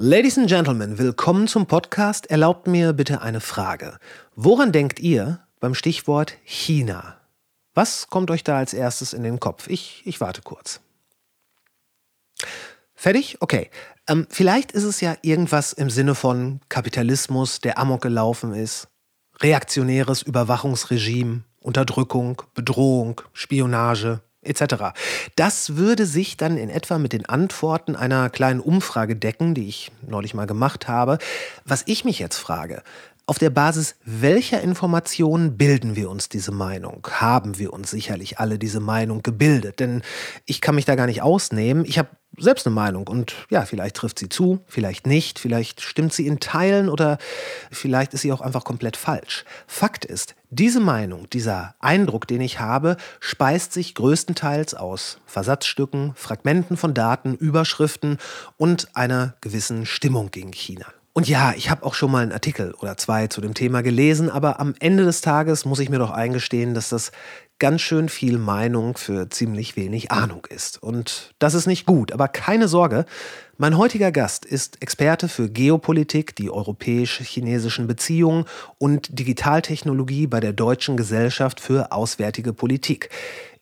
Ladies and Gentlemen, willkommen zum Podcast. Erlaubt mir bitte eine Frage. Woran denkt ihr beim Stichwort China? Was kommt euch da als erstes in den Kopf? Ich, ich warte kurz. Fertig? Okay. Ähm, vielleicht ist es ja irgendwas im Sinne von Kapitalismus, der amok gelaufen ist, reaktionäres Überwachungsregime, Unterdrückung, Bedrohung, Spionage, etc. Das würde sich dann in etwa mit den Antworten einer kleinen Umfrage decken, die ich neulich mal gemacht habe. Was ich mich jetzt frage, auf der Basis welcher Informationen bilden wir uns diese Meinung? Haben wir uns sicherlich alle diese Meinung gebildet? Denn ich kann mich da gar nicht ausnehmen. Ich habe selbst eine Meinung und ja, vielleicht trifft sie zu, vielleicht nicht, vielleicht stimmt sie in Teilen oder vielleicht ist sie auch einfach komplett falsch. Fakt ist, diese Meinung, dieser Eindruck, den ich habe, speist sich größtenteils aus Versatzstücken, Fragmenten von Daten, Überschriften und einer gewissen Stimmung gegen China. Und ja, ich habe auch schon mal einen Artikel oder zwei zu dem Thema gelesen, aber am Ende des Tages muss ich mir doch eingestehen, dass das ganz schön viel Meinung für ziemlich wenig Ahnung ist. Und das ist nicht gut, aber keine Sorge, mein heutiger Gast ist Experte für Geopolitik, die europäisch-chinesischen Beziehungen und Digitaltechnologie bei der Deutschen Gesellschaft für Auswärtige Politik.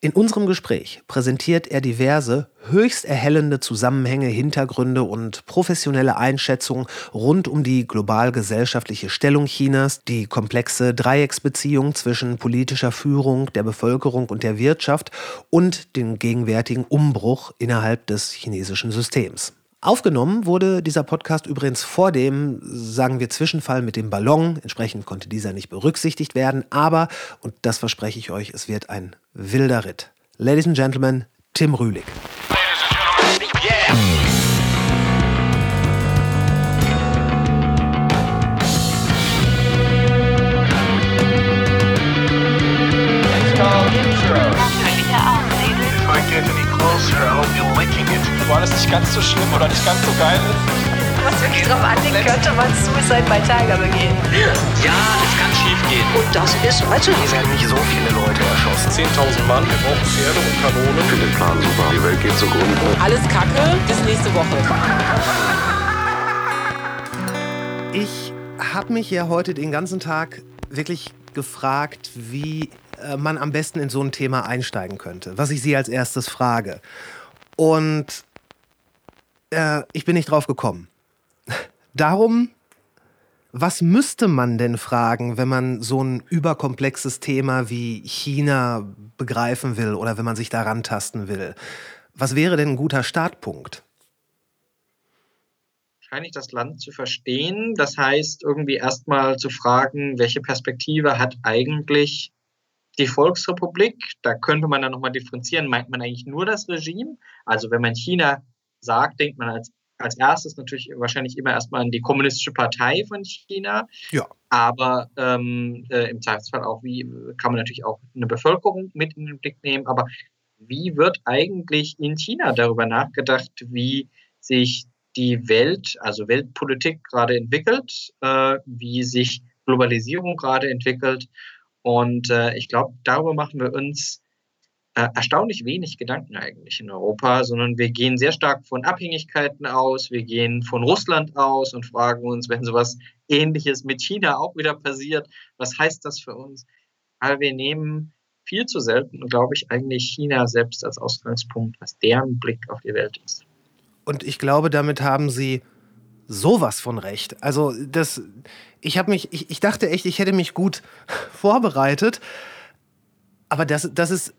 In unserem Gespräch präsentiert er diverse, höchst erhellende Zusammenhänge, Hintergründe und professionelle Einschätzungen rund um die global-gesellschaftliche Stellung Chinas, die komplexe Dreiecksbeziehung zwischen politischer Führung, der Bevölkerung und der Wirtschaft und den gegenwärtigen Umbruch innerhalb des chinesischen Systems. Aufgenommen wurde dieser Podcast übrigens vor dem, sagen wir, Zwischenfall mit dem Ballon. Entsprechend konnte dieser nicht berücksichtigt werden. Aber, und das verspreche ich euch, es wird ein wilder Ritt. Ladies and Gentlemen, Tim Rühlig. War das nicht ganz so schlimm oder nicht ganz so geil ist? Was wirklich drauf anlegt, könnte man Suicide bei Tiger begehen. Ja, es kann schief gehen. Und das ist heute. Hier werden nicht so viele Leute erschossen. 10.000 Mann, wir brauchen Pferde und Kanonen. Ich finde den Plan super. Die Welt geht zugrunde. Alles Kacke, bis nächste Woche. Ich habe mich ja heute den ganzen Tag wirklich gefragt, wie man am besten in so ein Thema einsteigen könnte, was ich Sie als erstes frage. Und äh, ich bin nicht drauf gekommen. Darum, was müsste man denn fragen, wenn man so ein überkomplexes Thema wie China begreifen will oder wenn man sich daran tasten will? Was wäre denn ein guter Startpunkt? Wahrscheinlich das Land zu verstehen. Das heißt, irgendwie erstmal zu fragen, welche Perspektive hat eigentlich die Volksrepublik? Da könnte man dann nochmal differenzieren. Meint man eigentlich nur das Regime? Also wenn man China sagt, denkt man als, als erstes natürlich wahrscheinlich immer erstmal an die kommunistische Partei von China. Ja. Aber ähm, äh, im Zweifelsfall auch, wie kann man natürlich auch eine Bevölkerung mit in den Blick nehmen. Aber wie wird eigentlich in China darüber nachgedacht, wie sich die Welt, also Weltpolitik gerade entwickelt, äh, wie sich Globalisierung gerade entwickelt. Und äh, ich glaube, darüber machen wir uns äh, erstaunlich wenig Gedanken eigentlich in Europa, sondern wir gehen sehr stark von Abhängigkeiten aus, wir gehen von Russland aus und fragen uns, wenn sowas ähnliches mit China auch wieder passiert, was heißt das für uns? Aber wir nehmen viel zu selten, glaube ich, eigentlich China selbst als Ausgangspunkt, was deren Blick auf die Welt ist. Und ich glaube, damit haben Sie sowas von recht. Also das, ich habe mich, ich, ich dachte echt, ich hätte mich gut vorbereitet, aber das, das ist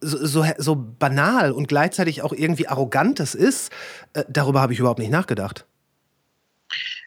so, so, so banal und gleichzeitig auch irgendwie arrogant das ist, äh, darüber habe ich überhaupt nicht nachgedacht.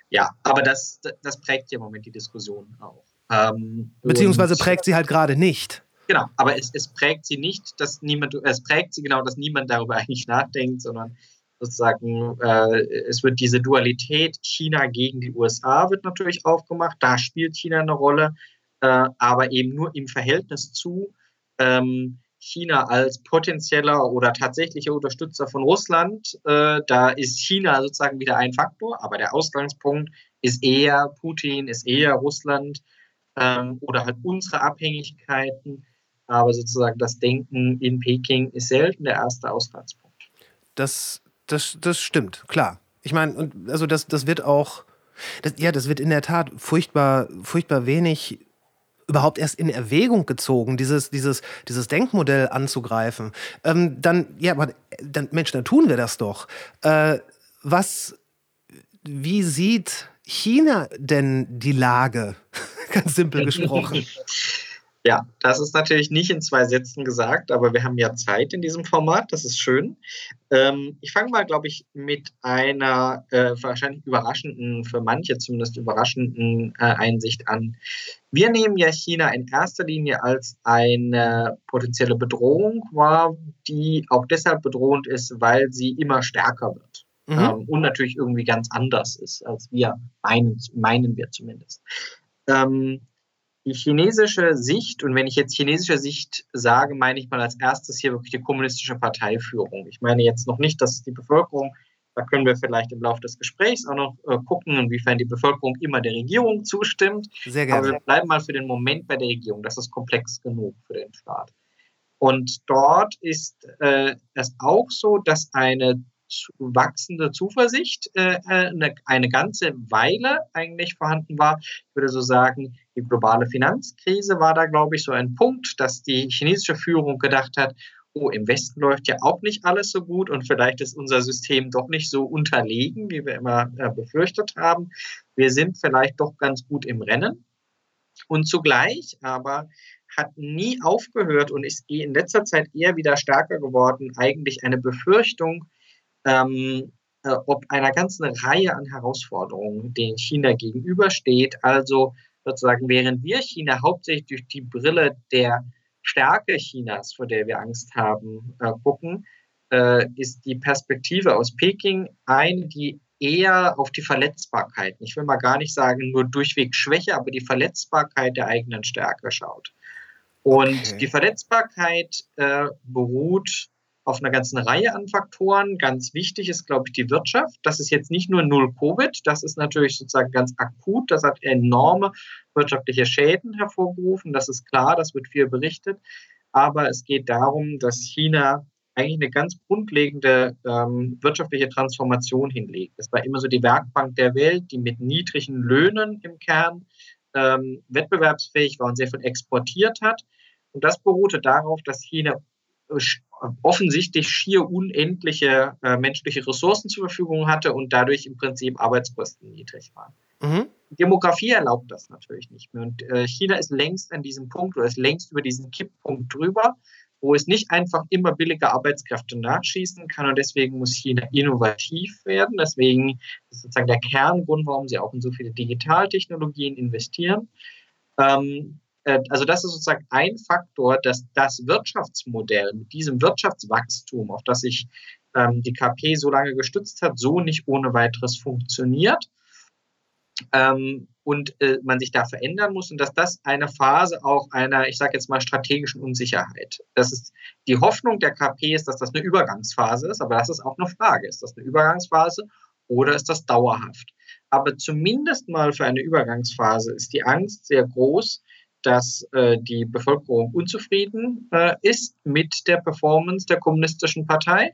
Ja, aber das, das prägt ja im Moment die Diskussion auch. Ähm, Beziehungsweise prägt sie halt gerade nicht. Genau, aber es, es prägt sie nicht, dass niemand, es prägt sie genau, dass niemand darüber eigentlich nachdenkt, sondern sozusagen, äh, es wird diese Dualität China gegen die USA wird natürlich aufgemacht. Da spielt China eine Rolle, äh, aber eben nur im Verhältnis zu ähm, China als potenzieller oder tatsächlicher Unterstützer von Russland. Äh, da ist China sozusagen wieder ein Faktor, aber der Ausgangspunkt ist eher Putin, ist eher Russland ähm, oder halt unsere Abhängigkeiten. Aber sozusagen das Denken in Peking ist selten der erste Ausgangspunkt. Das, das, das stimmt, klar. Ich meine, also das, das wird auch, das, ja, das wird in der Tat furchtbar, furchtbar wenig überhaupt erst in Erwägung gezogen, dieses, dieses, dieses Denkmodell anzugreifen. Ähm, dann, ja, aber dann, Mensch, dann tun wir das doch. Äh, was, wie sieht China denn die Lage? Ganz simpel gesprochen. Ja, das ist natürlich nicht in zwei Sätzen gesagt, aber wir haben ja Zeit in diesem Format, das ist schön. Ähm, ich fange mal, glaube ich, mit einer äh, wahrscheinlich überraschenden, für manche zumindest überraschenden äh, Einsicht an. Wir nehmen ja China in erster Linie als eine potenzielle Bedrohung wahr, die auch deshalb bedrohend ist, weil sie immer stärker wird. Mhm. Ähm, und natürlich irgendwie ganz anders ist, als wir meinen, meinen wir zumindest. Ähm, die chinesische Sicht, und wenn ich jetzt chinesische Sicht sage, meine ich mal als erstes hier wirklich die kommunistische Parteiführung. Ich meine jetzt noch nicht, dass die Bevölkerung, da können wir vielleicht im Laufe des Gesprächs auch noch äh, gucken, inwiefern die Bevölkerung immer der Regierung zustimmt. Sehr gerne. Aber wir bleiben mal für den Moment bei der Regierung. Das ist komplex genug für den Staat. Und dort ist äh, es auch so, dass eine wachsende Zuversicht äh, eine, eine ganze Weile eigentlich vorhanden war. Ich würde so sagen, die globale Finanzkrise war da, glaube ich, so ein Punkt, dass die chinesische Führung gedacht hat, oh, im Westen läuft ja auch nicht alles so gut und vielleicht ist unser System doch nicht so unterlegen, wie wir immer äh, befürchtet haben. Wir sind vielleicht doch ganz gut im Rennen. Und zugleich aber hat nie aufgehört und ist eh in letzter Zeit eher wieder stärker geworden, eigentlich eine Befürchtung, ähm, äh, ob einer ganzen Reihe an Herausforderungen, denen China gegenübersteht. Also sozusagen, während wir China hauptsächlich durch die Brille der Stärke Chinas, vor der wir Angst haben, äh, gucken, äh, ist die Perspektive aus Peking eine, die eher auf die Verletzbarkeit, ich will mal gar nicht sagen nur durchweg Schwäche, aber die Verletzbarkeit der eigenen Stärke schaut. Und okay. die Verletzbarkeit äh, beruht auf einer ganzen Reihe an Faktoren. Ganz wichtig ist, glaube ich, die Wirtschaft. Das ist jetzt nicht nur null Covid, das ist natürlich sozusagen ganz akut. Das hat enorme wirtschaftliche Schäden hervorgerufen. Das ist klar, das wird viel berichtet. Aber es geht darum, dass China eigentlich eine ganz grundlegende ähm, wirtschaftliche Transformation hinlegt. Es war immer so die Werkbank der Welt, die mit niedrigen Löhnen im Kern ähm, wettbewerbsfähig war und sehr viel exportiert hat. Und das beruhte darauf, dass China offensichtlich schier unendliche äh, menschliche Ressourcen zur Verfügung hatte und dadurch im Prinzip Arbeitskosten niedrig waren. Mhm. Demografie erlaubt das natürlich nicht mehr. Und äh, China ist längst an diesem Punkt oder ist längst über diesen Kipppunkt drüber, wo es nicht einfach immer billige Arbeitskräfte nachschießen kann. Und deswegen muss China innovativ werden. Deswegen ist sozusagen der Kerngrund, warum sie auch in so viele Digitaltechnologien investieren. Ähm, äh, also das ist sozusagen ein Faktor, dass das Wirtschaftsmodell mit diesem Wirtschaftswachstum, auf das sich ähm, die KP so lange gestützt hat, so nicht ohne weiteres funktioniert. Ähm, und äh, man sich da verändern muss und dass das eine Phase auch einer, ich sage jetzt mal, strategischen Unsicherheit. Das ist die Hoffnung der KP ist, dass das eine Übergangsphase ist, aber das ist auch eine Frage. Ist das eine Übergangsphase oder ist das dauerhaft? Aber zumindest mal für eine Übergangsphase ist die Angst sehr groß, dass äh, die Bevölkerung unzufrieden äh, ist mit der Performance der kommunistischen Partei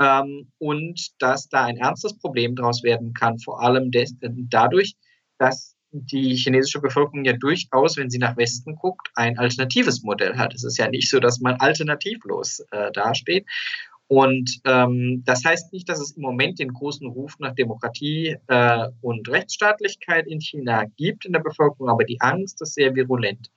ähm, und dass da ein ernstes Problem daraus werden kann, vor allem des, äh, dadurch, dass die chinesische Bevölkerung ja durchaus, wenn sie nach Westen guckt, ein alternatives Modell hat. Es ist ja nicht so, dass man alternativlos äh, dasteht. Und ähm, das heißt nicht, dass es im Moment den großen Ruf nach Demokratie äh, und Rechtsstaatlichkeit in China gibt in der Bevölkerung, aber die Angst ist sehr virulent.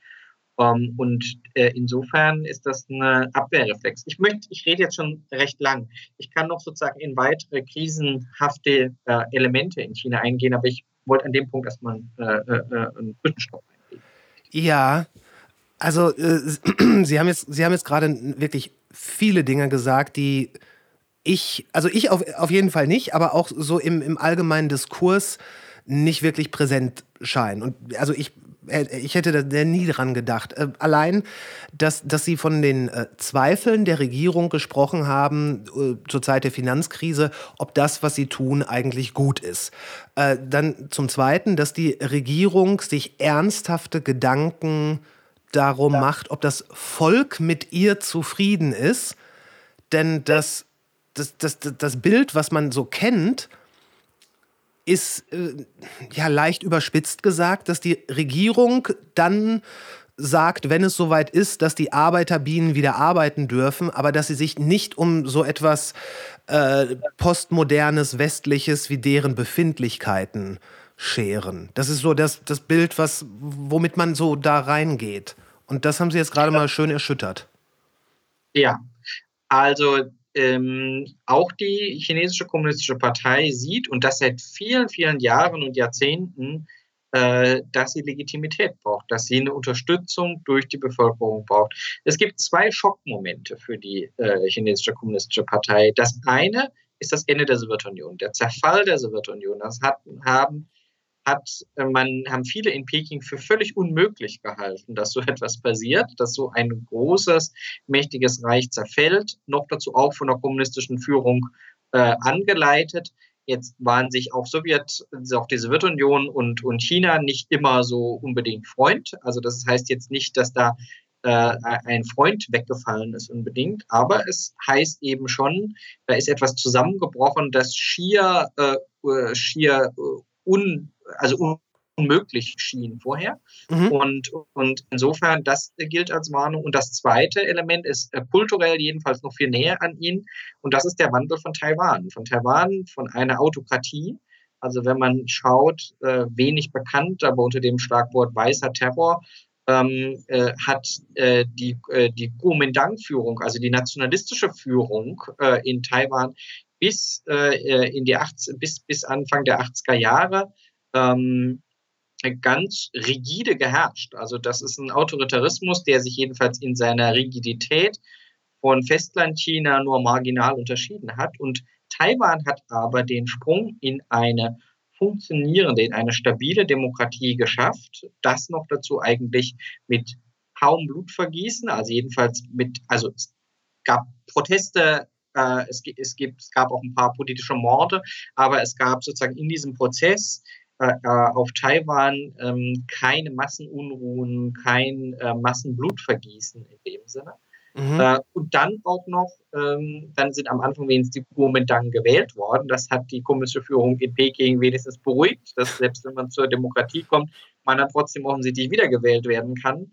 Ähm, und äh, insofern ist das ein Abwehrreflex. Ich möchte, ich rede jetzt schon recht lang. Ich kann noch sozusagen in weitere krisenhafte äh, Elemente in China eingehen, aber ich wollte an dem Punkt erstmal äh, äh, äh einen Zwischenstopp eingehen. Ja, also Sie haben jetzt, Sie haben jetzt gerade wirklich viele Dinge gesagt, die ich, also ich auf, auf jeden Fall nicht, aber auch so im, im allgemeinen Diskurs nicht wirklich präsent scheinen. Und also ich, äh, ich hätte da nie dran gedacht. Äh, allein, dass, dass Sie von den äh, Zweifeln der Regierung gesprochen haben zur Zeit der Finanzkrise, ob das, was Sie tun, eigentlich gut ist. Dann zum Zweiten, dass die Regierung sich ernsthafte Gedanken äh, darum ja. macht, ob das Volk mit ihr zufrieden ist. Denn das, das, das, das Bild, was man so kennt, ist äh, ja leicht überspitzt gesagt, dass die Regierung dann sagt, wenn es soweit ist, dass die Arbeiterbienen wieder arbeiten dürfen, aber dass sie sich nicht um so etwas äh, postmodernes, westliches wie deren Befindlichkeiten scheren. Das ist so das, das Bild, was, womit man so da reingeht. Und das haben Sie jetzt gerade mal schön erschüttert. Ja, also ähm, auch die chinesische kommunistische Partei sieht, und das seit vielen, vielen Jahren und Jahrzehnten, äh, dass sie Legitimität braucht, dass sie eine Unterstützung durch die Bevölkerung braucht. Es gibt zwei Schockmomente für die äh, chinesische kommunistische Partei. Das eine ist das Ende der Sowjetunion, der Zerfall der Sowjetunion. Das hat, haben hat äh, man, haben viele in Peking für völlig unmöglich gehalten, dass so etwas passiert, dass so ein großes, mächtiges Reich zerfällt, noch dazu auch von der kommunistischen Führung äh, angeleitet. Jetzt waren sich auch Sowjet, auch die Sowjetunion und, und China nicht immer so unbedingt Freund. Also das heißt jetzt nicht, dass da äh, ein Freund weggefallen ist unbedingt, aber es heißt eben schon, da ist etwas zusammengebrochen, das schier, äh, äh schier äh, un, also unmöglich schien vorher. Mhm. Und, und insofern, das gilt als Warnung. Und das zweite Element ist äh, kulturell jedenfalls noch viel näher an ihn. Und das ist der Wandel von Taiwan. Von Taiwan, von einer Autokratie. Also wenn man schaut, äh, wenig bekannt, aber unter dem Schlagwort weißer Terror, ähm, äh, hat äh, die, äh, die Kuomintang-Führung, also die nationalistische Führung äh, in Taiwan bis, in die 80, bis, bis Anfang der 80er Jahre ähm, ganz rigide geherrscht. Also das ist ein Autoritarismus, der sich jedenfalls in seiner Rigidität von Festlandchina nur marginal unterschieden hat. Und Taiwan hat aber den Sprung in eine funktionierende, in eine stabile Demokratie geschafft. Das noch dazu eigentlich mit kaum Blutvergießen, also jedenfalls mit, also es gab Proteste, äh, es, es, gibt, es gab auch ein paar politische Morde, aber es gab sozusagen in diesem Prozess auf Taiwan ähm, keine Massenunruhen, kein äh, Massenblutvergießen in dem Sinne. Mhm. Äh, und dann auch noch, ähm, dann sind am Anfang wenigstens die Kuomintang gewählt worden. Das hat die komische Führung in Peking wenigstens beruhigt, dass selbst wenn man zur Demokratie kommt, man dann trotzdem offensichtlich wiedergewählt werden kann.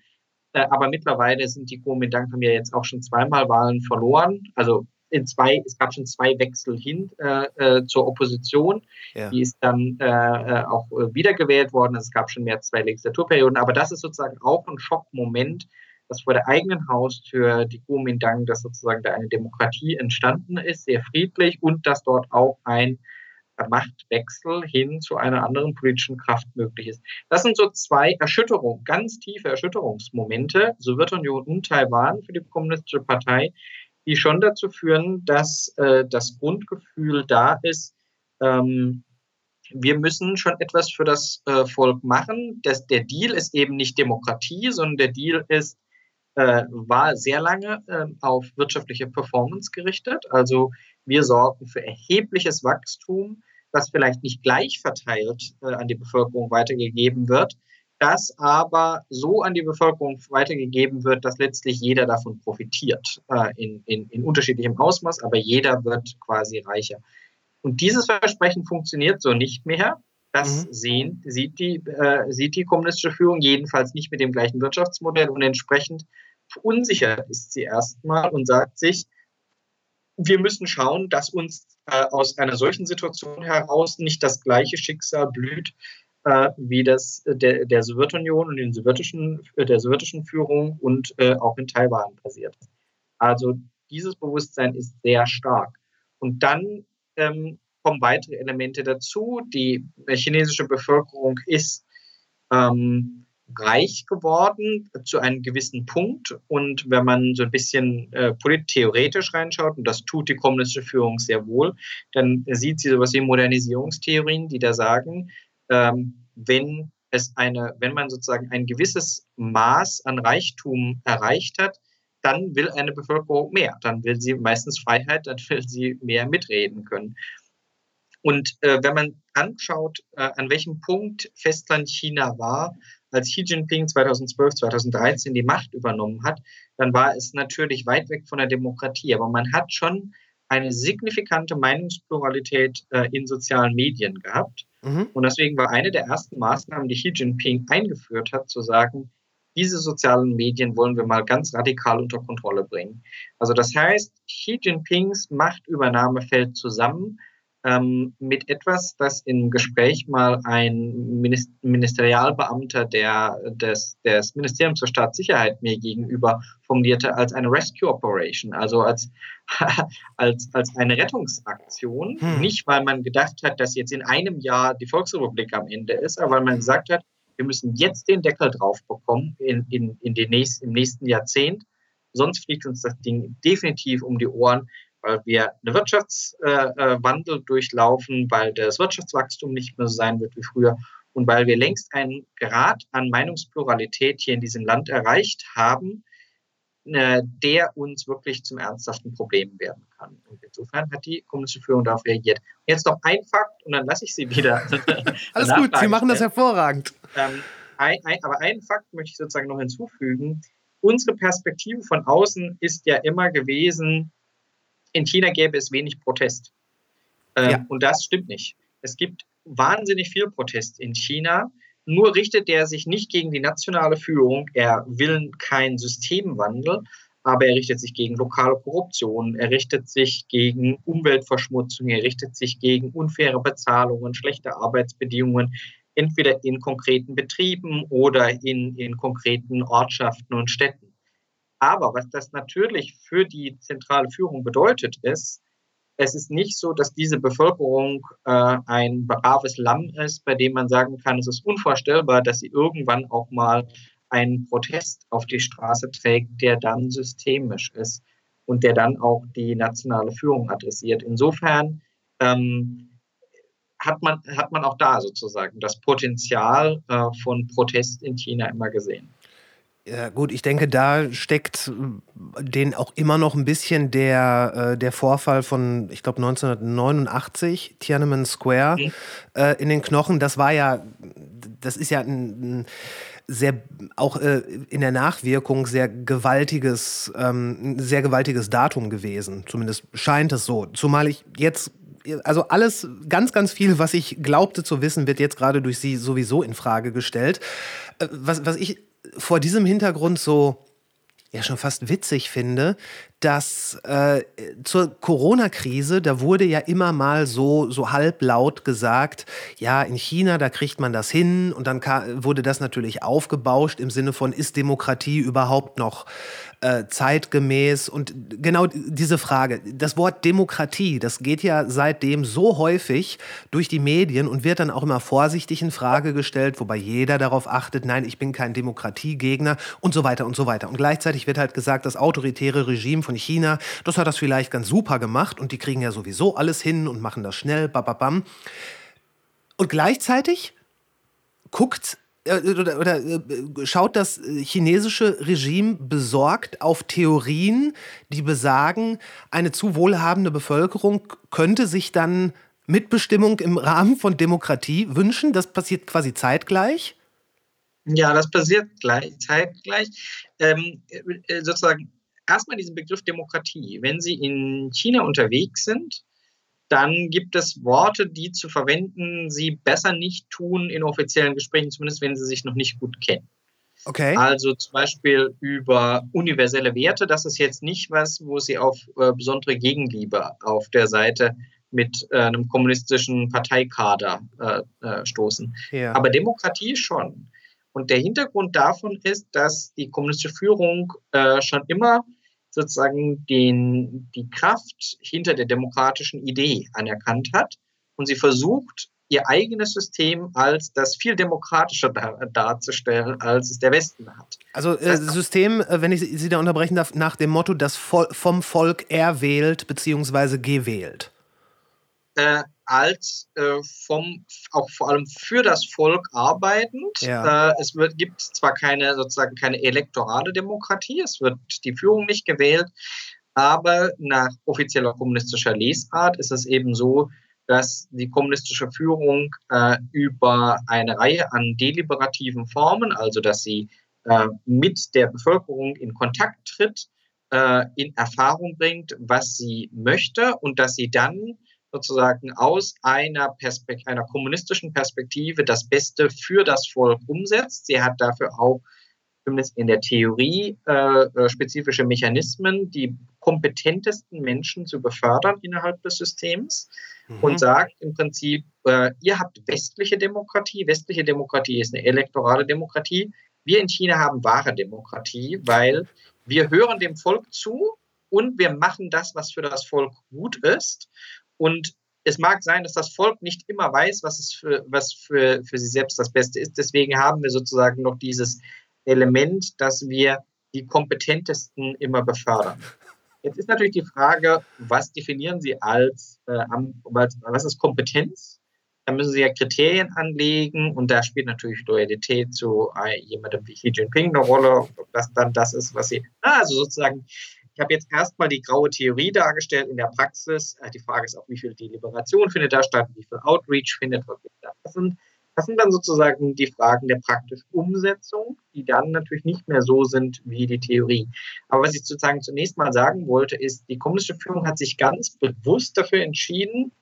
Äh, aber mittlerweile sind die Kuomintang haben ja jetzt auch schon zweimal Wahlen verloren. Also in zwei, es gab schon zwei Wechsel hin äh, äh, zur Opposition. Ja. Die ist dann äh, äh auch äh, wiedergewählt worden. Es gab schon mehr als zwei Legislaturperioden. Aber das ist sozusagen auch ein Schockmoment, dass vor der eigenen Haustür die Kuomintang, dass sozusagen da eine Demokratie entstanden ist, sehr friedlich und dass dort auch ein Machtwechsel hin zu einer anderen politischen Kraft möglich ist. Das sind so zwei Erschütterungen, ganz tiefe Erschütterungsmomente, Sowjetunion und Taiwan für die Kommunistische Partei, die schon dazu führen, dass äh, das Grundgefühl da ist, ähm, wir müssen schon etwas für das äh, Volk machen. Das, der Deal ist eben nicht Demokratie, sondern der Deal ist, äh, war sehr lange äh, auf wirtschaftliche Performance gerichtet. Also wir sorgen für erhebliches Wachstum, das vielleicht nicht gleich verteilt äh, an die Bevölkerung weitergegeben wird, das aber so an die Bevölkerung weitergegeben wird, dass letztlich jeder davon profitiert, äh, in, in, in unterschiedlichem Ausmaß, aber jeder wird quasi reicher. Und dieses Versprechen funktioniert so nicht mehr. Das mhm. sehen, sieht, die, äh, sieht die kommunistische Führung jedenfalls nicht mit dem gleichen Wirtschaftsmodell und entsprechend verunsichert ist sie erstmal und sagt sich, wir müssen schauen, dass uns äh, aus einer solchen Situation heraus nicht das gleiche Schicksal blüht, äh, wie das äh, der, der Sowjetunion und den sowjetischen, äh, der sowjetischen Führung und äh, auch in Taiwan passiert. Also dieses Bewusstsein ist sehr stark. Und dann ähm, kommen weitere Elemente dazu. Die chinesische Bevölkerung ist ähm, reich geworden zu einem gewissen Punkt. Und wenn man so ein bisschen äh, polittheoretisch reinschaut, und das tut die kommunistische Führung sehr wohl, dann sieht sie sowas wie Modernisierungstheorien, die da sagen, ähm, wenn es eine, wenn man sozusagen ein gewisses Maß an Reichtum erreicht hat, dann will eine Bevölkerung mehr. Dann will sie meistens Freiheit, dann will sie mehr mitreden können. Und äh, wenn man anschaut, äh, an welchem Punkt Festland China war, als Xi Jinping 2012, 2013 die Macht übernommen hat, dann war es natürlich weit weg von der Demokratie. Aber man hat schon eine signifikante Meinungspluralität äh, in sozialen Medien gehabt. Mhm. Und deswegen war eine der ersten Maßnahmen, die Xi Jinping eingeführt hat, zu sagen, diese sozialen Medien wollen wir mal ganz radikal unter Kontrolle bringen. Also das heißt, Xi Jinpings Machtübernahme fällt zusammen ähm, mit etwas, das im Gespräch mal ein Ministerialbeamter der, des, des Ministeriums für Staatssicherheit mir gegenüber formulierte als eine Rescue Operation, also als, als, als eine Rettungsaktion. Hm. Nicht, weil man gedacht hat, dass jetzt in einem Jahr die Volksrepublik am Ende ist, aber weil man gesagt hat, wir müssen jetzt den Deckel drauf bekommen in, in, in den nächsten, im nächsten Jahrzehnt. Sonst fliegt uns das Ding definitiv um die Ohren, weil wir einen Wirtschaftswandel äh, durchlaufen, weil das Wirtschaftswachstum nicht mehr so sein wird wie früher und weil wir längst einen Grad an Meinungspluralität hier in diesem Land erreicht haben, äh, der uns wirklich zum ernsthaften Problem werden kann. Und insofern hat die kommunistische Führung darauf reagiert. Jetzt noch ein Fakt und dann lasse ich Sie wieder. Alles gut, Sie machen das hervorragend. Ähm, ein, ein, aber einen Fakt möchte ich sozusagen noch hinzufügen. Unsere Perspektive von außen ist ja immer gewesen, in China gäbe es wenig Protest. Ähm, ja. Und das stimmt nicht. Es gibt wahnsinnig viel Protest in China. Nur richtet er sich nicht gegen die nationale Führung. Er will keinen Systemwandel, aber er richtet sich gegen lokale Korruption, er richtet sich gegen Umweltverschmutzung, er richtet sich gegen unfaire Bezahlungen, schlechte Arbeitsbedingungen, entweder in konkreten Betrieben oder in, in konkreten Ortschaften und Städten. Aber was das natürlich für die zentrale Führung bedeutet, ist, es ist nicht so, dass diese Bevölkerung äh, ein braves Lamm ist, bei dem man sagen kann, es ist unvorstellbar, dass sie irgendwann auch mal einen Protest auf die Straße trägt, der dann systemisch ist und der dann auch die nationale Führung adressiert. Insofern ähm, hat, man, hat man auch da sozusagen das Potenzial äh, von Protest in China immer gesehen. Ja, gut, ich denke, da steckt äh, den auch immer noch ein bisschen der, äh, der Vorfall von, ich glaube, 1989, Tiananmen Square, mhm. äh, in den Knochen. Das war ja, das ist ja ein, ein sehr, auch äh, in der Nachwirkung sehr gewaltiges, ähm, sehr gewaltiges Datum gewesen. Zumindest scheint es so. Zumal ich jetzt also alles, ganz, ganz viel, was ich glaubte zu wissen, wird jetzt gerade durch Sie sowieso in Frage gestellt. Äh, was, was ich vor diesem Hintergrund so ja schon fast witzig finde, dass äh, zur Corona-Krise, da wurde ja immer mal so, so halblaut gesagt, ja, in China, da kriegt man das hin. Und dann wurde das natürlich aufgebauscht im Sinne von, ist Demokratie überhaupt noch äh, zeitgemäß und genau diese Frage, das Wort Demokratie, das geht ja seitdem so häufig durch die Medien und wird dann auch immer vorsichtig in Frage gestellt, wobei jeder darauf achtet, nein, ich bin kein Demokratiegegner und so weiter und so weiter. Und gleichzeitig wird halt gesagt, das autoritäre Regime von China, das hat das vielleicht ganz super gemacht und die kriegen ja sowieso alles hin und machen das schnell, bababam. Und gleichzeitig guckt oder, oder äh, schaut das chinesische Regime besorgt auf Theorien, die besagen, eine zu wohlhabende Bevölkerung könnte sich dann Mitbestimmung im Rahmen von Demokratie wünschen? Das passiert quasi zeitgleich? Ja, das passiert gleich, zeitgleich. Ähm, äh, sozusagen erstmal diesen Begriff Demokratie. Wenn Sie in China unterwegs sind, dann gibt es Worte, die zu verwenden sie besser nicht tun in offiziellen Gesprächen, zumindest wenn sie sich noch nicht gut kennen. Okay. Also zum Beispiel über universelle Werte. Das ist jetzt nicht was, wo sie auf äh, besondere Gegenliebe auf der Seite mit äh, einem kommunistischen Parteikader äh, äh stoßen. Ja. Aber Demokratie schon. Und der Hintergrund davon ist, dass die kommunistische Führung äh, schon immer sozusagen den, die Kraft hinter der demokratischen Idee anerkannt hat und sie versucht, ihr eigenes System als das viel demokratischer dar darzustellen, als es der Westen hat. Also äh, System, äh, wenn ich Sie da unterbrechen darf, nach dem Motto, das vom Volk erwählt bzw. gewählt. Äh, als äh, vom, auch vor allem für das Volk arbeitend. Ja. Äh, es wird, gibt zwar keine sozusagen keine elektorale Demokratie, es wird die Führung nicht gewählt, aber nach offizieller kommunistischer Lesart ist es eben so, dass die kommunistische Führung äh, über eine Reihe an deliberativen Formen, also dass sie äh, mit der Bevölkerung in Kontakt tritt, äh, in Erfahrung bringt, was sie möchte und dass sie dann sozusagen aus einer, Perspekt einer kommunistischen Perspektive das Beste für das Volk umsetzt. Sie hat dafür auch zumindest in der Theorie äh, äh, spezifische Mechanismen, die kompetentesten Menschen zu befördern innerhalb des Systems mhm. und sagt im Prinzip, äh, ihr habt westliche Demokratie, westliche Demokratie ist eine elektorale Demokratie, wir in China haben wahre Demokratie, weil wir hören dem Volk zu und wir machen das, was für das Volk gut ist. Und es mag sein, dass das Volk nicht immer weiß, was, es für, was für, für sie selbst das Beste ist. Deswegen haben wir sozusagen noch dieses Element, dass wir die kompetentesten immer befördern. Jetzt ist natürlich die Frage, was definieren Sie als, äh, was ist Kompetenz? Da müssen Sie ja Kriterien anlegen und da spielt natürlich Loyalität zu äh, jemandem wie Xi Jinping eine Rolle, ob das dann das ist, was Sie, also sozusagen, ich habe jetzt erstmal die graue Theorie dargestellt in der Praxis. Äh, die Frage ist auch, wie viel Deliberation findet da statt, wie viel Outreach findet da. Sind das sind dann sozusagen die Fragen der praktischen Umsetzung, die dann natürlich nicht mehr so sind wie die Theorie. Aber was ich sozusagen zunächst mal sagen wollte, ist, die kommunistische Führung hat sich ganz bewusst dafür entschieden,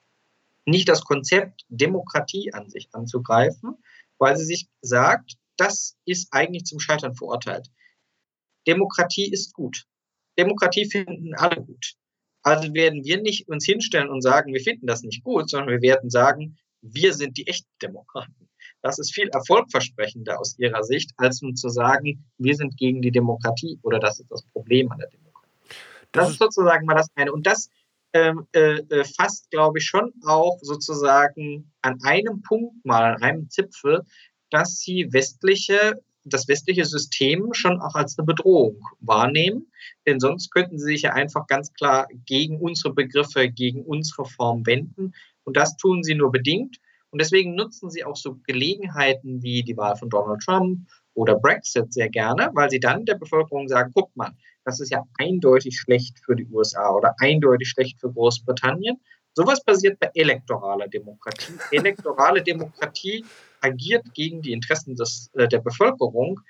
nicht das Konzept Demokratie an sich anzugreifen, weil sie sich sagt, das ist eigentlich zum Scheitern verurteilt. Demokratie ist gut. Demokratie finden alle gut. Also werden wir nicht uns hinstellen und sagen, wir finden das nicht gut, sondern wir werden sagen, wir sind die echten Demokraten. Das ist viel erfolgversprechender aus ihrer Sicht, als nun zu sagen, wir sind gegen die Demokratie oder das ist das Problem an der Demokratie. Das, das ist sozusagen mal das eine. Und das ähm, äh, äh, fasst, glaube ich, schon auch sozusagen an einem Punkt mal, an einem Zipfel, dass sie westliche, das westliche System schon auch als eine Bedrohung wahrnehmen. Denn sonst könnten sie sich ja einfach ganz klar gegen unsere Begriffe, gegen unsere Form wenden. Und das tun sie nur bedingt. Und deswegen nutzen sie auch so Gelegenheiten wie die Wahl von Donald Trump oder Brexit sehr gerne, weil sie dann der Bevölkerung sagen, guck mal, das ist ja eindeutig schlecht für die USA oder eindeutig schlecht für Großbritannien. Sowas passiert bei elektoraler Demokratie. Elektorale Demokratie agiert gegen die Interessen des, äh, der Bevölkerung.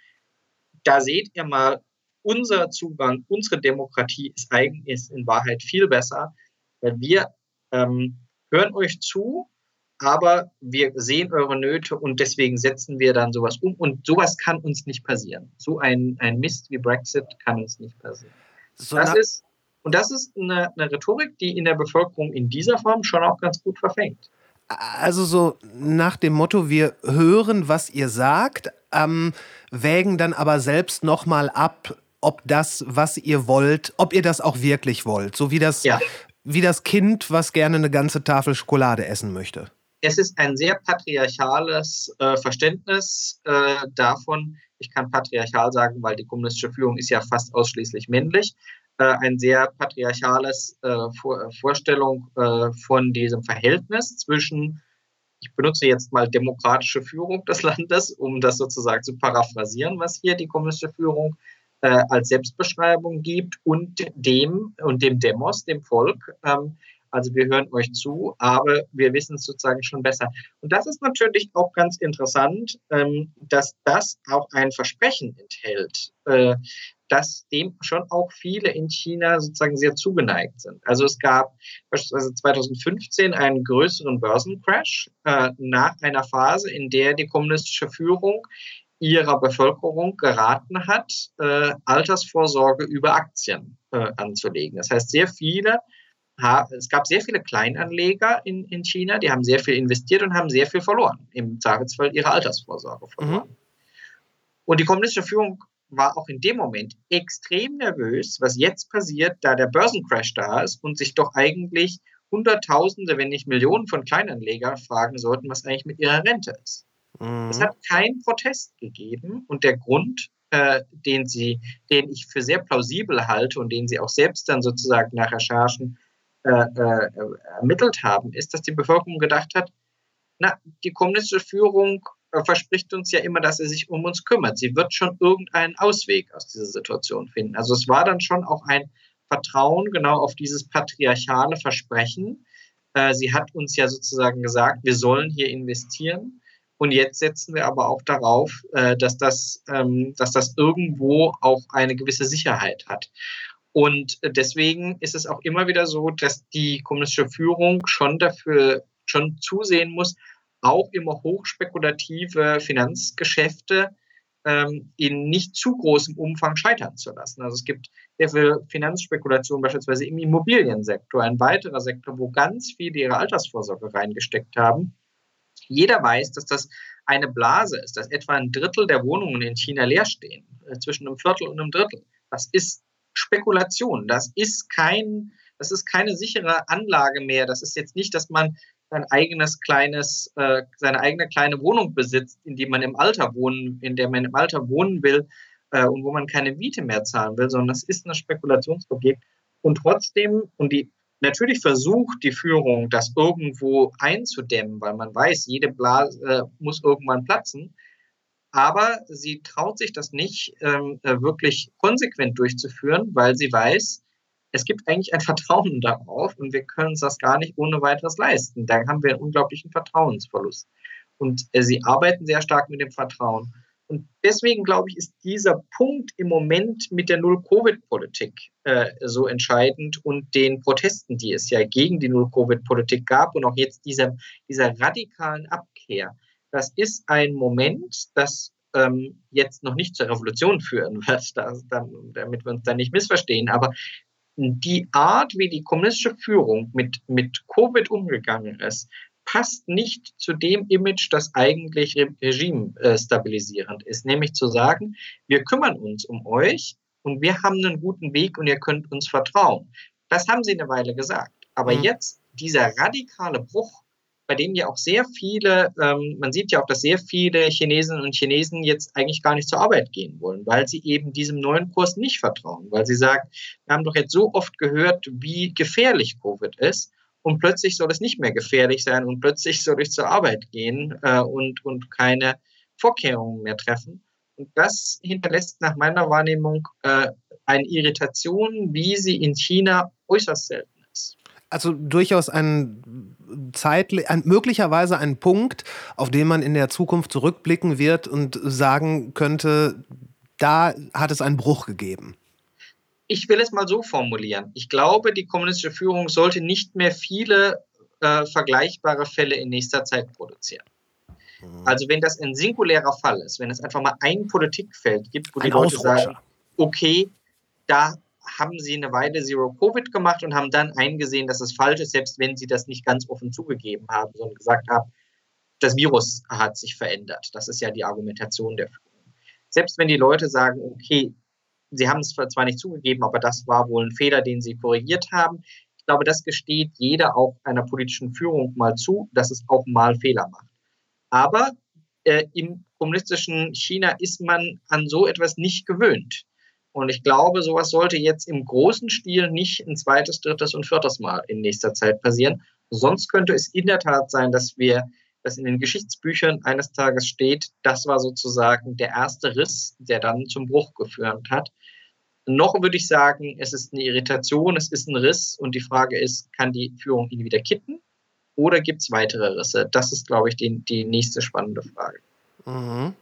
Da seht ihr mal, unser Zugang, unsere Demokratie ist eigentlich in Wahrheit viel besser, weil wir ähm, hören euch zu, aber wir sehen eure Nöte und deswegen setzen wir dann sowas um. Und sowas kann uns nicht passieren. So ein, ein Mist wie Brexit kann uns nicht passieren. So das ist, und das ist eine, eine Rhetorik, die in der Bevölkerung in dieser Form schon auch ganz gut verfängt. Also so nach dem Motto, wir hören, was ihr sagt, ähm, wägen dann aber selbst nochmal ab, ob das, was ihr wollt, ob ihr das auch wirklich wollt. So wie das ja wie das Kind, was gerne eine ganze Tafel Schokolade essen möchte. Es ist ein sehr patriarchales äh, Verständnis äh, davon, ich kann patriarchal sagen, weil die kommunistische Führung ist ja fast ausschließlich männlich, äh, ein sehr patriarchales äh, Vor Vorstellung äh, von diesem Verhältnis zwischen, ich benutze jetzt mal demokratische Führung des Landes, um das sozusagen zu paraphrasieren, was hier die kommunistische Führung äh, als Selbstbeschreibung gibt und dem und dem Demos, dem Volk. Ähm, also wir hören euch zu, aber wir wissen es sozusagen schon besser. Und das ist natürlich auch ganz interessant, ähm, dass das auch ein Versprechen enthält, äh, dass dem schon auch viele in China sozusagen sehr zugeneigt sind. Also es gab beispielsweise 2015 einen größeren Börsencrash äh, nach einer Phase, in der die kommunistische Führung ihrer Bevölkerung geraten hat, äh, Altersvorsorge über Aktien äh, anzulegen. Das heißt, sehr viele, es gab sehr viele Kleinanleger in, in China, die haben sehr viel investiert und haben sehr viel verloren, im Zweifelsfall ihre Altersvorsorge verloren. Mhm. Und die kommunistische Führung war auch in dem Moment extrem nervös, was jetzt passiert, da der Börsencrash da ist und sich doch eigentlich Hunderttausende, wenn nicht Millionen von Kleinanlegern fragen sollten, was eigentlich mit ihrer Rente ist. Mhm. Es hat keinen Protest gegeben und der Grund, äh, den sie, den ich für sehr plausibel halte und den sie auch selbst dann sozusagen nach Recherchen äh, äh, ermittelt haben, ist, dass die Bevölkerung gedacht hat, na, die kommunistische Führung verspricht uns ja immer, dass sie sich um uns kümmert. Sie wird schon irgendeinen Ausweg aus dieser Situation finden. Also es war dann schon auch ein Vertrauen genau auf dieses patriarchale Versprechen. Äh, sie hat uns ja sozusagen gesagt, wir sollen hier investieren. Und jetzt setzen wir aber auch darauf, äh, dass, das, ähm, dass das irgendwo auch eine gewisse Sicherheit hat. Und deswegen ist es auch immer wieder so, dass die kommunistische Führung schon dafür schon zusehen muss, auch immer hochspekulative Finanzgeschäfte ähm, in nicht zu großem Umfang scheitern zu lassen. Also es gibt sehr viel Finanzspekulation beispielsweise im Immobiliensektor, ein weiterer Sektor, wo ganz viele ihre Altersvorsorge reingesteckt haben. Jeder weiß, dass das eine Blase ist, dass etwa ein Drittel der Wohnungen in China leer stehen, äh, zwischen einem Viertel und einem Drittel. Das ist Spekulation. Das ist kein, das ist keine sichere Anlage mehr. Das ist jetzt nicht, dass man sein eigenes kleines, äh, seine eigene kleine Wohnung besitzt, in die man im Alter wohnen, in der man im Alter wohnen will äh, und wo man keine Miete mehr zahlen will, sondern das ist ein Spekulationsobjekt. Und trotzdem, und die natürlich versucht die Führung, das irgendwo einzudämmen, weil man weiß, jede Blase äh, muss irgendwann platzen. Aber sie traut sich das nicht ähm, äh, wirklich konsequent durchzuführen, weil sie weiß, es gibt eigentlich ein Vertrauen darauf und wir können uns das gar nicht ohne weiteres leisten. Da haben wir einen unglaublichen Vertrauensverlust. Und äh, sie arbeiten sehr stark mit dem Vertrauen. Und deswegen glaube ich, ist dieser Punkt im Moment mit der Null-Covid-Politik äh, so entscheidend und den Protesten, die es ja gegen die Null-Covid-Politik gab und auch jetzt dieser, dieser radikalen Abkehr. Das ist ein Moment, das ähm, jetzt noch nicht zur Revolution führen wird, das, damit wir uns da nicht missverstehen. Aber die Art, wie die kommunistische Führung mit, mit Covid umgegangen ist, passt nicht zu dem Image, das eigentlich Regime äh, stabilisierend ist, nämlich zu sagen, wir kümmern uns um euch und wir haben einen guten Weg und ihr könnt uns vertrauen. Das haben sie eine Weile gesagt. Aber mhm. jetzt dieser radikale Bruch bei dem ja auch sehr viele, ähm, man sieht ja auch, dass sehr viele Chinesinnen und Chinesen jetzt eigentlich gar nicht zur Arbeit gehen wollen, weil sie eben diesem neuen Kurs nicht vertrauen, weil sie sagen, wir haben doch jetzt so oft gehört, wie gefährlich Covid ist und plötzlich soll es nicht mehr gefährlich sein und plötzlich soll ich zur Arbeit gehen äh, und, und keine Vorkehrungen mehr treffen. Und das hinterlässt nach meiner Wahrnehmung äh, eine Irritation, wie sie in China äußerst selten also durchaus ein zeitlich, ein, möglicherweise ein Punkt, auf den man in der Zukunft zurückblicken wird und sagen könnte, da hat es einen Bruch gegeben. Ich will es mal so formulieren. Ich glaube, die kommunistische Führung sollte nicht mehr viele äh, vergleichbare Fälle in nächster Zeit produzieren. Mhm. Also wenn das ein singulärer Fall ist, wenn es einfach mal ein Politikfeld gibt, wo ein die Leute Ausrutscher. sagen, okay, da haben sie eine Weile Zero Covid gemacht und haben dann eingesehen, dass es falsch ist, selbst wenn sie das nicht ganz offen zugegeben haben, sondern gesagt haben, das Virus hat sich verändert. Das ist ja die Argumentation der Führung. Selbst wenn die Leute sagen, okay, sie haben es zwar nicht zugegeben, aber das war wohl ein Fehler, den sie korrigiert haben. Ich glaube, das gesteht jeder auch einer politischen Führung mal zu, dass es auch mal Fehler macht. Aber äh, im kommunistischen China ist man an so etwas nicht gewöhnt. Und ich glaube, sowas sollte jetzt im großen Stil nicht ein zweites, drittes und viertes Mal in nächster Zeit passieren. Sonst könnte es in der Tat sein, dass wir, dass in den Geschichtsbüchern eines Tages steht, das war sozusagen der erste Riss, der dann zum Bruch geführt hat. Noch würde ich sagen, es ist eine Irritation, es ist ein Riss und die Frage ist, kann die Führung ihn wieder kitten oder gibt es weitere Risse? Das ist, glaube ich, die, die nächste spannende Frage. Mhm.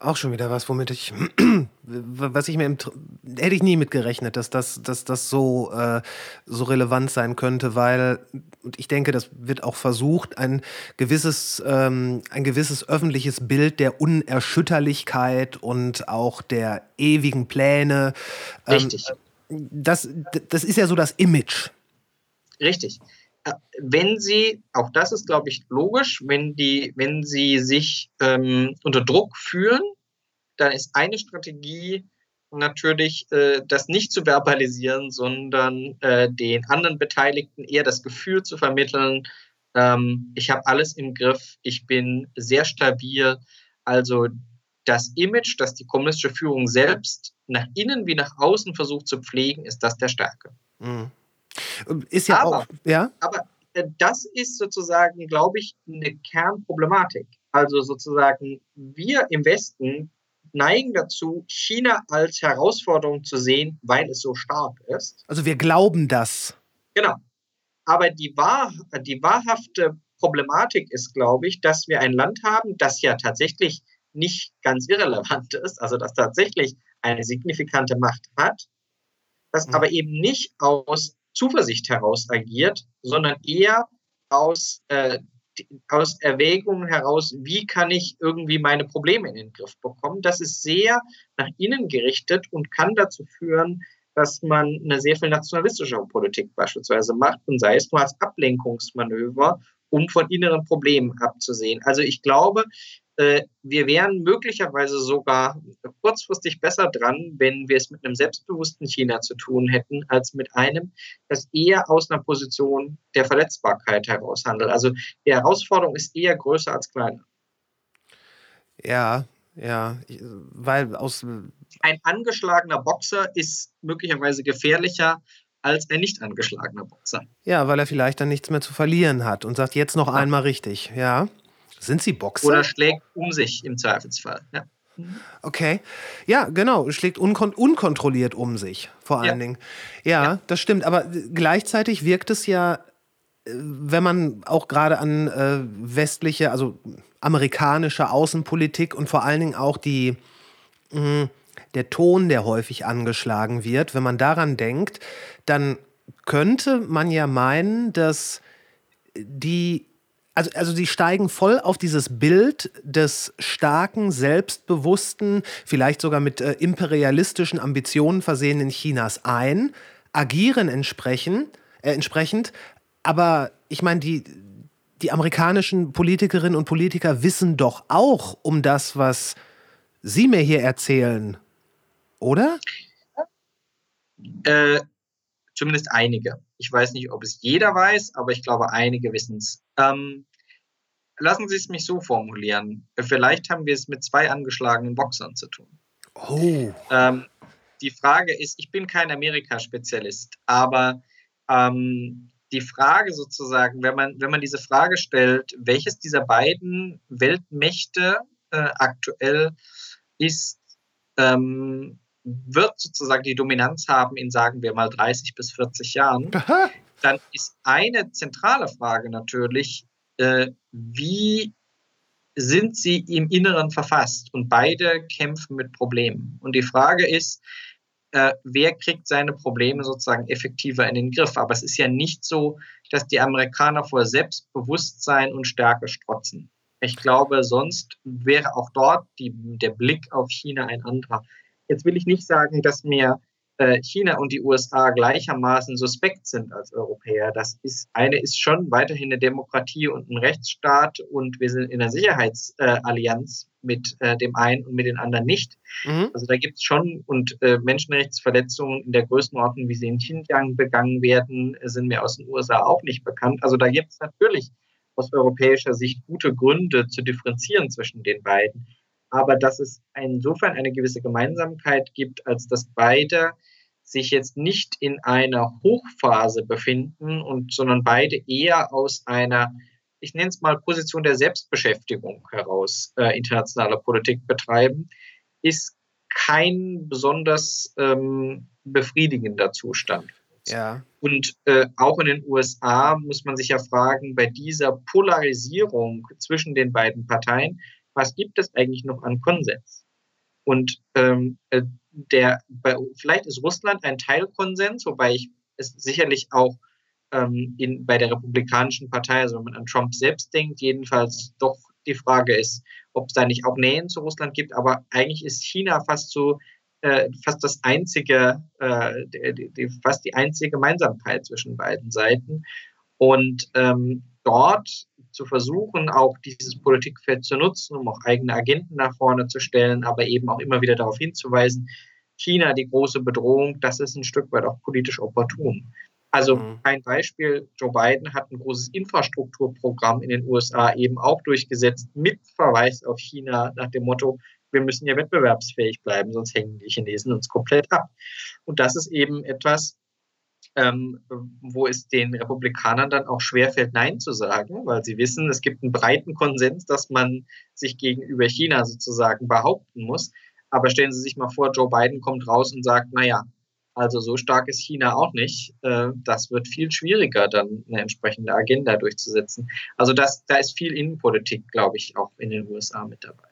Auch schon wieder was, womit ich, was ich mir im, hätte ich nie mitgerechnet, dass das, dass das so, äh, so relevant sein könnte, weil, und ich denke, das wird auch versucht, ein gewisses, ähm, ein gewisses öffentliches Bild der Unerschütterlichkeit und auch der ewigen Pläne. Ähm, Richtig. Das, das ist ja so das Image. Richtig wenn sie, auch das ist, glaube ich, logisch, wenn, die, wenn sie sich ähm, unter Druck fühlen, dann ist eine Strategie natürlich, äh, das nicht zu verbalisieren, sondern äh, den anderen Beteiligten eher das Gefühl zu vermitteln, ähm, ich habe alles im Griff, ich bin sehr stabil. Also das Image, das die kommunistische Führung selbst nach innen wie nach außen versucht zu pflegen, ist das der Stärke. Mhm. Ist ja aber, auch, ja. Aber äh, das ist sozusagen, glaube ich, eine Kernproblematik. Also sozusagen, wir im Westen neigen dazu, China als Herausforderung zu sehen, weil es so stark ist. Also wir glauben das. Genau. Aber die, wahr, die wahrhafte Problematik ist, glaube ich, dass wir ein Land haben, das ja tatsächlich nicht ganz irrelevant ist, also das tatsächlich eine signifikante Macht hat, das mhm. aber eben nicht aus Zuversicht heraus agiert, sondern eher aus, äh, aus Erwägungen heraus, wie kann ich irgendwie meine Probleme in den Griff bekommen. Das ist sehr nach innen gerichtet und kann dazu führen, dass man eine sehr viel nationalistische Politik beispielsweise macht und sei es nur als Ablenkungsmanöver, um von inneren Problemen abzusehen. Also ich glaube, wir wären möglicherweise sogar kurzfristig besser dran, wenn wir es mit einem selbstbewussten China zu tun hätten, als mit einem, das eher aus einer Position der Verletzbarkeit heraus handelt. Also die Herausforderung ist eher größer als kleiner. Ja, ja, weil aus. Ein angeschlagener Boxer ist möglicherweise gefährlicher als ein nicht angeschlagener Boxer. Ja, weil er vielleicht dann nichts mehr zu verlieren hat und sagt jetzt noch ja. einmal richtig, ja. Sind Sie Boxer? Oder schlägt um sich im Zweifelsfall. Ja. Okay. Ja, genau. Schlägt unkon unkontrolliert um sich, vor allen ja. Dingen. Ja, ja, das stimmt. Aber gleichzeitig wirkt es ja, äh, wenn man auch gerade an äh, westliche, also amerikanische Außenpolitik und vor allen Dingen auch die, mh, hm, der Ton, der häufig angeschlagen wird, wenn man daran denkt, dann könnte man ja meinen, dass die also, also sie steigen voll auf dieses Bild des starken, selbstbewussten, vielleicht sogar mit äh, imperialistischen Ambitionen versehenen Chinas ein, agieren entsprechend, äh, entsprechend aber ich meine, die, die amerikanischen Politikerinnen und Politiker wissen doch auch um das, was Sie mir hier erzählen, oder? Äh, zumindest einige. Ich weiß nicht, ob es jeder weiß, aber ich glaube, einige wissen es. Ähm, lassen Sie es mich so formulieren. Vielleicht haben wir es mit zwei angeschlagenen Boxern zu tun. Oh. Ähm, die Frage ist, ich bin kein Amerika-Spezialist, aber ähm, die Frage sozusagen, wenn man, wenn man diese Frage stellt, welches dieser beiden Weltmächte äh, aktuell ist, ähm, wird sozusagen die Dominanz haben in, sagen wir mal, 30 bis 40 Jahren, Aha. dann ist eine zentrale Frage natürlich, äh, wie sind sie im Inneren verfasst? Und beide kämpfen mit Problemen. Und die Frage ist, äh, wer kriegt seine Probleme sozusagen effektiver in den Griff? Aber es ist ja nicht so, dass die Amerikaner vor Selbstbewusstsein und Stärke strotzen. Ich glaube, sonst wäre auch dort die, der Blick auf China ein anderer. Jetzt will ich nicht sagen, dass mir äh, China und die USA gleichermaßen suspekt sind als Europäer. Das ist eine ist schon weiterhin eine Demokratie und ein Rechtsstaat und wir sind in einer Sicherheitsallianz mit äh, dem einen und mit den anderen nicht. Mhm. Also da gibt es schon und äh, Menschenrechtsverletzungen in der Größenordnung, wie sie in Xinjiang begangen werden, sind mir aus den USA auch nicht bekannt. Also da gibt es natürlich aus europäischer Sicht gute Gründe zu differenzieren zwischen den beiden aber dass es insofern eine gewisse Gemeinsamkeit gibt, als dass beide sich jetzt nicht in einer Hochphase befinden und sondern beide eher aus einer ich nenne es mal Position der Selbstbeschäftigung heraus äh, internationale Politik betreiben, ist kein besonders ähm, befriedigender Zustand. Ja. Und äh, auch in den USA muss man sich ja fragen, bei dieser Polarisierung zwischen den beiden Parteien, was gibt es eigentlich noch an Konsens? Und ähm, äh, der, bei, vielleicht ist Russland ein Teilkonsens, wobei ich es sicherlich auch ähm, in, bei der Republikanischen Partei, also wenn man an Trump selbst denkt, jedenfalls doch die Frage ist, ob es da nicht auch Nähen zu Russland gibt. Aber eigentlich ist China fast so äh, fast das einzige, äh, die, fast die einzige Gemeinsamkeit zwischen beiden Seiten. Und ähm, dort zu versuchen, auch dieses Politikfeld zu nutzen, um auch eigene Agenten nach vorne zu stellen, aber eben auch immer wieder darauf hinzuweisen, China die große Bedrohung, das ist ein Stück weit auch politisch opportun. Also mhm. ein Beispiel, Joe Biden hat ein großes Infrastrukturprogramm in den USA eben auch durchgesetzt mit Verweis auf China nach dem Motto, wir müssen ja wettbewerbsfähig bleiben, sonst hängen die Chinesen uns komplett ab. Und das ist eben etwas, ähm, wo es den Republikanern dann auch schwerfällt, Nein zu sagen, weil sie wissen, es gibt einen breiten Konsens, dass man sich gegenüber China sozusagen behaupten muss. Aber stellen Sie sich mal vor, Joe Biden kommt raus und sagt, naja, also so stark ist China auch nicht. Äh, das wird viel schwieriger, dann eine entsprechende Agenda durchzusetzen. Also das, da ist viel Innenpolitik, glaube ich, auch in den USA mit dabei.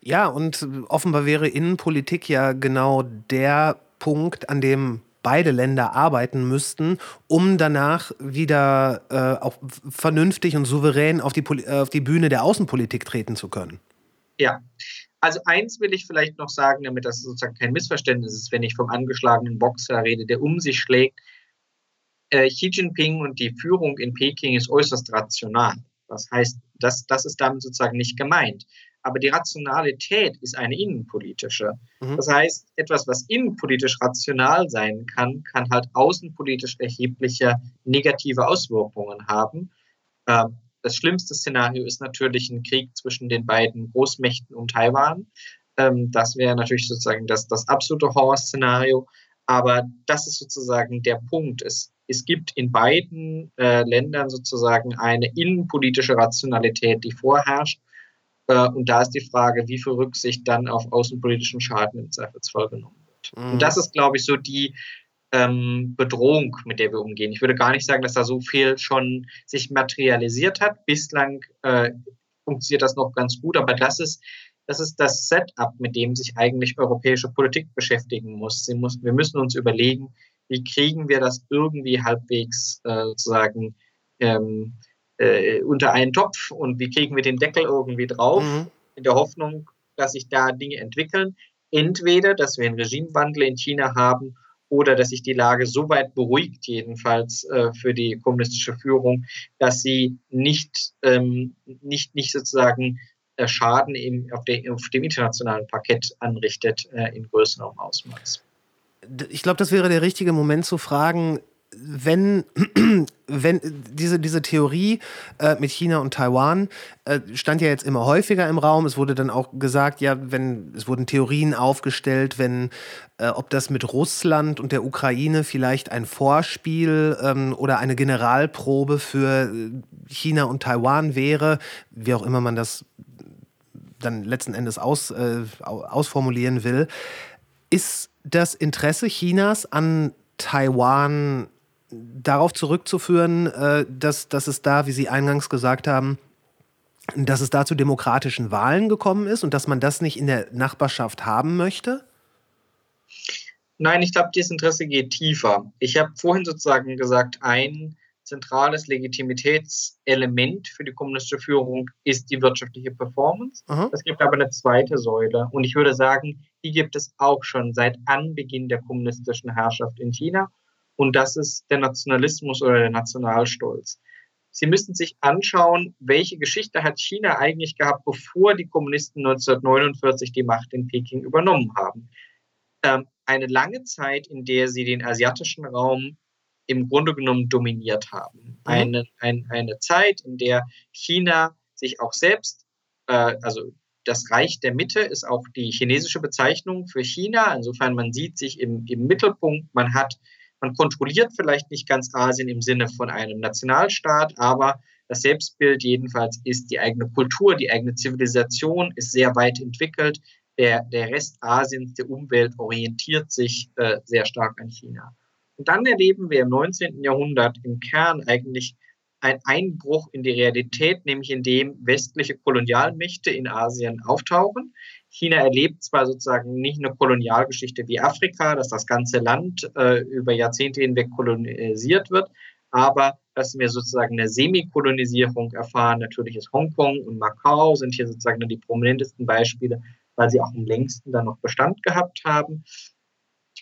Ja, und offenbar wäre Innenpolitik ja genau der Punkt, an dem beide Länder arbeiten müssten, um danach wieder äh, auch vernünftig und souverän auf die, auf die Bühne der Außenpolitik treten zu können. Ja, also eins will ich vielleicht noch sagen, damit das sozusagen kein Missverständnis ist, wenn ich vom angeschlagenen Boxer rede, der um sich schlägt. Äh, Xi Jinping und die Führung in Peking ist äußerst rational. Das heißt, das, das ist damit sozusagen nicht gemeint. Aber die Rationalität ist eine innenpolitische. Mhm. Das heißt, etwas, was innenpolitisch rational sein kann, kann halt außenpolitisch erhebliche negative Auswirkungen haben. Ähm, das schlimmste Szenario ist natürlich ein Krieg zwischen den beiden Großmächten um Taiwan. Ähm, das wäre natürlich sozusagen das, das absolute Horrorszenario. Aber das ist sozusagen der Punkt. Es, es gibt in beiden äh, Ländern sozusagen eine innenpolitische Rationalität, die vorherrscht. Äh, und da ist die Frage, wie viel Rücksicht dann auf außenpolitischen Schaden im Zweifelsfall genommen wird. Mhm. Und das ist, glaube ich, so die ähm, Bedrohung, mit der wir umgehen. Ich würde gar nicht sagen, dass da so viel schon sich materialisiert hat. Bislang äh, funktioniert das noch ganz gut, aber das ist das ist das Setup, mit dem sich eigentlich europäische Politik beschäftigen muss. muss wir müssen uns überlegen, wie kriegen wir das irgendwie halbwegs äh, sozusagen ähm, äh, unter einen Topf und wie kriegen wir den Deckel irgendwie drauf, mhm. in der Hoffnung, dass sich da Dinge entwickeln. Entweder, dass wir einen Regimewandel in China haben oder dass sich die Lage so weit beruhigt, jedenfalls äh, für die kommunistische Führung, dass sie nicht, ähm, nicht, nicht sozusagen äh, Schaden im, auf, der, auf, dem internationalen Parkett anrichtet äh, in größerem Ausmaß. Ich glaube, das wäre der richtige Moment zu fragen, wenn, wenn diese, diese Theorie äh, mit China und Taiwan äh, stand ja jetzt immer häufiger im Raum. Es wurde dann auch gesagt, ja, wenn es wurden Theorien aufgestellt, wenn äh, ob das mit Russland und der Ukraine vielleicht ein Vorspiel ähm, oder eine Generalprobe für äh, China und Taiwan wäre, wie auch immer man das dann letzten Endes aus, äh, ausformulieren will. Ist das Interesse Chinas an Taiwan darauf zurückzuführen, äh, dass, dass es da, wie Sie eingangs gesagt haben, dass es da zu demokratischen Wahlen gekommen ist und dass man das nicht in der Nachbarschaft haben möchte? Nein, ich glaube, dieses Interesse geht tiefer. Ich habe vorhin sozusagen gesagt, ein zentrales Legitimitätselement für die kommunistische Führung ist die wirtschaftliche Performance. Aha. Es gibt aber eine zweite Säule. Und ich würde sagen, die gibt es auch schon seit Anbeginn der kommunistischen Herrschaft in China. Und das ist der Nationalismus oder der Nationalstolz. Sie müssen sich anschauen, welche Geschichte hat China eigentlich gehabt, bevor die Kommunisten 1949 die Macht in Peking übernommen haben. Ähm, eine lange Zeit, in der sie den asiatischen Raum im Grunde genommen dominiert haben. Mhm. Eine, ein, eine Zeit, in der China sich auch selbst, äh, also das Reich der Mitte ist auch die chinesische Bezeichnung für China. Insofern man sieht sich im, im Mittelpunkt, man hat man kontrolliert vielleicht nicht ganz Asien im Sinne von einem Nationalstaat, aber das Selbstbild jedenfalls ist die eigene Kultur, die eigene Zivilisation ist sehr weit entwickelt. Der, der Rest Asiens, der Umwelt orientiert sich äh, sehr stark an China. Und dann erleben wir im 19. Jahrhundert im Kern eigentlich einen Einbruch in die Realität, nämlich indem westliche Kolonialmächte in Asien auftauchen. China erlebt zwar sozusagen nicht eine Kolonialgeschichte wie Afrika, dass das ganze Land äh, über Jahrzehnte hinweg kolonisiert wird, aber dass wir sozusagen eine Semikolonisierung erfahren. Natürlich ist Hongkong und Macau sind hier sozusagen die prominentesten Beispiele, weil sie auch am längsten dann noch Bestand gehabt haben.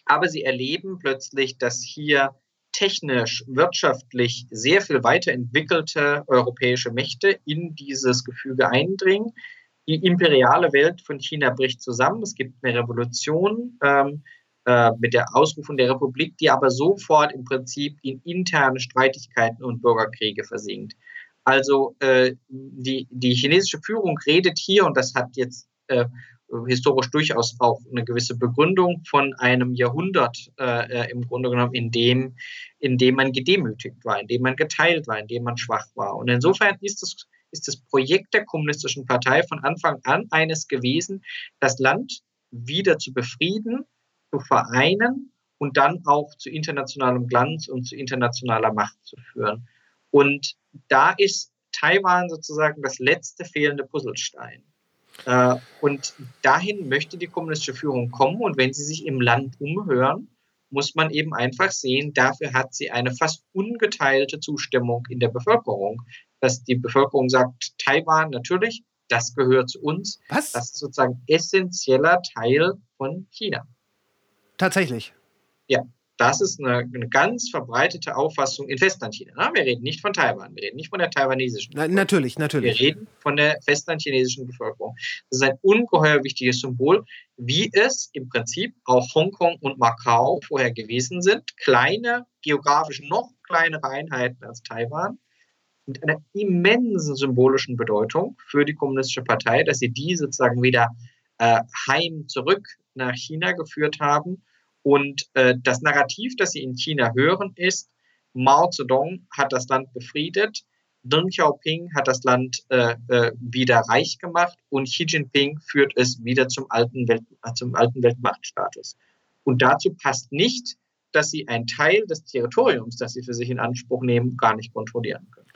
Aber sie erleben plötzlich, dass hier technisch, wirtschaftlich sehr viel weiterentwickelte europäische Mächte in dieses Gefüge eindringen. Die imperiale Welt von China bricht zusammen. Es gibt eine Revolution ähm, äh, mit der Ausrufung der Republik, die aber sofort im Prinzip in interne Streitigkeiten und Bürgerkriege versinkt. Also äh, die, die chinesische Führung redet hier, und das hat jetzt äh, historisch durchaus auch eine gewisse Begründung von einem Jahrhundert äh, äh, im Grunde genommen, in dem, in dem man gedemütigt war, in dem man geteilt war, in dem man schwach war. Und insofern ist das, ist das Projekt der Kommunistischen Partei von Anfang an eines gewesen, das Land wieder zu befrieden, zu vereinen und dann auch zu internationalem Glanz und zu internationaler Macht zu führen. Und da ist Taiwan sozusagen das letzte fehlende Puzzlestein. Äh, und dahin möchte die kommunistische Führung kommen. Und wenn sie sich im Land umhören, muss man eben einfach sehen, dafür hat sie eine fast ungeteilte Zustimmung in der Bevölkerung. Dass die Bevölkerung sagt, Taiwan natürlich, das gehört zu uns. Was? Das ist sozusagen essentieller Teil von China. Tatsächlich. Ja, das ist eine, eine ganz verbreitete Auffassung in Festlandchina. Na, wir reden nicht von Taiwan, wir reden nicht von der taiwanesischen. Na, natürlich, Wir natürlich. reden von der festlandchinesischen Bevölkerung. Das ist ein ungeheuer wichtiges Symbol, wie es im Prinzip auch Hongkong und Macau vorher gewesen sind. Kleine, geografisch noch kleinere Einheiten als Taiwan mit einer immensen symbolischen Bedeutung für die Kommunistische Partei, dass sie die sozusagen wieder äh, heim zurück nach China geführt haben. Und äh, das Narrativ, das sie in China hören, ist, Mao Zedong hat das Land befriedet, Deng Xiaoping hat das Land äh, äh, wieder reich gemacht und Xi Jinping führt es wieder zum alten, Welt, äh, zum alten Weltmachtstatus. Und dazu passt nicht, dass sie einen Teil des Territoriums, das sie für sich in Anspruch nehmen, gar nicht kontrollieren können.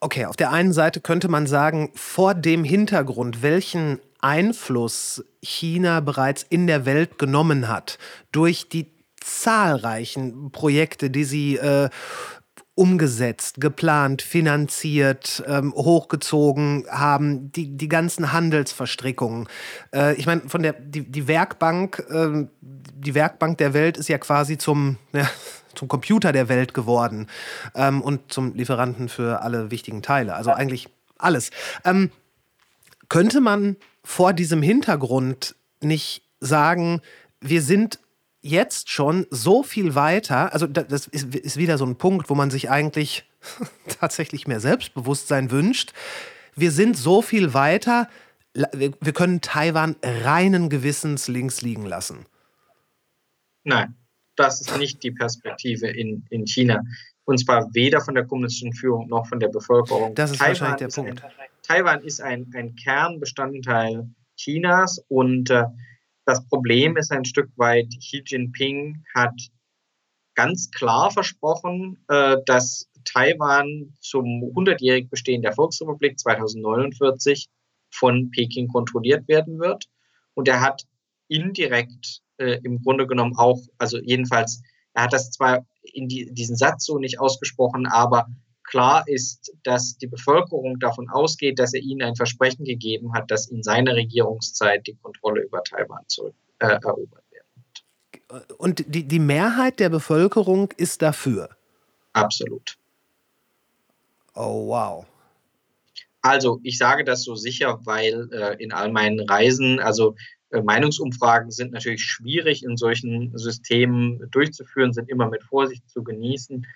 Okay, auf der einen Seite könnte man sagen, vor dem Hintergrund, welchen Einfluss China bereits in der Welt genommen hat, durch die zahlreichen Projekte, die sie äh, umgesetzt, geplant, finanziert, ähm, hochgezogen haben, die, die ganzen Handelsverstrickungen. Äh, ich meine, von der die, die Werkbank, ähm, die Werkbank der Welt ist ja quasi zum, ja, zum Computer der Welt geworden ähm, und zum Lieferanten für alle wichtigen Teile. Also eigentlich alles. Ähm, könnte man vor diesem Hintergrund nicht sagen, wir sind jetzt schon so viel weiter, also da- das ist, ist wieder so ein Punkt, wo man sich eigentlich tatsächlich mehr Selbstbewusstsein wünscht. Wir sind so viel weiter, wir können Taiwan reinen Gewissens links liegen lassen. Nein, das ist nicht die Perspektive in, in China. Und zwar weder von der kommunistischen Führung noch von der Bevölkerung. Das ist wahrscheinlich der Punkt. Ein, Taiwan ist ein, ein Kernbestandteil Chinas und äh, das Problem ist ein Stück weit, Xi Jinping hat ganz klar versprochen, äh, dass Taiwan zum 100-jährigen Bestehen der Volksrepublik 2049 von Peking kontrolliert werden wird. Und er hat indirekt äh, im Grunde genommen auch, also jedenfalls, er hat das zwar in die, diesen Satz so nicht ausgesprochen, aber klar ist, dass die Bevölkerung davon ausgeht, dass er ihnen ein Versprechen gegeben hat, dass in seiner Regierungszeit die Kontrolle über Taiwan zurück äh, erobert wird. Und die, die Mehrheit der Bevölkerung ist dafür. Absolut. Oh, wow. Also ich sage das so sicher, weil äh, in all meinen Reisen, also äh, Meinungsumfragen sind natürlich schwierig in solchen Systemen durchzuführen, sind immer mit Vorsicht zu genießen.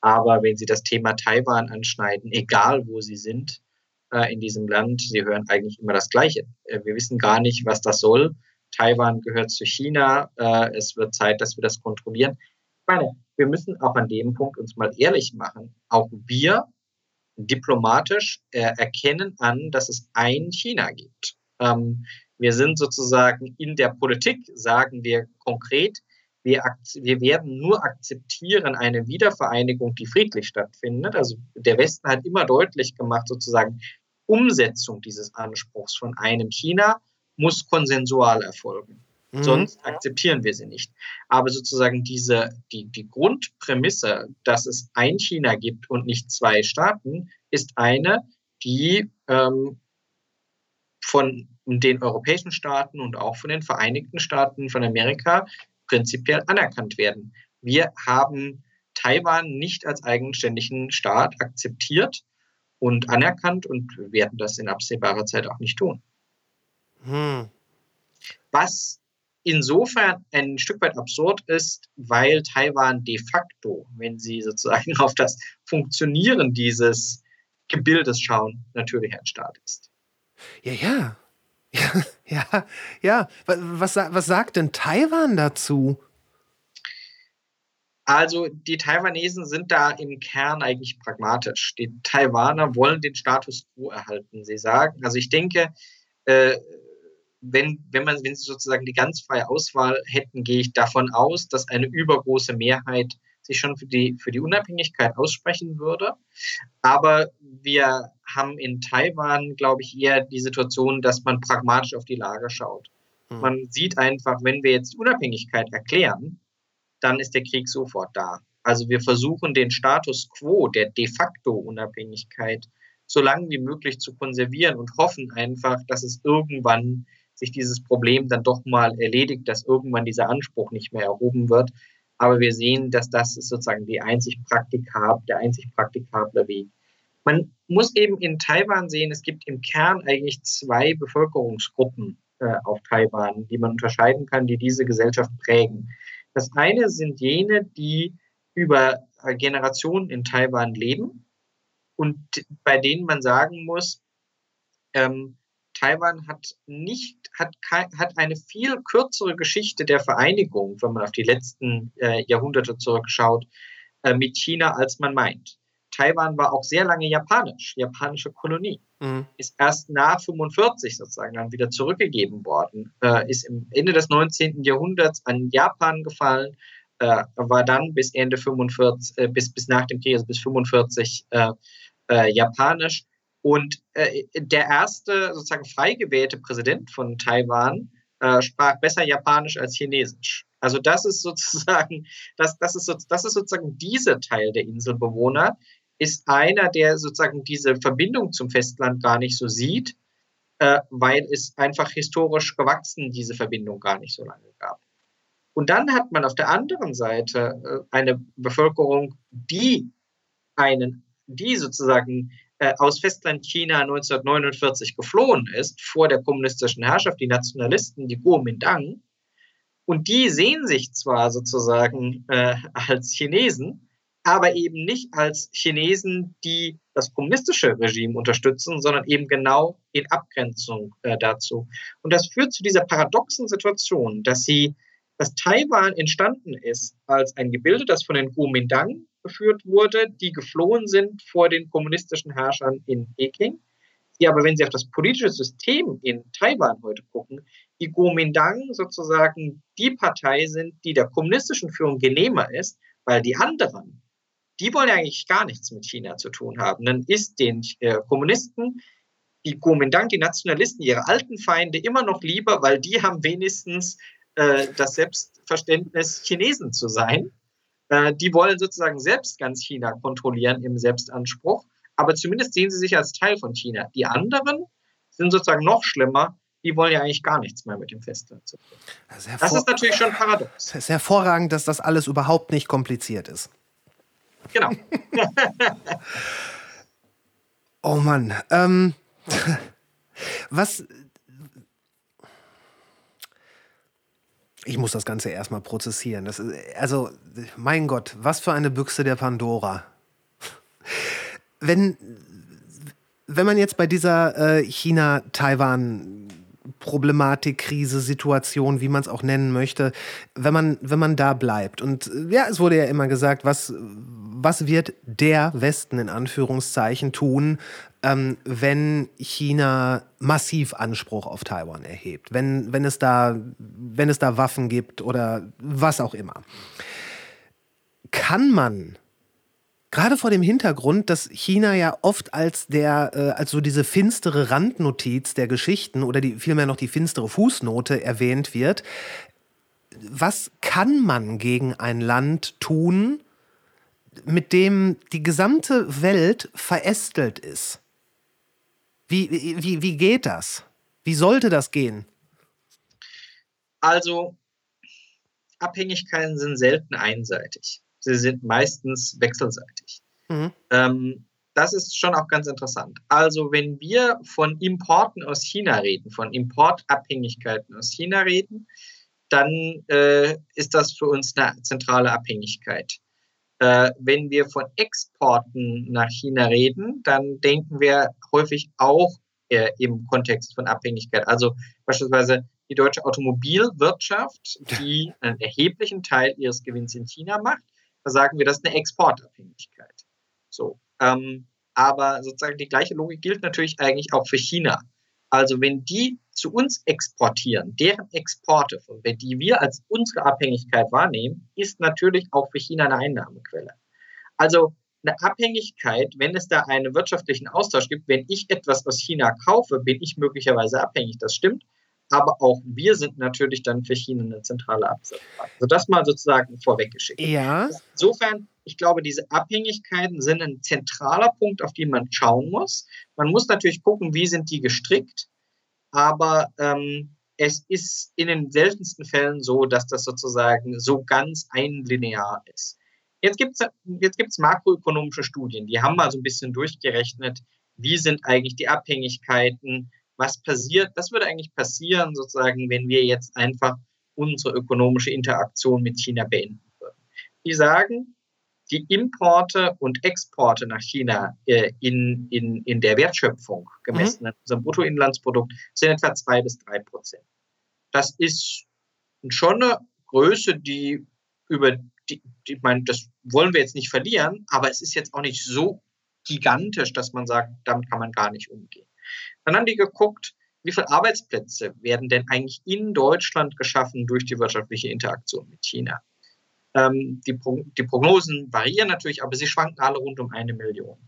Aber wenn Sie das Thema Taiwan anschneiden, egal wo Sie sind äh, in diesem Land, Sie hören eigentlich immer das Gleiche. Äh, wir wissen gar nicht, was das soll. Taiwan gehört zu China. Äh, es wird Zeit, dass wir das kontrollieren. Ich meine, wir müssen auch an dem Punkt uns mal ehrlich machen. Auch wir diplomatisch äh, erkennen an, dass es ein China gibt. Ähm, wir sind sozusagen in der Politik, sagen wir konkret, wir, wir werden nur akzeptieren eine Wiedervereinigung, die friedlich stattfindet. Also der Westen hat immer deutlich gemacht, sozusagen Umsetzung dieses Anspruchs von einem China muss konsensual erfolgen. Mhm. Sonst akzeptieren wir sie nicht. Aber sozusagen diese, die, die Grundprämisse, dass es ein China gibt und nicht zwei Staaten, ist eine, die ähm, von den europäischen Staaten und auch von den Vereinigten Staaten von Amerika prinzipiell anerkannt werden. Wir haben Taiwan nicht als eigenständigen Staat akzeptiert und anerkannt und werden das in absehbarer Zeit auch nicht tun. Hm. Was insofern ein Stück weit absurd ist, weil Taiwan de facto, wenn Sie sozusagen auf das Funktionieren dieses Gebildes schauen, natürlich ein Staat ist. Ja, ja. Ja, ja, ja. Was, was, sagt denn Taiwan dazu? Also die Taiwanesen sind da im Kern eigentlich pragmatisch. Die Taiwaner wollen den Status quo erhalten. Sie sagen, also ich denke, äh, wenn, wenn, man, wenn sie sozusagen die ganz freie Auswahl hätten, gehe ich davon aus, dass eine übergroße Mehrheit sich schon für die, für die Unabhängigkeit aussprechen würde. Aber wir haben in Taiwan, glaube ich, eher die Situation, dass man pragmatisch auf die Lage schaut. Mhm. Man sieht einfach, wenn wir jetzt Unabhängigkeit erklären, dann ist der Krieg sofort da. Also wir versuchen den Status quo der de facto Unabhängigkeit so lange wie möglich zu konservieren und hoffen einfach, dass es irgendwann sich dieses Problem dann doch mal erledigt, dass irgendwann dieser Anspruch nicht mehr erhoben wird. Aber wir sehen, dass das ist sozusagen die einzig praktikable, der einzig praktikable Weg. Man muss eben in Taiwan sehen, es gibt im Kern eigentlich zwei Bevölkerungsgruppen äh, auf Taiwan, die man unterscheiden kann, die diese Gesellschaft prägen. Das eine sind jene, die über äh, Generationen in Taiwan leben und bei denen man sagen muss, ähm, Taiwan hat nicht, hat, hat eine viel kürzere Geschichte der Vereinigung, wenn man auf die letzten äh, Jahrhunderte zurückschaut, äh, mit China, als man meint. Taiwan war auch sehr lange japanisch, japanische Kolonie. Mhm. Ist erst nach 45 sozusagen dann wieder zurückgegeben worden, äh, ist im Ende des 19. Jahrhunderts an Japan gefallen, äh, war dann bis Ende 45, äh, bis, bis nach dem Krieg, also bis 45 äh, äh, japanisch. Und äh, der erste sozusagen frei gewählte Präsident von Taiwan sprach besser Japanisch als Chinesisch. Also das ist sozusagen, das, das, ist, das ist sozusagen dieser Teil der Inselbewohner, ist einer, der sozusagen diese Verbindung zum Festland gar nicht so sieht, äh, weil es einfach historisch gewachsen diese Verbindung gar nicht so lange gab. Und dann hat man auf der anderen Seite äh, eine Bevölkerung, die einen, die sozusagen äh, aus Festland China 1949 geflohen ist vor der kommunistischen Herrschaft, die Nationalisten, die Kuomintang. Und die sehen sich zwar sozusagen äh, als Chinesen, aber eben nicht als Chinesen, die das kommunistische Regime unterstützen, sondern eben genau in Abgrenzung äh, dazu. Und das führt zu dieser paradoxen Situation, dass sie, dass Taiwan entstanden ist als ein Gebilde, das von den Kuomintang geführt wurde, die geflohen sind vor den kommunistischen Herrschern in Peking. Die aber, wenn Sie auf das politische System in Taiwan heute gucken, die Kuomintang sozusagen die Partei sind, die der kommunistischen Führung genehmer ist, weil die anderen, die wollen eigentlich gar nichts mit China zu tun haben. Dann ist den äh, Kommunisten die Kuomintang, die Nationalisten, ihre alten Feinde immer noch lieber, weil die haben wenigstens äh, das Selbstverständnis, Chinesen zu sein. Äh, die wollen sozusagen selbst ganz China kontrollieren im Selbstanspruch, aber zumindest sehen sie sich als Teil von China. Die anderen sind sozusagen noch schlimmer, die wollen ja eigentlich gar nichts mehr mit dem Festland zu tun. Das, das ist natürlich schon paradox. Es ist hervorragend, dass das alles überhaupt nicht kompliziert ist. Genau. oh Mann. Ähm, was. Ich muss das Ganze erstmal prozessieren. Das ist, also, mein Gott, was für eine Büchse der Pandora. Wenn, wenn man jetzt bei dieser äh, China-Taiwan Problematik, Krise, Situation, wie man es auch nennen möchte, wenn man, wenn man da bleibt. Und ja, es wurde ja immer gesagt, was, was wird der Westen in Anführungszeichen tun, ähm, wenn China massiv Anspruch auf Taiwan erhebt, wenn, wenn, es da, wenn es da Waffen gibt oder was auch immer. Kann man gerade vor dem Hintergrund, dass China ja oft als der, äh, als so diese finstere Randnotiz der Geschichten oder die, vielmehr noch die finstere Fußnote erwähnt wird, was kann man gegen ein Land tun, mit dem die gesamte Welt verästelt ist. Wie, wie, wie geht das? Wie sollte das gehen? Also, Abhängigkeiten sind selten einseitig. Sie sind meistens wechselseitig. Mhm. Ähm, das ist schon auch ganz interessant. Also, wenn wir von Importen aus China reden, von Importabhängigkeiten aus China reden, dann äh, ist das für uns eine zentrale Abhängigkeit. Äh, wenn wir von Exporten nach China reden, dann denken wir häufig auch äh, im Kontext von Abhängigkeit. Also beispielsweise die deutsche Automobilwirtschaft, die einen erheblichen Teil ihres Gewinns in China macht, da sagen wir, das ist eine Exportabhängigkeit. So, ähm, aber sozusagen die gleiche Logik gilt natürlich eigentlich auch für China. Also wenn die zu uns exportieren, deren Exporte, von die wir als unsere Abhängigkeit wahrnehmen, ist natürlich auch für China eine Einnahmequelle. Also eine Abhängigkeit, wenn es da einen wirtschaftlichen Austausch gibt, wenn ich etwas aus China kaufe, bin ich möglicherweise abhängig, das stimmt. aber auch wir sind natürlich dann für China eine zentrale Absatzmarkt. Also das mal sozusagen vorweggeschickt. Ja. Insofern, ich glaube, diese Abhängigkeiten sind ein zentraler Punkt, auf den man schauen muss. Man muss natürlich gucken, wie sind die gestrickt, aber ähm, es ist in den seltensten Fällen so, dass das sozusagen so ganz einlinear ist. Jetzt gibt es jetzt gibt's makroökonomische Studien, die haben mal so ein bisschen durchgerechnet, wie sind eigentlich die Abhängigkeiten, was passiert, was würde eigentlich passieren, sozusagen, wenn wir jetzt einfach unsere ökonomische Interaktion mit China beenden würden. Die sagen, die Importe und Exporte nach China äh, in, in, in der Wertschöpfung gemessen mhm. an unserem Bruttoinlandsprodukt sind etwa zwei bis drei Prozent. Das ist schon eine Größe, die über die, die, ich meine, das wollen wir jetzt nicht verlieren, aber es ist jetzt auch nicht so gigantisch, dass man sagt, damit kann man gar nicht umgehen. Dann haben die geguckt, wie viele Arbeitsplätze werden denn eigentlich in Deutschland geschaffen durch die wirtschaftliche Interaktion mit China. Ähm, die, Pro die Prognosen variieren natürlich, aber sie schwanken alle rund um eine Million.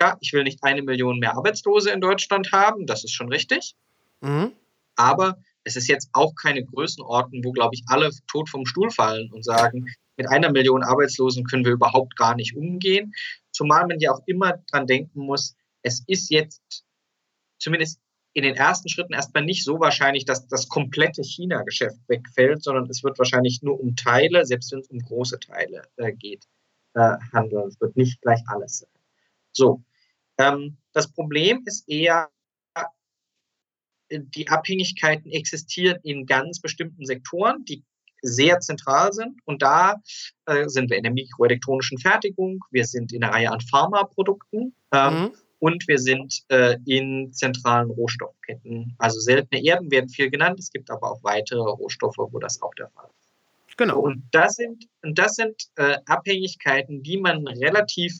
Ja, ich will nicht eine Million mehr Arbeitslose in Deutschland haben, das ist schon richtig. Mhm. Aber es ist jetzt auch keine Größenordnung, wo, glaube ich, alle tot vom Stuhl fallen und sagen, mit einer Million Arbeitslosen können wir überhaupt gar nicht umgehen. Zumal man ja auch immer dran denken muss, es ist jetzt zumindest in den ersten Schritten erstmal nicht so wahrscheinlich, dass das komplette China-Geschäft wegfällt, sondern es wird wahrscheinlich nur um Teile, selbst wenn es um große Teile äh, geht, äh, handeln. Es wird nicht gleich alles sein. So, ähm, das Problem ist eher, die Abhängigkeiten existieren in ganz bestimmten Sektoren, die sehr zentral sind. Und da äh, sind wir in der mikroelektronischen Fertigung, wir sind in einer Reihe an Pharmaprodukten ähm, mhm. Und wir sind äh, in zentralen Rohstoffketten. Also seltene Erden werden viel genannt, es gibt aber auch weitere Rohstoffe, wo das auch der Fall ist. Genau. Und das sind, und das sind äh, Abhängigkeiten, die man relativ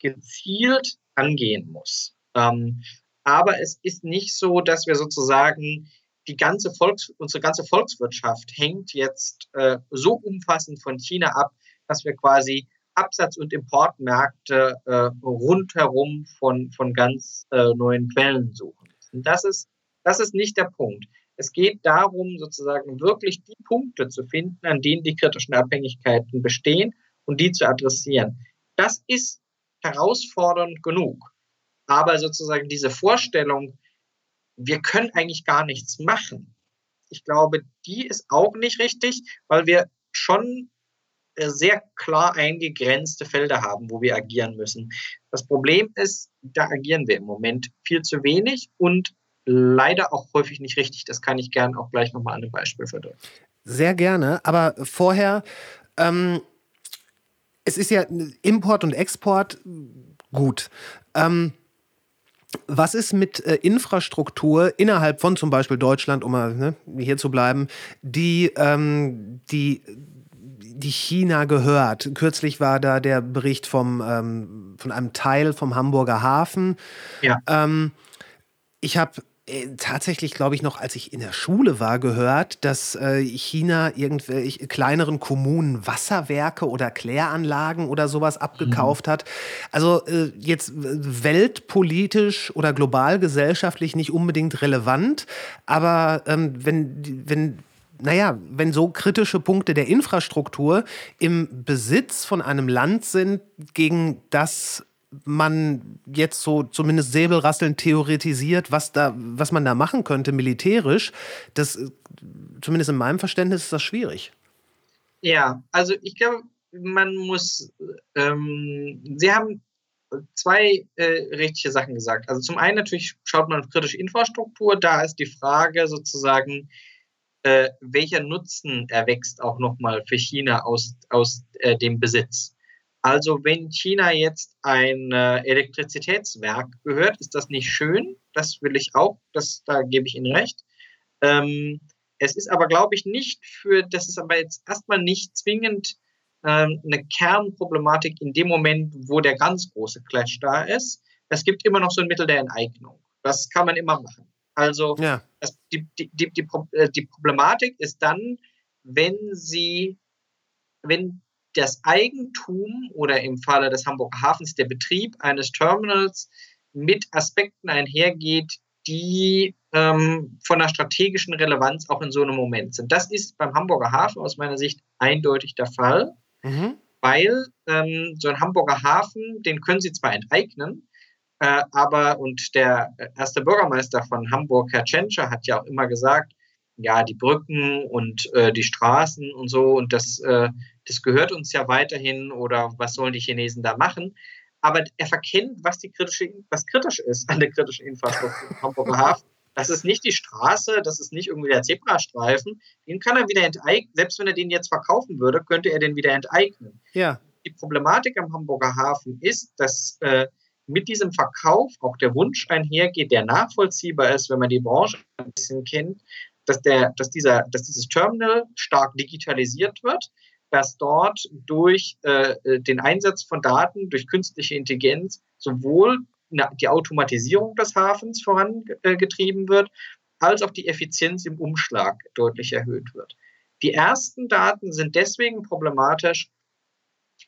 gezielt angehen muss. Ähm, aber es ist nicht so, dass wir sozusagen die ganze Volks, unsere ganze Volkswirtschaft hängt jetzt äh, so umfassend von China ab, dass wir quasi Absatz- und Importmärkte äh, rundherum von, von ganz äh, neuen Quellen suchen. Und das ist, das ist nicht der Punkt. Es geht darum, sozusagen wirklich die Punkte zu finden, an denen die kritischen Abhängigkeiten bestehen und die zu adressieren. Das ist herausfordernd genug. Aber sozusagen diese Vorstellung, wir können eigentlich gar nichts machen. Ich glaube, die ist auch nicht richtig, weil wir schon sehr klar eingegrenzte Felder haben, wo wir agieren müssen. Das Problem ist, da agieren wir im Moment viel zu wenig und leider auch häufig nicht richtig. Das kann ich gerne auch gleich nochmal an einem Beispiel verdeutlichen. Sehr gerne, aber vorher, ähm, es ist ja Import und Export gut. Ähm, was ist mit äh, Infrastruktur innerhalb von zum Beispiel Deutschland, um mal ne, hier zu bleiben, die, ähm, die, die China gehört? Kürzlich war da der Bericht vom, ähm, von einem Teil vom Hamburger Hafen. Ja. Ähm, ich habe äh, tatsächlich, glaube ich, noch, als ich in der Schule war, gehört, dass äh, China irgendwelche kleineren Kommunen Wasserwerke oder Kläranlagen oder sowas abgekauft mhm. hat. Also äh, jetzt weltpolitisch oder global gesellschaftlich nicht unbedingt relevant, aber ähm, wenn, wenn naja, wenn so kritische Punkte der Infrastruktur im Besitz von einem Land sind, gegen das man jetzt so zumindest säbelrasselnd theoretisiert, was, da, was man da machen könnte militärisch, das, zumindest in meinem Verständnis, ist das schwierig. Ja, also ich glaube, man muss, ähm, Sie haben zwei äh, richtige Sachen gesagt. Also zum einen natürlich schaut man auf kritische Infrastruktur, da ist die Frage sozusagen, äh, welcher Nutzen erwächst auch nochmal für China aus, aus äh, dem Besitz. Also wenn China jetzt ein äh, Elektrizitätswerk gehört, ist das nicht schön. Das will ich auch, das, da gebe ich Ihnen recht. Ähm, es ist aber, glaube ich, nicht für, das ist aber jetzt erstmal nicht zwingend ähm, eine Kernproblematik in dem Moment, wo der ganz große Clash da ist. Es gibt immer noch so ein Mittel der Enteignung. Das kann man immer machen. Also ja. das, die, die, die, die, äh, die Problematik ist dann, wenn sie, wenn das Eigentum oder im Falle des Hamburger Hafens der Betrieb eines Terminals mit Aspekten einhergeht, die ähm, von der strategischen Relevanz auch in so einem Moment sind. Das ist beim Hamburger Hafen aus meiner Sicht eindeutig der Fall, mhm. weil ähm, so ein Hamburger Hafen, den können Sie zwar enteignen, äh, aber und der erste Bürgermeister von Hamburg, Herr Tschentscher, hat ja auch immer gesagt, ja, die Brücken und äh, die Straßen und so, und das, äh, das gehört uns ja weiterhin oder was sollen die Chinesen da machen? Aber er verkennt, was, die kritische, was kritisch ist an der kritischen Infrastruktur im Hamburger Hafen. Das ist nicht die Straße, das ist nicht irgendwie der Zebrastreifen. Den kann er wieder enteignen. Selbst wenn er den jetzt verkaufen würde, könnte er den wieder enteignen. Ja. Die Problematik am Hamburger Hafen ist, dass äh, mit diesem Verkauf auch der Wunsch einhergeht, der nachvollziehbar ist, wenn man die Branche ein bisschen kennt, dass, der, dass, dieser, dass dieses Terminal stark digitalisiert wird, dass dort durch äh, den Einsatz von Daten, durch künstliche Intelligenz sowohl die Automatisierung des Hafens vorangetrieben wird, als auch die Effizienz im Umschlag deutlich erhöht wird. Die ersten Daten sind deswegen problematisch,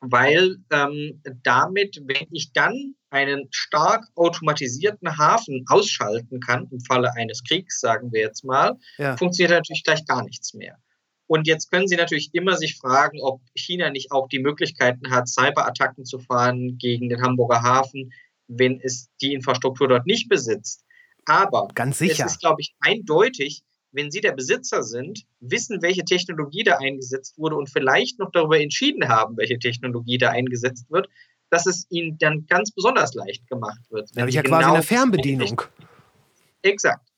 weil ähm, damit, wenn ich dann einen stark automatisierten Hafen ausschalten kann, im Falle eines Kriegs, sagen wir jetzt mal, ja. funktioniert natürlich gleich gar nichts mehr. Und jetzt können Sie natürlich immer sich fragen, ob China nicht auch die Möglichkeiten hat, Cyberattacken zu fahren gegen den Hamburger Hafen, wenn es die Infrastruktur dort nicht besitzt. Aber Ganz sicher. es ist, glaube ich, eindeutig, wenn Sie der Besitzer sind, wissen, welche Technologie da eingesetzt wurde und vielleicht noch darüber entschieden haben, welche Technologie da eingesetzt wird, dass es ihnen dann ganz besonders leicht gemacht wird. Da habe ich ja quasi genau eine Fernbedienung. Exakt.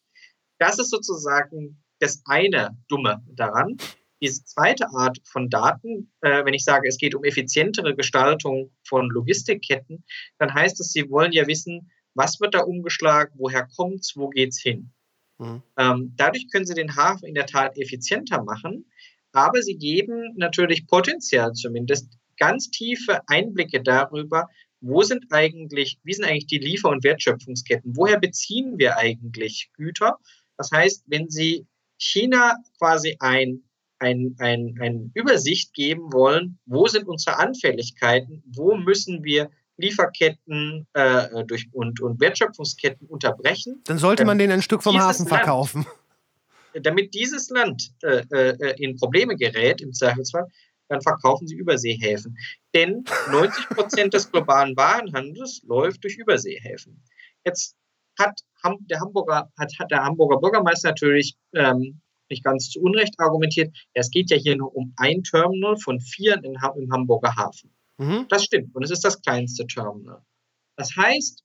Das ist sozusagen das eine Dumme daran. Diese zweite Art von Daten, äh, wenn ich sage, es geht um effizientere Gestaltung von Logistikketten, dann heißt es, Sie wollen ja wissen, was wird da umgeschlagen, woher kommt es, wo geht es hin. Mhm. Ähm, dadurch können Sie den Hafen in der Tat effizienter machen, aber Sie geben natürlich potenziell zumindest ganz tiefe Einblicke darüber, wo sind eigentlich, wie sind eigentlich die Liefer- und Wertschöpfungsketten? Woher beziehen wir eigentlich Güter? Das heißt, wenn Sie China quasi ein, ein, ein, ein Übersicht geben wollen, wo sind unsere Anfälligkeiten, wo müssen wir Lieferketten äh, durch, und, und Wertschöpfungsketten unterbrechen. Dann sollte man denen ein Stück vom Hafen verkaufen. Land, damit dieses Land äh, äh, in Probleme gerät, im Zweifelsfall, dann verkaufen sie Überseehäfen. Denn 90 Prozent des globalen Warenhandels läuft durch Überseehäfen. Jetzt hat der Hamburger, hat, hat der Hamburger Bürgermeister natürlich ähm, nicht ganz zu Unrecht argumentiert, es geht ja hier nur um ein Terminal von vier in, im Hamburger Hafen. Mhm. Das stimmt und es ist das kleinste Terminal. Das heißt,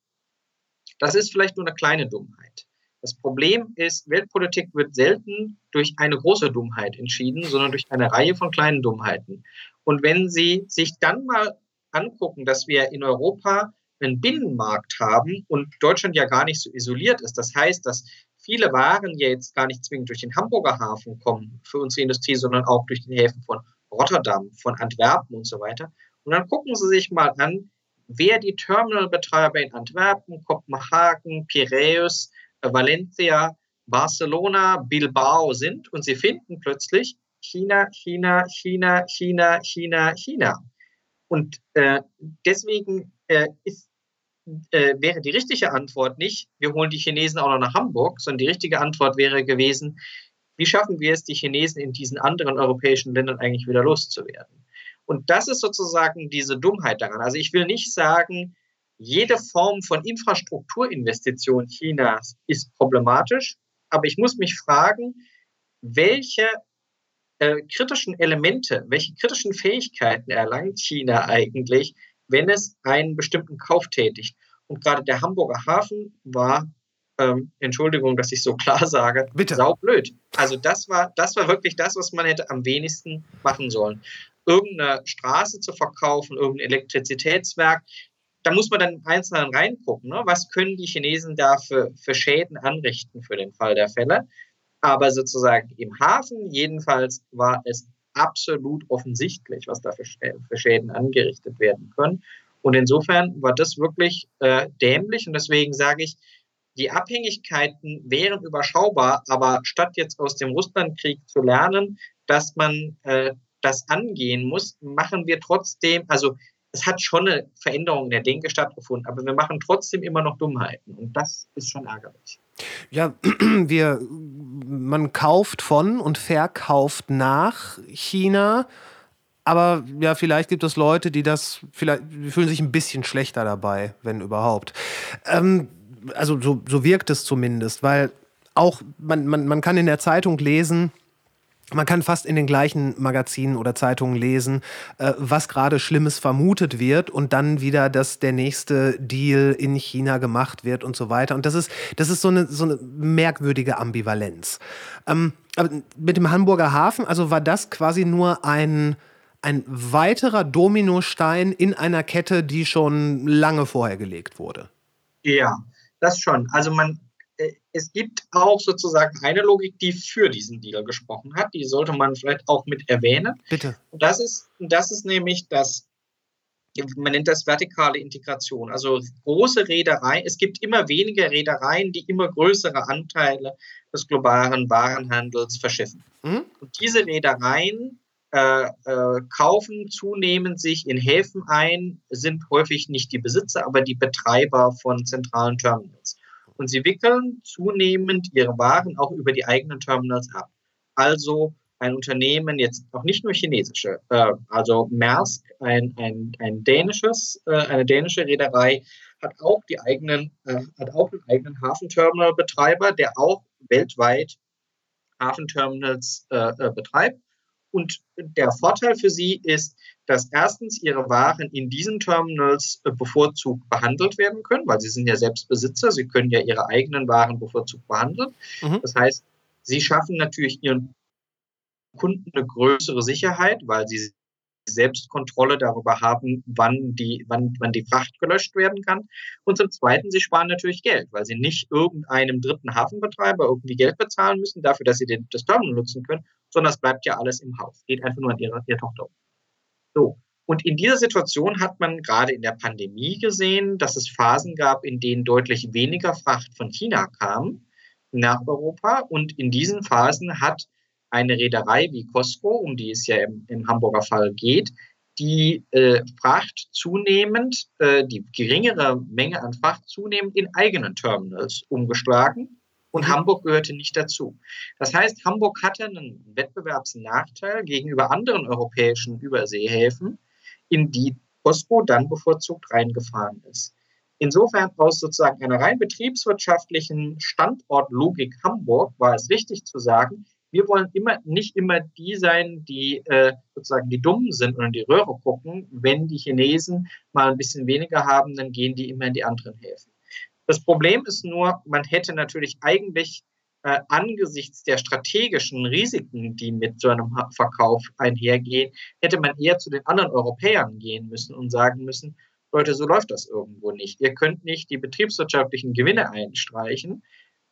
das ist vielleicht nur eine kleine Dummheit. Das Problem ist, Weltpolitik wird selten durch eine große Dummheit entschieden, sondern durch eine Reihe von kleinen Dummheiten. Und wenn Sie sich dann mal angucken, dass wir in Europa einen Binnenmarkt haben und Deutschland ja gar nicht so isoliert ist, das heißt, dass viele Waren ja jetzt gar nicht zwingend durch den Hamburger Hafen kommen für unsere Industrie, sondern auch durch den Häfen von Rotterdam, von Antwerpen und so weiter. Und dann gucken Sie sich mal an, wer die Terminalbetreiber in Antwerpen, Kopenhagen, Piräus, Valencia, Barcelona, Bilbao sind und sie finden plötzlich China, China, China, China, China, China. Und äh, deswegen äh, ist, äh, wäre die richtige Antwort nicht, wir holen die Chinesen auch noch nach Hamburg, sondern die richtige Antwort wäre gewesen, wie schaffen wir es, die Chinesen in diesen anderen europäischen Ländern eigentlich wieder loszuwerden? Und das ist sozusagen diese Dummheit daran. Also ich will nicht sagen, jede Form von Infrastrukturinvestition Chinas ist problematisch, aber ich muss mich fragen, welche äh, kritischen Elemente, welche kritischen Fähigkeiten erlangt China eigentlich, wenn es einen bestimmten Kauf tätigt? Und gerade der Hamburger Hafen war, ähm, Entschuldigung, dass ich so klar sage, Bitte. saublöd. Also das war, das war wirklich das, was man hätte am wenigsten machen sollen. Irgendeine Straße zu verkaufen, irgendein Elektrizitätswerk, da muss man dann im Einzelnen reingucken. Ne? Was können die Chinesen da für, für Schäden anrichten für den Fall der Fälle? Aber sozusagen im Hafen jedenfalls war es absolut offensichtlich, was da für, für Schäden angerichtet werden können. Und insofern war das wirklich äh, dämlich. Und deswegen sage ich, die Abhängigkeiten wären überschaubar, aber statt jetzt aus dem Russlandkrieg zu lernen, dass man äh, das angehen muss, machen wir trotzdem, also es hat schon eine Veränderung in der Denke stattgefunden, aber wir machen trotzdem immer noch Dummheiten und das ist schon ärgerlich. Ja, wir, man kauft von und verkauft nach China, aber ja, vielleicht gibt es Leute, die das, vielleicht die fühlen sich ein bisschen schlechter dabei, wenn überhaupt. Ähm, also so, so wirkt es zumindest, weil auch man, man, man kann in der Zeitung lesen, man kann fast in den gleichen Magazinen oder Zeitungen lesen, äh, was gerade Schlimmes vermutet wird und dann wieder, dass der nächste Deal in China gemacht wird und so weiter. Und das ist, das ist so, eine, so eine merkwürdige Ambivalenz. Ähm, aber mit dem Hamburger Hafen, also war das quasi nur ein, ein weiterer Dominostein in einer Kette, die schon lange vorher gelegt wurde. Ja, das schon. Also man es gibt auch sozusagen eine Logik, die für diesen Deal gesprochen hat. Die sollte man vielleicht auch mit erwähnen. Bitte. Und das ist, das ist nämlich das, man nennt das vertikale Integration. Also große Reedereien, es gibt immer weniger Reedereien, die immer größere Anteile des globalen Warenhandels verschiffen. Mhm. Und diese Reedereien äh, äh, kaufen zunehmend sich in Häfen ein, sind häufig nicht die Besitzer, aber die Betreiber von zentralen Terminals. Und sie wickeln zunehmend ihre Waren auch über die eigenen Terminals ab. Also ein Unternehmen, jetzt auch nicht nur chinesische, äh, also Maersk, ein, ein, ein dänisches, äh, eine dänische Reederei, hat auch die eigenen, äh, hat auch einen eigenen Hafenterminalbetreiber, der auch weltweit Hafenterminals äh, äh, betreibt. Und der Vorteil für sie ist, dass erstens ihre Waren in diesen Terminals äh, bevorzugt behandelt werden können, weil sie sind ja selbst Besitzer, sie können ja ihre eigenen Waren bevorzugt behandeln. Mhm. Das heißt, sie schaffen natürlich ihren Kunden eine größere Sicherheit, weil sie selbst Kontrolle darüber haben, wann die, wann, wann die Fracht gelöscht werden kann. Und zum Zweiten, sie sparen natürlich Geld, weil sie nicht irgendeinem dritten Hafenbetreiber irgendwie Geld bezahlen müssen dafür, dass sie den, das Terminal nutzen können, sondern es bleibt ja alles im Haus. Geht einfach nur an ihre, ihre Tochter um. So. Und in dieser Situation hat man gerade in der Pandemie gesehen, dass es Phasen gab, in denen deutlich weniger Fracht von China kam nach Europa. Und in diesen Phasen hat eine Reederei wie Costco, um die es ja im, im Hamburger Fall geht, die äh, Fracht zunehmend, äh, die geringere Menge an Fracht zunehmend in eigenen Terminals umgeschlagen und. Hamburg gehörte nicht dazu. Das heißt, Hamburg hatte einen Wettbewerbsnachteil gegenüber anderen europäischen Überseehäfen, in die Costco dann bevorzugt reingefahren ist. Insofern aus sozusagen einer rein betriebswirtschaftlichen Standortlogik Hamburg war es richtig zu sagen, wir wollen immer nicht immer die sein, die äh, sozusagen die Dummen sind und in die Röhre gucken. Wenn die Chinesen mal ein bisschen weniger haben, dann gehen die immer in die anderen Häfen. Das Problem ist nur, man hätte natürlich eigentlich äh, angesichts der strategischen Risiken, die mit so einem Verkauf einhergehen, hätte man eher zu den anderen Europäern gehen müssen und sagen müssen, Leute, so läuft das irgendwo nicht. Ihr könnt nicht die betriebswirtschaftlichen Gewinne einstreichen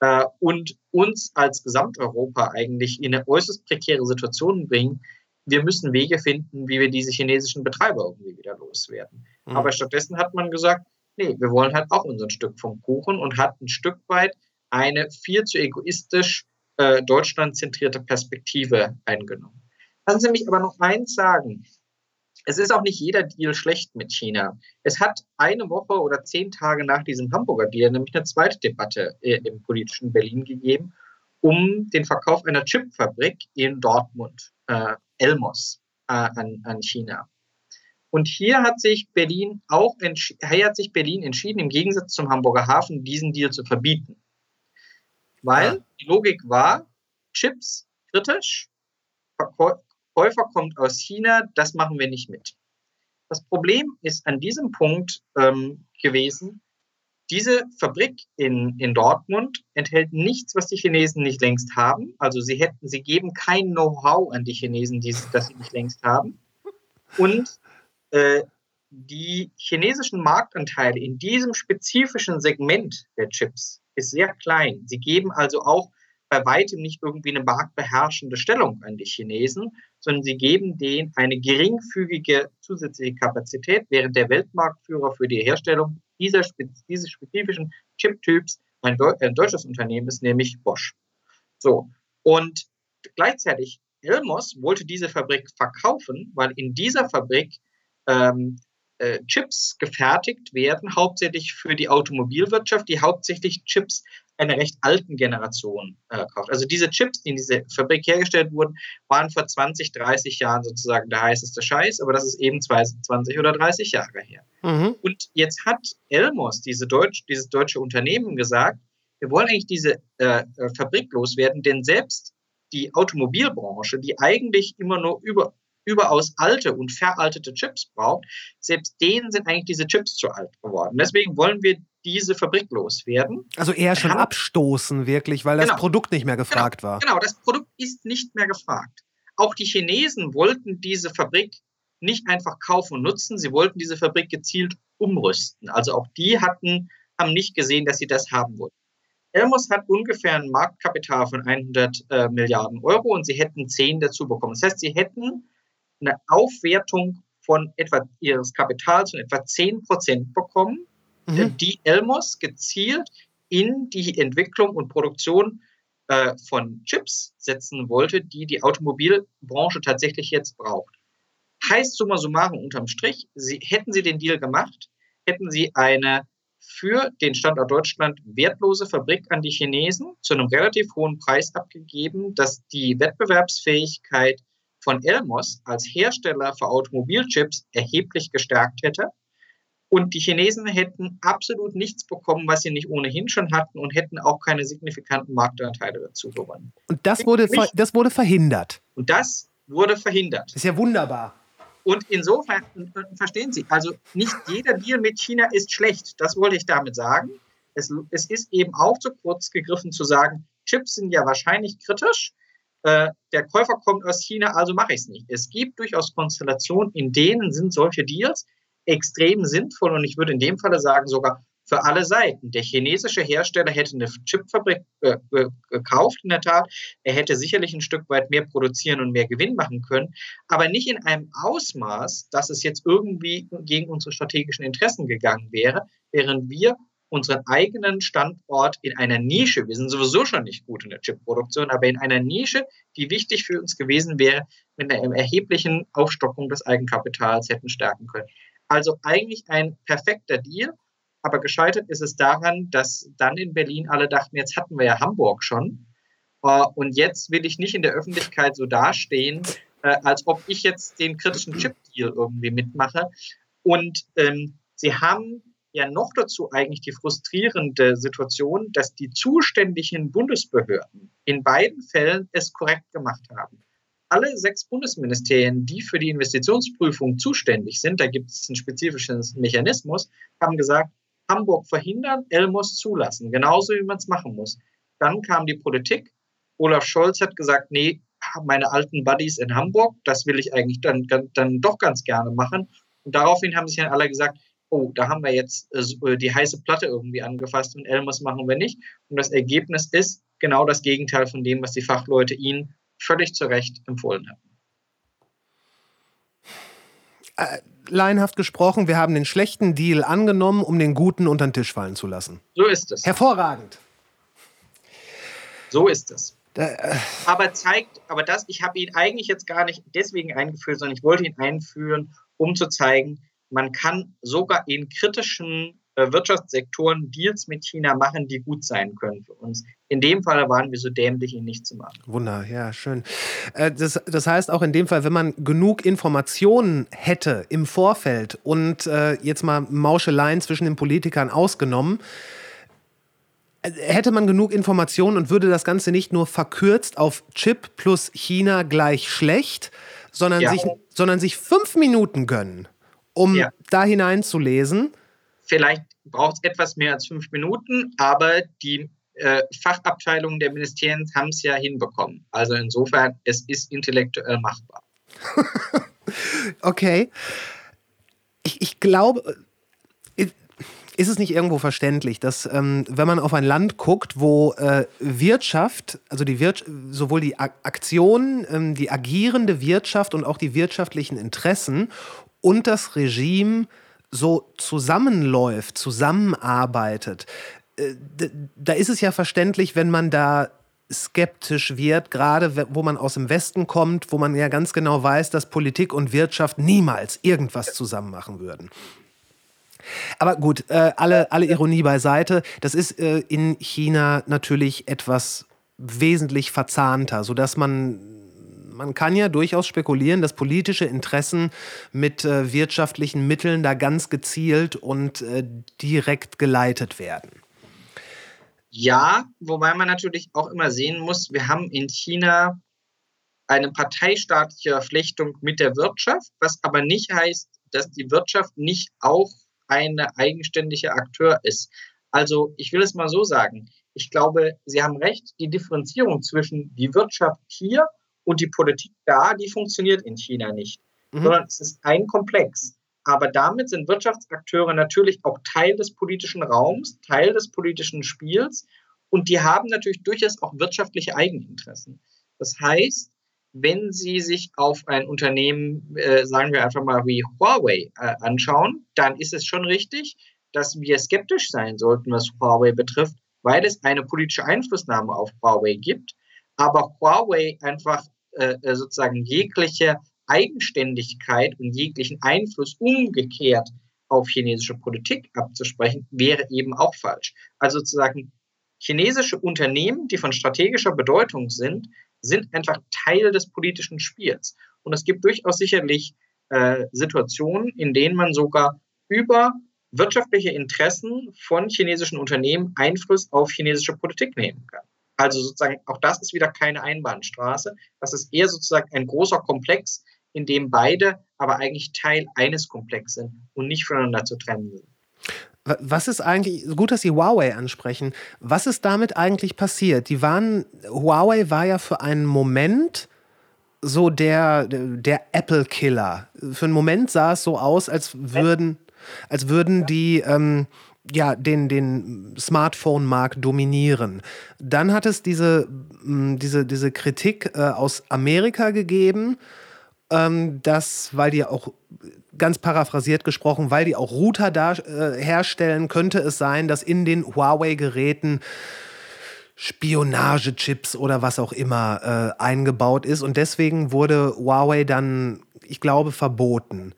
äh, und uns als Gesamteuropa eigentlich in eine äußerst prekäre Situation bringen. Wir müssen Wege finden, wie wir diese chinesischen Betreiber irgendwie wieder loswerden. Mhm. Aber stattdessen hat man gesagt, nee, wir wollen halt auch unser Stück vom Kuchen und hat ein Stück weit eine viel zu egoistisch äh, deutschlandzentrierte Perspektive eingenommen. Lassen Sie mich aber noch eins sagen. Es ist auch nicht jeder Deal schlecht mit China. Es hat eine Woche oder zehn Tage nach diesem Hamburger Deal nämlich eine zweite Debatte äh, im politischen Berlin gegeben um den Verkauf einer Chipfabrik in Dortmund, äh, Elmos, äh, an, an China. Und hier hat sich Berlin auch hier hat sich Berlin entschieden, im Gegensatz zum Hamburger Hafen, diesen Deal zu verbieten. Weil ja. die Logik war, Chips kritisch, Verkäufer kommt aus China, das machen wir nicht mit. Das Problem ist an diesem Punkt ähm, gewesen, diese Fabrik in, in Dortmund enthält nichts, was die Chinesen nicht längst haben. Also sie hätten, sie geben kein Know-how an die Chinesen, die, das sie nicht längst haben. Und äh, die chinesischen Marktanteile in diesem spezifischen Segment der Chips ist sehr klein. Sie geben also auch bei weitem nicht irgendwie eine marktbeherrschende Stellung an die Chinesen, sondern sie geben denen eine geringfügige zusätzliche Kapazität, während der Weltmarktführer für die Herstellung dieser, dieses spezifischen Chip-Typs ein, ein deutsches Unternehmen ist, nämlich Bosch. So, und gleichzeitig Elmos wollte diese Fabrik verkaufen, weil in dieser Fabrik ähm, äh, Chips gefertigt werden, hauptsächlich für die Automobilwirtschaft, die hauptsächlich Chips einer recht alten Generation äh, kauft. Also diese Chips, die in dieser Fabrik hergestellt wurden, waren vor 20, 30 Jahren sozusagen der heißeste Scheiß, aber das ist eben 20 oder 30 Jahre her. Mhm. Und jetzt hat Elmos, diese Deutsch, dieses deutsche Unternehmen, gesagt, wir wollen eigentlich diese äh, äh Fabrik loswerden, denn selbst die Automobilbranche, die eigentlich immer nur über, überaus alte und veraltete Chips braucht, selbst denen sind eigentlich diese Chips zu alt geworden. Deswegen wollen wir diese Fabrik loswerden. Also eher schon haben, abstoßen, wirklich, weil genau, das Produkt nicht mehr gefragt genau, war. Genau, das Produkt ist nicht mehr gefragt. Auch die Chinesen wollten diese Fabrik nicht einfach kaufen und nutzen, sie wollten diese Fabrik gezielt umrüsten. Also auch die hatten, haben nicht gesehen, dass sie das haben wollten. Elmos hat ungefähr ein Marktkapital von 100 äh, Milliarden Euro und sie hätten 10 dazu bekommen. Das heißt, sie hätten eine Aufwertung von etwa ihres Kapitals von etwa 10 Prozent bekommen, mhm. die Elmos gezielt in die Entwicklung und Produktion äh, von Chips setzen wollte, die die Automobilbranche tatsächlich jetzt braucht. Heißt summa summarum unterm Strich, sie, hätten sie den Deal gemacht, hätten sie eine für den Standort Deutschland wertlose Fabrik an die Chinesen zu einem relativ hohen Preis abgegeben, dass die Wettbewerbsfähigkeit von Elmos als Hersteller für Automobilchips erheblich gestärkt hätte. Und die Chinesen hätten absolut nichts bekommen, was sie nicht ohnehin schon hatten und hätten auch keine signifikanten Marktanteile dazu gewonnen. Und das wurde, das wurde verhindert. Und das wurde verhindert. Das ist ja wunderbar. Und insofern, verstehen Sie, also nicht jeder Deal mit China ist schlecht. Das wollte ich damit sagen. Es, es ist eben auch zu kurz gegriffen zu sagen, Chips sind ja wahrscheinlich kritisch äh, der Käufer kommt aus China, also mache ich es nicht. Es gibt durchaus Konstellationen, in denen sind solche Deals extrem sinnvoll und ich würde in dem Falle sagen, sogar für alle Seiten. Der chinesische Hersteller hätte eine Chipfabrik äh, gekauft, in der Tat. Er hätte sicherlich ein Stück weit mehr produzieren und mehr Gewinn machen können, aber nicht in einem Ausmaß, dass es jetzt irgendwie gegen unsere strategischen Interessen gegangen wäre, während wir unseren eigenen Standort in einer Nische, wir sind sowieso schon nicht gut in der Chipproduktion, aber in einer Nische, die wichtig für uns gewesen wäre, mit einer erheblichen Aufstockung des Eigenkapitals hätten stärken können. Also eigentlich ein perfekter Deal, aber gescheitert ist es daran, dass dann in Berlin alle dachten, jetzt hatten wir ja Hamburg schon äh, und jetzt will ich nicht in der Öffentlichkeit so dastehen, äh, als ob ich jetzt den kritischen Chip-Deal irgendwie mitmache. Und ähm, sie haben ja noch dazu eigentlich die frustrierende Situation, dass die zuständigen Bundesbehörden in beiden Fällen es korrekt gemacht haben. Alle sechs Bundesministerien, die für die Investitionsprüfung zuständig sind, da gibt es einen spezifischen Mechanismus, haben gesagt, Hamburg verhindern, Elmos zulassen, genauso wie man es machen muss. Dann kam die Politik. Olaf Scholz hat gesagt, nee, meine alten Buddies in Hamburg, das will ich eigentlich dann, dann doch ganz gerne machen. Und daraufhin haben sich dann alle gesagt, oh, da haben wir jetzt äh, die heiße Platte irgendwie angefasst und Elmos machen wir nicht. Und das Ergebnis ist genau das Gegenteil von dem, was die Fachleute ihnen völlig zu Recht empfohlen hatten. Äh, laienhaft gesprochen, wir haben den schlechten Deal angenommen, um den guten unter den Tisch fallen zu lassen. So ist es. Hervorragend. So ist es. Äh aber zeigt, aber das, ich habe ihn eigentlich jetzt gar nicht deswegen eingeführt, sondern ich wollte ihn einführen, um zu zeigen, man kann sogar in kritischen äh, Wirtschaftssektoren Deals mit China machen, die gut sein können für uns. In dem Fall waren wir so dämlich, ihn nicht zu machen. Wunder, ja, schön. Äh, das, das heißt auch in dem Fall, wenn man genug Informationen hätte im Vorfeld und äh, jetzt mal Mauscheleien zwischen den Politikern ausgenommen, hätte man genug Informationen und würde das Ganze nicht nur verkürzt auf Chip plus China gleich schlecht, sondern, ja. sich, sondern sich fünf Minuten gönnen um ja. da hineinzulesen? Vielleicht braucht es etwas mehr als fünf Minuten, aber die äh, Fachabteilungen der Ministerien haben es ja hinbekommen. Also insofern, es ist intellektuell machbar. okay. Ich, ich glaube, ist es nicht irgendwo verständlich, dass ähm, wenn man auf ein Land guckt, wo äh, Wirtschaft, also die Wir sowohl die Aktion, ähm, die agierende Wirtschaft und auch die wirtschaftlichen Interessen und das Regime so zusammenläuft, zusammenarbeitet, äh, da ist es ja verständlich, wenn man da skeptisch wird, gerade wo man aus dem Westen kommt, wo man ja ganz genau weiß, dass Politik und Wirtschaft niemals irgendwas zusammen machen würden. Aber gut, äh, alle, alle Ironie beiseite. Das ist äh, in China natürlich etwas wesentlich verzahnter, sodass man man kann ja durchaus spekulieren, dass politische Interessen mit äh, wirtschaftlichen Mitteln da ganz gezielt und äh, direkt geleitet werden. Ja, wobei man natürlich auch immer sehen muss, wir haben in China eine parteistaatliche Verflechtung mit der Wirtschaft, was aber nicht heißt, dass die Wirtschaft nicht auch ein eigenständiger Akteur ist. Also ich will es mal so sagen. Ich glaube, Sie haben recht, die Differenzierung zwischen die Wirtschaft hier und die Politik da, die funktioniert in China nicht, mhm. sondern es ist ein Komplex. Aber damit sind Wirtschaftsakteure natürlich auch Teil des politischen Raums, Teil des politischen Spiels und die haben natürlich durchaus auch wirtschaftliche Eigeninteressen. Das heißt, wenn Sie sich auf ein Unternehmen, äh, sagen wir einfach mal wie Huawei, äh, anschauen, dann ist es schon richtig, dass wir skeptisch sein sollten, was Huawei betrifft, weil es eine politische Einflussnahme auf Huawei gibt, aber Huawei einfach äh, äh sozusagen jegliche Eigenständigkeit und jeglichen Einfluss umgekehrt auf chinesische Politik abzusprechen, wäre eben auch falsch. Also sozusagen chinesische Unternehmen, die von strategischer Bedeutung sind, sind einfach Teil des politischen Spiels. Und es gibt durchaus sicherlich äh, Situationen, in denen man sogar über wirtschaftliche Interessen von chinesischen Unternehmen Einfluss auf chinesische Politik nehmen kann. Also sozusagen, auch das ist wieder keine Einbahnstraße. Das ist eher sozusagen ein großer Komplex, in dem beide aber eigentlich Teil eines Komplexes sind und nicht voneinander zu trennen sind. Was ist eigentlich, gut, dass Sie Huawei ansprechen, was ist damit eigentlich passiert? Die waren, Huawei war ja für einen Moment so der, der Apple-Killer. Für einen Moment sah es so aus, als würden, als würden die ähm, ja, den, den Smartphone-Markt dominieren. Dann hat es diese, diese, diese Kritik äh, aus Amerika gegeben, ähm, dass, weil die auch ganz paraphrasiert gesprochen, weil die auch Router da, äh, herstellen, könnte es sein, dass in den Huawei-Geräten Spionagechips oder was auch immer äh, eingebaut ist. Und deswegen wurde Huawei dann, ich glaube, verboten.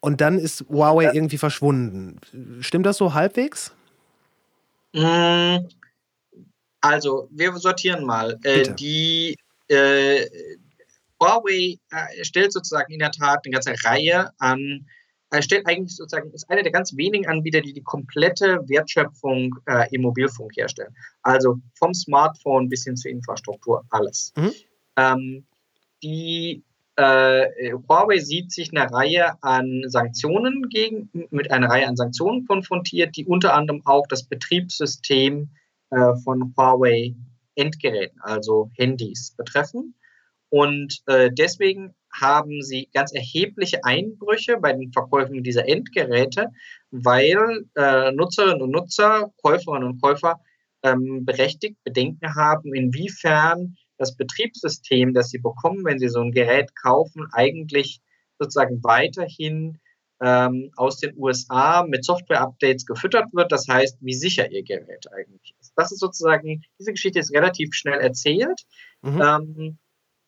Und dann ist Huawei ja. irgendwie verschwunden. Stimmt das so halbwegs? Mm, also, wir sortieren mal. Äh, die, äh, Huawei äh, stellt sozusagen in der Tat eine ganze Reihe an, äh, stellt eigentlich sozusagen, ist einer der ganz wenigen Anbieter, die die komplette Wertschöpfung äh, im Mobilfunk herstellen. Also vom Smartphone bis hin zur Infrastruktur, alles. Mhm. Ähm, die äh, Huawei sieht sich eine Reihe an Sanktionen gegen, mit einer Reihe an Sanktionen konfrontiert, die unter anderem auch das Betriebssystem äh, von Huawei Endgeräten, also Handys, betreffen. Und äh, deswegen haben sie ganz erhebliche Einbrüche bei den Verkäufen dieser Endgeräte, weil äh, Nutzerinnen und Nutzer, Käuferinnen und Käufer ähm, berechtigt Bedenken haben, inwiefern das Betriebssystem, das sie bekommen, wenn sie so ein Gerät kaufen, eigentlich sozusagen weiterhin ähm, aus den USA mit Software-Updates gefüttert wird. Das heißt, wie sicher ihr Gerät eigentlich ist. Das ist sozusagen, diese Geschichte ist relativ schnell erzählt. Mhm. Ähm,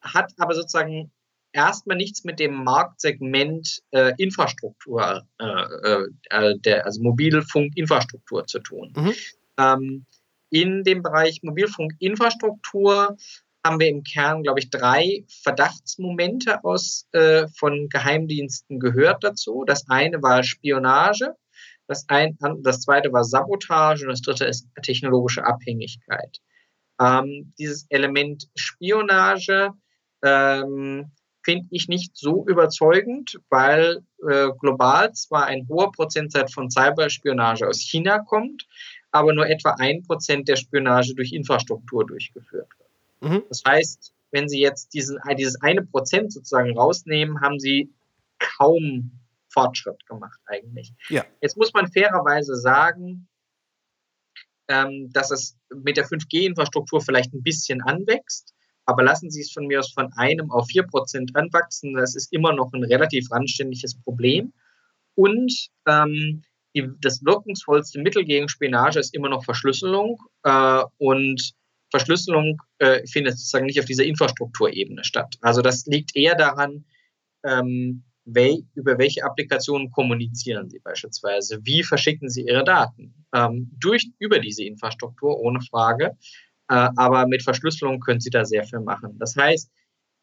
hat aber sozusagen erstmal nichts mit dem Marktsegment äh, Infrastruktur, äh, äh, äh, der, also Mobilfunkinfrastruktur zu tun. Mhm. Ähm, in dem Bereich Mobilfunkinfrastruktur haben wir im Kern, glaube ich, drei Verdachtsmomente aus, äh, von Geheimdiensten gehört dazu. Das eine war Spionage, das, ein, das zweite war Sabotage und das dritte ist technologische Abhängigkeit. Ähm, dieses Element Spionage ähm, finde ich nicht so überzeugend, weil äh, global zwar ein hoher Prozentsatz von Cyberspionage aus China kommt, aber nur etwa ein Prozent der Spionage durch Infrastruktur durchgeführt wird. Mhm. Das heißt, wenn Sie jetzt diesen, dieses eine Prozent sozusagen rausnehmen, haben Sie kaum Fortschritt gemacht eigentlich. Ja. Jetzt muss man fairerweise sagen, ähm, dass es mit der 5G-Infrastruktur vielleicht ein bisschen anwächst. Aber lassen Sie es von mir aus von einem auf vier Prozent anwachsen. Das ist immer noch ein relativ randständiges Problem. Und ähm, die, das wirkungsvollste Mittel gegen Spionage ist immer noch Verschlüsselung. Äh, und Verschlüsselung äh, findet sozusagen nicht auf dieser Infrastrukturebene statt. Also das liegt eher daran, ähm, wel, über welche Applikationen kommunizieren Sie beispielsweise, wie verschicken Sie Ihre Daten ähm, durch über diese Infrastruktur ohne Frage, äh, aber mit Verschlüsselung können Sie da sehr viel machen. Das heißt,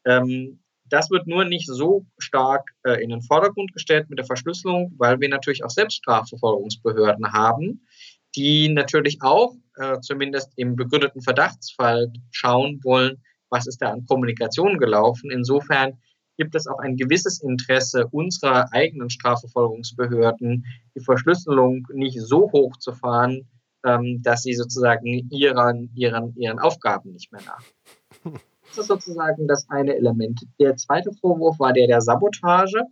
ähm, das wird nur nicht so stark äh, in den Vordergrund gestellt mit der Verschlüsselung, weil wir natürlich auch Selbststrafverfolgungsbehörden haben, die natürlich auch äh, zumindest im begründeten Verdachtsfall schauen wollen, was ist da an Kommunikation gelaufen. Insofern gibt es auch ein gewisses Interesse unserer eigenen Strafverfolgungsbehörden, die Verschlüsselung nicht so hoch zu fahren, ähm, dass sie sozusagen ihren, ihren, ihren Aufgaben nicht mehr nach. Das ist sozusagen das eine Element. Der zweite Vorwurf war der der Sabotage.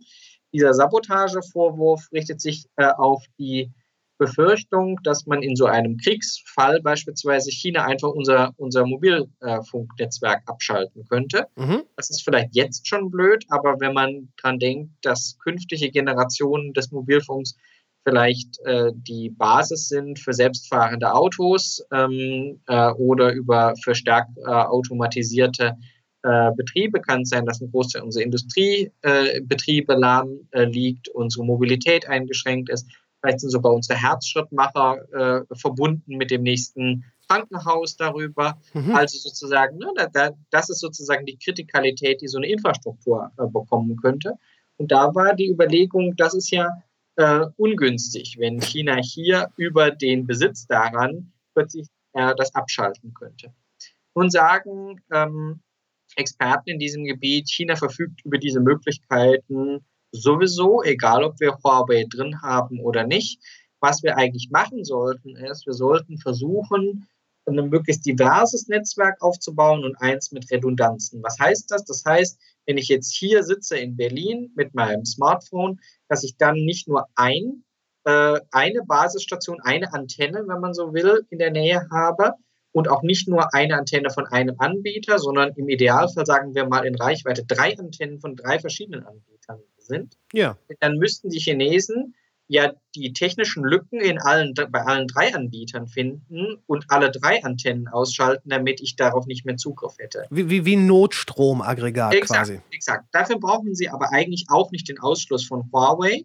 Dieser Sabotagevorwurf richtet sich äh, auf die Befürchtung, dass man in so einem Kriegsfall beispielsweise China einfach unser, unser Mobilfunknetzwerk abschalten könnte. Mhm. Das ist vielleicht jetzt schon blöd, aber wenn man daran denkt, dass künftige Generationen des Mobilfunks vielleicht äh, die Basis sind für selbstfahrende Autos ähm, äh, oder über für stark äh, automatisierte äh, Betriebe kann es sein, dass ein Großteil unserer Industriebetriebe lahm äh, liegt, unsere Mobilität eingeschränkt ist Vielleicht sind sogar unsere Herzschrittmacher äh, verbunden mit dem nächsten Krankenhaus darüber. Mhm. Also sozusagen, ne, da, das ist sozusagen die Kritikalität, die so eine Infrastruktur äh, bekommen könnte. Und da war die Überlegung, das ist ja äh, ungünstig, wenn China hier über den Besitz daran plötzlich äh, das abschalten könnte. Nun sagen ähm, Experten in diesem Gebiet, China verfügt über diese Möglichkeiten sowieso, egal ob wir Huawei drin haben oder nicht. Was wir eigentlich machen sollten, ist, wir sollten versuchen, ein möglichst diverses Netzwerk aufzubauen und eins mit Redundanzen. Was heißt das? Das heißt, wenn ich jetzt hier sitze in Berlin mit meinem Smartphone, dass ich dann nicht nur ein, äh, eine Basisstation, eine Antenne, wenn man so will, in der Nähe habe und auch nicht nur eine Antenne von einem Anbieter, sondern im Idealfall sagen wir mal in Reichweite drei Antennen von drei verschiedenen Anbietern sind, ja. dann müssten die Chinesen ja die technischen Lücken in allen, bei allen drei Anbietern finden und alle drei Antennen ausschalten, damit ich darauf nicht mehr Zugriff hätte. Wie, wie, wie ein Notstromaggregat exakt, quasi. Exakt. Dafür brauchen sie aber eigentlich auch nicht den Ausschluss von Huawei.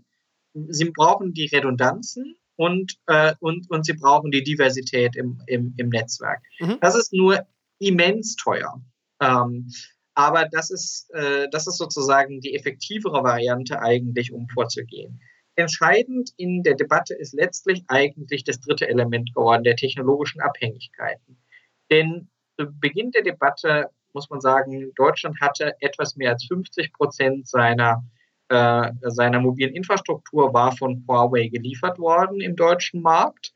Sie brauchen die Redundanzen und, äh, und, und sie brauchen die Diversität im, im, im Netzwerk. Mhm. Das ist nur immens teuer. Ähm, aber das ist, äh, das ist sozusagen die effektivere Variante eigentlich, um vorzugehen. Entscheidend in der Debatte ist letztlich eigentlich das dritte Element geworden, der technologischen Abhängigkeiten. Denn zu Beginn der Debatte muss man sagen, Deutschland hatte etwas mehr als 50 Prozent seiner, äh, seiner mobilen Infrastruktur war von Huawei geliefert worden im deutschen Markt.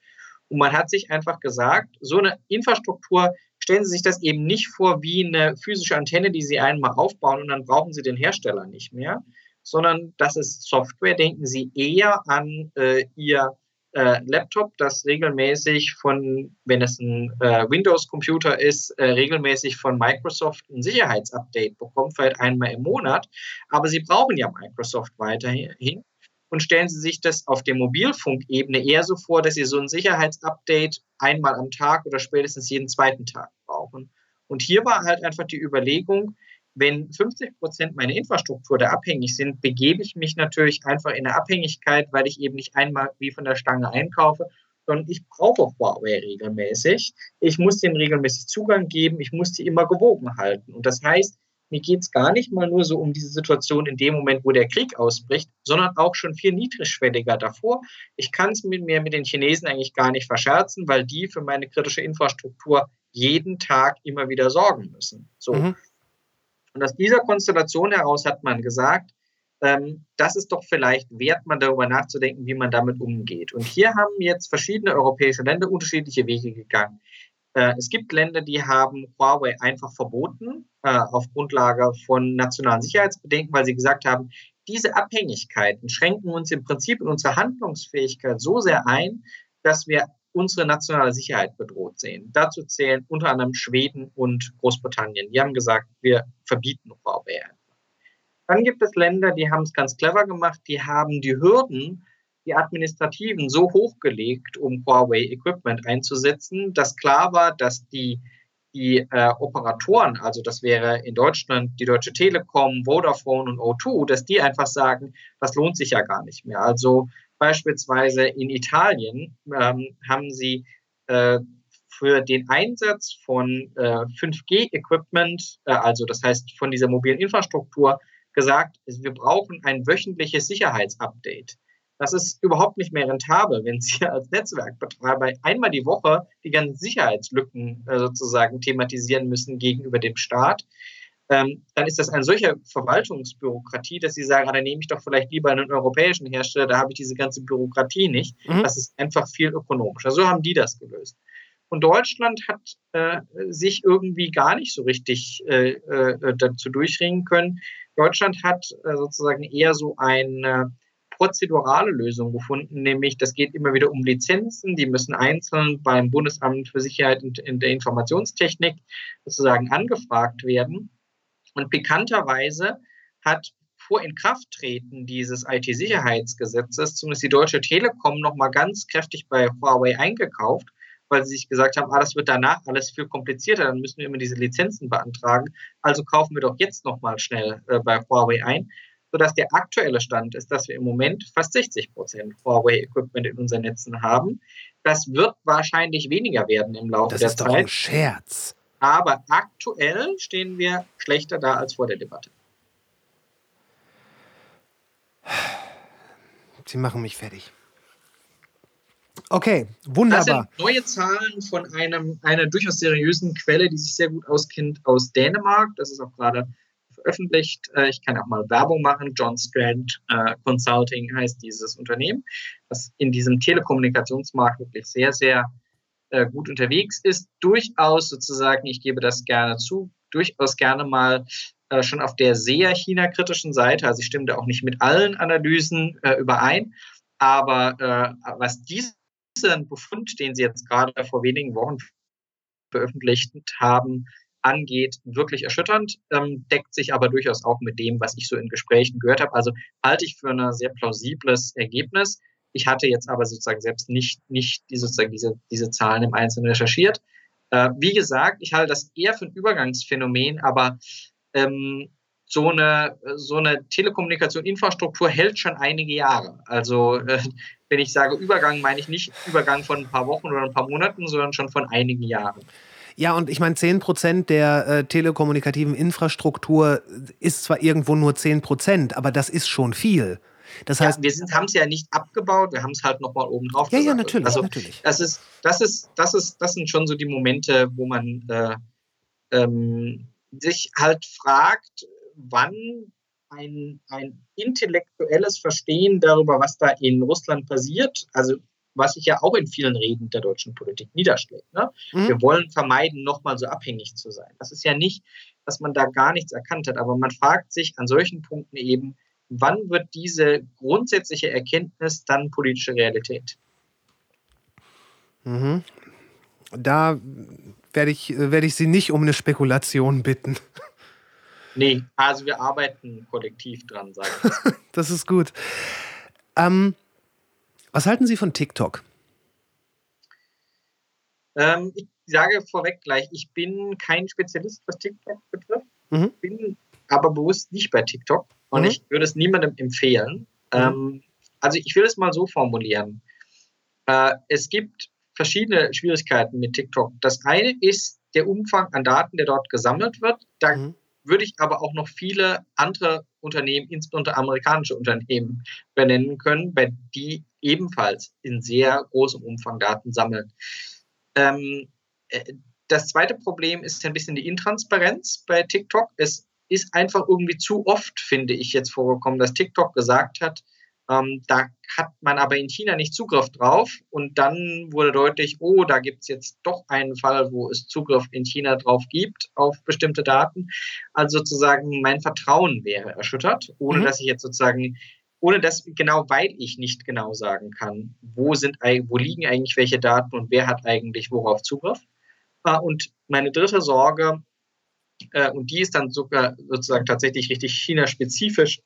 Und man hat sich einfach gesagt, so eine Infrastruktur stellen Sie sich das eben nicht vor wie eine physische Antenne, die Sie einmal aufbauen und dann brauchen Sie den Hersteller nicht mehr, sondern das ist Software. Denken Sie eher an äh, Ihr äh, Laptop, das regelmäßig von, wenn es ein äh, Windows-Computer ist, äh, regelmäßig von Microsoft ein Sicherheitsupdate bekommt, vielleicht einmal im Monat. Aber Sie brauchen ja Microsoft weiterhin und stellen Sie sich das auf der Mobilfunkebene eher so vor, dass Sie so ein Sicherheitsupdate einmal am Tag oder spätestens jeden zweiten Tag brauchen. Und hier war halt einfach die Überlegung, wenn 50 Prozent meiner Infrastruktur da abhängig sind, begebe ich mich natürlich einfach in eine Abhängigkeit, weil ich eben nicht einmal wie von der Stange einkaufe, sondern ich brauche Huawei regelmäßig. Ich muss dem regelmäßig Zugang geben, ich muss die immer gewogen halten. Und das heißt, mir geht es gar nicht mal nur so um diese Situation in dem Moment, wo der Krieg ausbricht, sondern auch schon viel niedrigschwelliger davor. Ich kann es mit mir mit den Chinesen eigentlich gar nicht verscherzen, weil die für meine kritische Infrastruktur jeden Tag immer wieder sorgen müssen. So. Mhm. Und aus dieser Konstellation heraus hat man gesagt, ähm, das ist doch vielleicht wert, mal darüber nachzudenken, wie man damit umgeht. Und hier haben jetzt verschiedene europäische Länder unterschiedliche Wege gegangen. Äh, es gibt Länder, die haben Huawei einfach verboten äh, auf Grundlage von nationalen Sicherheitsbedenken, weil sie gesagt haben, diese Abhängigkeiten schränken uns im Prinzip in unserer Handlungsfähigkeit so sehr ein, dass wir unsere nationale Sicherheit bedroht sehen. Dazu zählen unter anderem Schweden und Großbritannien. Die haben gesagt, wir verbieten Huawei. Dann gibt es Länder, die haben es ganz clever gemacht, die haben die Hürden die administrativen so hochgelegt, um Huawei Equipment einzusetzen, dass klar war, dass die die äh, Operatoren, also das wäre in Deutschland die Deutsche Telekom, Vodafone und O2, dass die einfach sagen, das lohnt sich ja gar nicht mehr. Also beispielsweise in Italien ähm, haben sie äh, für den Einsatz von äh, 5G-Equipment, äh, also das heißt von dieser mobilen Infrastruktur, gesagt, wir brauchen ein wöchentliches Sicherheitsupdate. Das ist überhaupt nicht mehr rentabel, wenn Sie als Netzwerkbetreiber einmal die Woche die ganzen Sicherheitslücken äh, sozusagen thematisieren müssen gegenüber dem Staat. Ähm, dann ist das eine solche Verwaltungsbürokratie, dass Sie sagen, ah, dann nehme ich doch vielleicht lieber einen europäischen Hersteller, da habe ich diese ganze Bürokratie nicht. Mhm. Das ist einfach viel ökonomischer. So haben die das gelöst. Und Deutschland hat äh, sich irgendwie gar nicht so richtig äh, äh, dazu durchringen können. Deutschland hat äh, sozusagen eher so eine prozedurale Lösung gefunden, nämlich das geht immer wieder um Lizenzen, die müssen einzeln beim Bundesamt für Sicherheit in der Informationstechnik sozusagen angefragt werden. Und pikanterweise hat vor Inkrafttreten dieses IT-Sicherheitsgesetzes zumindest die Deutsche Telekom noch mal ganz kräftig bei Huawei eingekauft, weil sie sich gesagt haben, ah, das wird danach alles viel komplizierter, dann müssen wir immer diese Lizenzen beantragen. Also kaufen wir doch jetzt noch mal schnell äh, bei Huawei ein sodass der aktuelle Stand ist, dass wir im Moment fast 60 Prozent Huawei-Equipment in unseren Netzen haben. Das wird wahrscheinlich weniger werden im Laufe das der ist Zeit. Doch ein Scherz. Aber aktuell stehen wir schlechter da als vor der Debatte. Sie machen mich fertig. Okay, wunderbar. Das sind neue Zahlen von einem, einer durchaus seriösen Quelle, die sich sehr gut auskennt aus Dänemark. Das ist auch gerade veröffentlicht. Äh, ich kann auch mal Werbung machen. John Strand äh, Consulting heißt dieses Unternehmen, das in diesem Telekommunikationsmarkt wirklich sehr, sehr äh, gut unterwegs ist. Durchaus sozusagen, ich gebe das gerne zu, durchaus gerne mal schon auf der sehr China-kritischen Seite. Also ich stimme da auch nicht mit allen Analysen überein. Aber was diesen Befund, den Sie jetzt gerade vor wenigen Wochen veröffentlicht haben, angeht, wirklich erschütternd, ähm, deckt sich aber durchaus auch mit dem, was ich so in Gesprächen gehört habe. Also halte ich für ein sehr plausibles Ergebnis. Ich hatte jetzt aber sozusagen selbst nicht, nicht die, sozusagen diese, diese Zahlen im Einzelnen recherchiert. Äh, wie gesagt, ich halte das eher für ein Übergangsphänomen, aber ähm, so eine, so eine Telekommunikation, Infrastruktur hält schon einige Jahre. Also äh, wenn ich sage Übergang, meine ich nicht Übergang von ein paar Wochen oder ein paar Monaten, sondern schon von einigen Jahren. Ja, und ich meine, 10 Prozent der äh, telekommunikativen Infrastruktur ist zwar irgendwo nur 10 Prozent, aber das ist schon viel. Das heißt, ja, wir haben es ja nicht abgebaut, wir haben es halt nochmal oben drauf Ja, ja, natürlich. Also, natürlich. Das, ist, das, ist, das, ist, das sind schon so die Momente, wo man äh, ähm, sich halt fragt, wann ein, ein intellektuelles Verstehen darüber, was da in Russland passiert, also was sich ja auch in vielen Reden der deutschen Politik niederschlägt. Ne? Mhm. Wir wollen vermeiden, nochmal so abhängig zu sein. Das ist ja nicht, dass man da gar nichts erkannt hat, aber man fragt sich an solchen Punkten eben, wann wird diese grundsätzliche Erkenntnis dann politische Realität? Mhm. Da werde ich, werde ich Sie nicht um eine Spekulation bitten. Nee, also wir arbeiten kollektiv dran, sage ich. das ist gut. Ähm, was halten Sie von TikTok? Ähm, ich sage vorweg gleich, ich bin kein Spezialist, was TikTok betrifft. Mhm. bin aber bewusst nicht bei TikTok und mhm. ich würde es niemandem empfehlen. Mhm. Ähm, also ich will es mal so formulieren. Äh, es gibt verschiedene Schwierigkeiten mit TikTok. Das eine ist der Umfang an Daten, der dort gesammelt wird. Da mhm. würde ich aber auch noch viele andere Unternehmen, insbesondere amerikanische Unternehmen, benennen können, bei die ebenfalls in sehr großem Umfang Daten sammeln. Ähm, äh, das zweite Problem ist ein bisschen die Intransparenz bei TikTok. Es ist einfach irgendwie zu oft, finde ich, jetzt vorgekommen, dass TikTok gesagt hat, ähm, da hat man aber in China nicht Zugriff drauf. Und dann wurde deutlich, oh, da gibt es jetzt doch einen Fall, wo es Zugriff in China drauf gibt auf bestimmte Daten. Also sozusagen mein Vertrauen wäre erschüttert, ohne mhm. dass ich jetzt sozusagen ohne dass genau weil ich nicht genau sagen kann, wo sind wo liegen eigentlich welche Daten und wer hat eigentlich worauf Zugriff. Äh, und meine dritte Sorge, äh, und die ist dann sogar sozusagen tatsächlich richtig China-spezifisch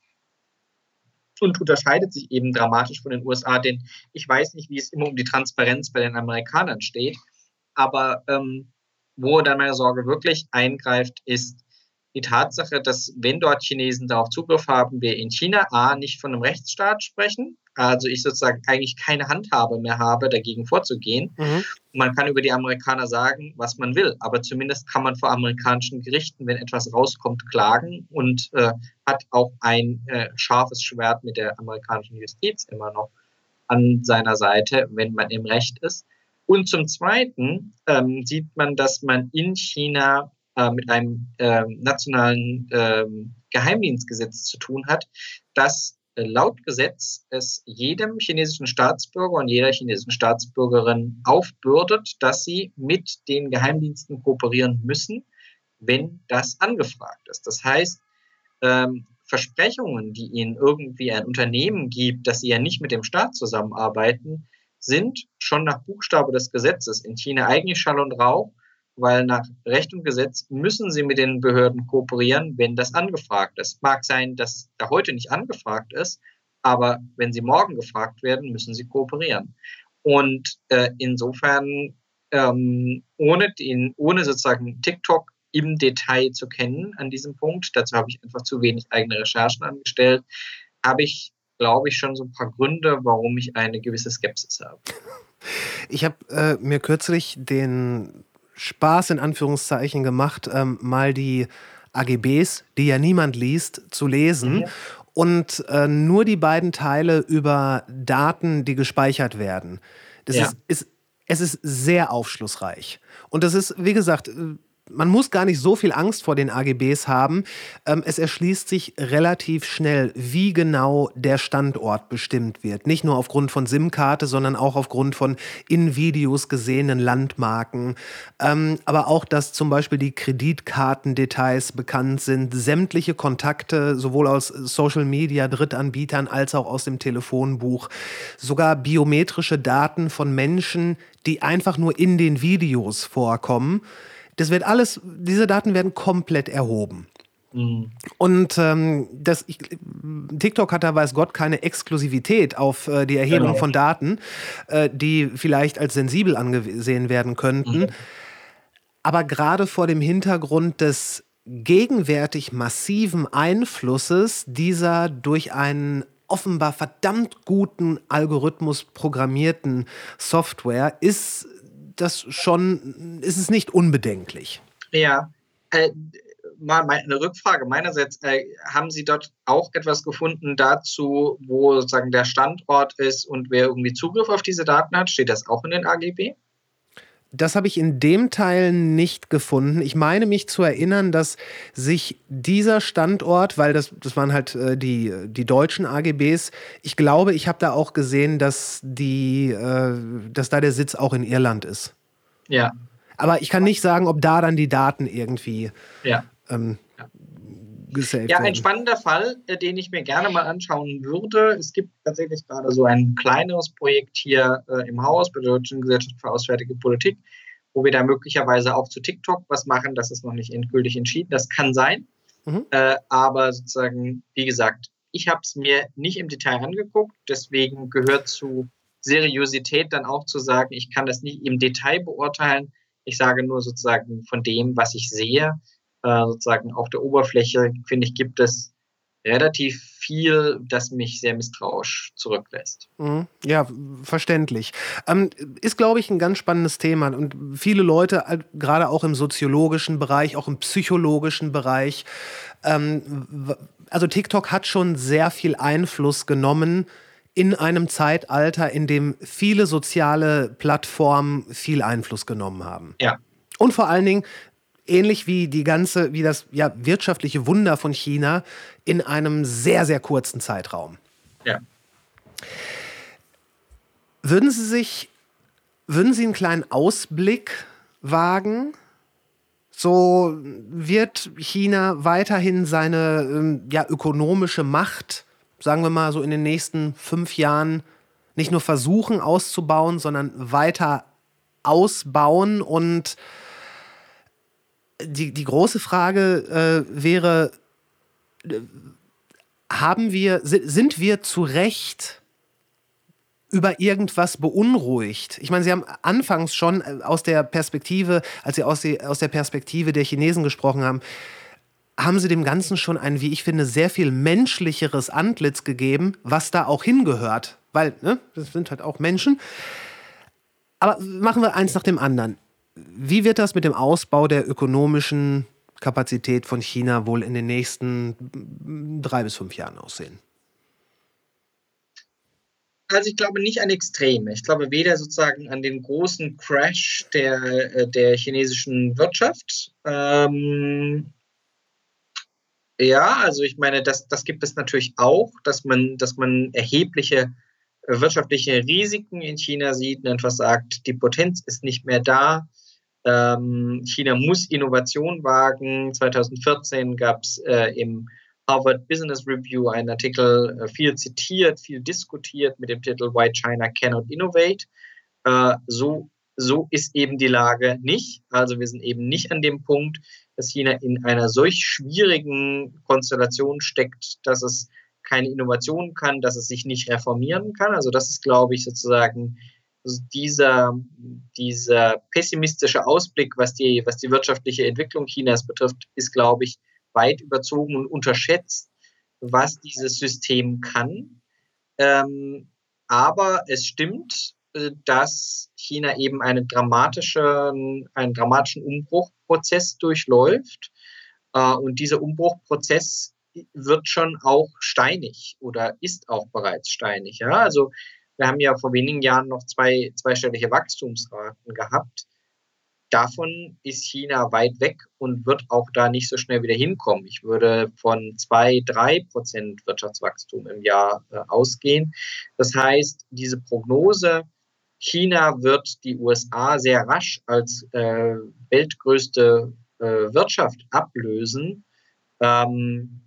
und unterscheidet sich eben dramatisch von den USA, denn ich weiß nicht, wie es immer um die Transparenz bei den Amerikanern steht, aber ähm, wo dann meine Sorge wirklich eingreift, ist die Tatsache, dass wenn dort Chinesen darauf Zugriff haben, wir in China A nicht von einem Rechtsstaat sprechen, also ich sozusagen eigentlich keine Handhabe mehr habe, dagegen vorzugehen. Mhm. Man kann über die Amerikaner sagen, was man will, aber zumindest kann man vor amerikanischen Gerichten, wenn etwas rauskommt, klagen und äh, hat auch ein äh, scharfes Schwert mit der amerikanischen Justiz immer noch an seiner Seite, wenn man im Recht ist. Und zum Zweiten ähm, sieht man, dass man in China äh, mit einem äh, nationalen äh, Geheimdienstgesetz zu tun hat, das äh, laut Gesetz es jedem chinesischen Staatsbürger und jeder chinesischen Staatsbürgerin aufbürdet, dass sie mit den Geheimdiensten kooperieren müssen, wenn das angefragt ist. Das heißt, ähm, Versprechungen, die ihnen irgendwie ein Unternehmen gibt, dass sie ja nicht mit dem Staat zusammenarbeiten, sind schon nach Buchstabe des Gesetzes in China eigentlich Schall und Rauch, weil nach Recht und Gesetz müssen sie mit den Behörden kooperieren, wenn das angefragt ist. Mag sein, dass da heute nicht angefragt ist, aber wenn sie morgen gefragt werden, müssen sie kooperieren. Und äh, insofern, ähm, ohne, den, ohne sozusagen TikTok im Detail zu kennen an diesem Punkt, dazu habe ich einfach zu wenig eigene Recherchen angestellt, habe ich glaube ich, schon so ein paar Gründe, warum ich eine gewisse Skepsis habe. Ich habe äh, mir kürzlich den Spaß in Anführungszeichen gemacht, ähm, mal die AGBs, die ja niemand liest, zu lesen. Mhm. Und äh, nur die beiden Teile über Daten, die gespeichert werden. Das ja. ist, ist, es ist sehr aufschlussreich. Und das ist, wie gesagt, äh, man muss gar nicht so viel Angst vor den AGBs haben. Ähm, es erschließt sich relativ schnell, wie genau der Standort bestimmt wird. Nicht nur aufgrund von SIM-Karte, sondern auch aufgrund von in Videos gesehenen Landmarken. Ähm, aber auch, dass zum Beispiel die Kreditkartendetails bekannt sind, sämtliche Kontakte sowohl aus Social Media, Drittanbietern als auch aus dem Telefonbuch. Sogar biometrische Daten von Menschen, die einfach nur in den Videos vorkommen. Das wird alles, diese Daten werden komplett erhoben. Mhm. Und ähm, das, ich, TikTok hat da, weiß Gott, keine Exklusivität auf äh, die Erhebung genau. von Daten, äh, die vielleicht als sensibel angesehen werden könnten. Mhm. Aber gerade vor dem Hintergrund des gegenwärtig massiven Einflusses dieser durch einen offenbar verdammt guten Algorithmus programmierten Software ist das schon, ist es nicht unbedenklich. Ja, äh, mal eine Rückfrage meinerseits. Äh, haben Sie dort auch etwas gefunden dazu, wo sozusagen der Standort ist und wer irgendwie Zugriff auf diese Daten hat? Steht das auch in den AGB? Das habe ich in dem Teil nicht gefunden. Ich meine mich zu erinnern, dass sich dieser Standort, weil das, das waren halt äh, die, die deutschen AGBs, ich glaube, ich habe da auch gesehen, dass, die, äh, dass da der Sitz auch in Irland ist. Ja. Aber ich kann nicht sagen, ob da dann die Daten irgendwie ja. Ähm, ja, ein spannender Fall, äh, den ich mir gerne mal anschauen würde. Es gibt tatsächlich gerade so ein kleineres Projekt hier äh, im Haus bei der Deutschen Gesellschaft für Auswärtige Politik, wo wir da möglicherweise auch zu TikTok was machen. Das ist noch nicht endgültig entschieden. Das kann sein. Mhm. Äh, aber sozusagen, wie gesagt, ich habe es mir nicht im Detail angeguckt. Deswegen gehört zu Seriosität dann auch zu sagen, ich kann das nicht im Detail beurteilen. Ich sage nur sozusagen von dem, was ich sehe äh, sozusagen auf der Oberfläche, finde ich, gibt es relativ viel, das mich sehr misstrauisch zurücklässt. Mhm. Ja, verständlich. Ähm, ist, glaube ich, ein ganz spannendes Thema. Und viele Leute, gerade auch im soziologischen Bereich, auch im psychologischen Bereich, ähm, also TikTok hat schon sehr viel Einfluss genommen in einem Zeitalter, in dem viele soziale Plattformen viel Einfluss genommen haben. Ja. Und vor allen Dingen ähnlich wie die ganze, wie das ja, wirtschaftliche Wunder von China in einem sehr, sehr kurzen Zeitraum. Ja. Würden Sie sich, würden Sie einen kleinen Ausblick wagen? So wird China weiterhin seine ähm, ja, ökonomische Macht, sagen wir mal so in den nächsten fünf Jahren, nicht nur versuchen auszubauen, sondern weiter ausbauen und die, die große Frage äh, wäre, haben wir, sind wir zu Recht über irgendwas beunruhigt. Ich meine, Sie haben anfangs schon äh, aus der Perspektive, als Sie aus, die, aus der Perspektive der Chinesen gesprochen haben, haben Sie dem Ganzen schon ein, wie ich finde, sehr viel menschlicheres Antlitz gegeben, was da auch hingehört. Weil, ne, das sind halt auch Menschen. Aber machen wir eins nach dem anderen. Wie wird das mit dem Ausbau der ökonomischen Kapazität von China wohl in den nächsten drei bis fünf Jahren aussehen? Also ich glaube nicht an Extreme. Ich glaube weder sozusagen an den großen Crash der, äh, der chinesischen Wirtschaft. Ähm, ja, also ich meine, das, das gibt es natürlich auch, dass man, dass man erhebliche wirtschaftliche Risiken in China sieht und etwas sagt, die Potenz ist nicht mehr da. Ähm, China muss Innovation wagen. 2014 gab es äh, im Harvard Business Review einen Artikel, äh, viel zitiert, viel diskutiert mit dem Titel Why China Cannot Innovate. Äh, so, so ist eben die Lage nicht. Also wir sind eben nicht an dem Punkt, dass China in einer solch schwierigen Konstellation steckt, dass es keine Innovation kann, dass es sich nicht reformieren kann. Also das ist, glaube ich, sozusagen dieser, dieser pessimistische Ausblick, was die, was die wirtschaftliche Entwicklung Chinas betrifft, ist, glaube ich, weit überzogen und unterschätzt, was dieses System kann. Ähm, aber es stimmt, äh, dass China eben einen dramatischen, einen dramatischen Umbruchprozess durchläuft. Äh, und dieser Umbruchprozess wird schon auch steinig oder ist auch bereits steinig. Ja? Also wir haben ja vor wenigen Jahren noch zwei zweistellige Wachstumsraten gehabt. Davon ist China weit weg und wird auch da nicht so schnell wieder hinkommen. Ich würde von zwei, drei Prozent Wirtschaftswachstum im Jahr äh, ausgehen. Das heißt, diese Prognose, China wird die USA sehr rasch als äh, weltgrößte äh, Wirtschaft ablösen, ähm,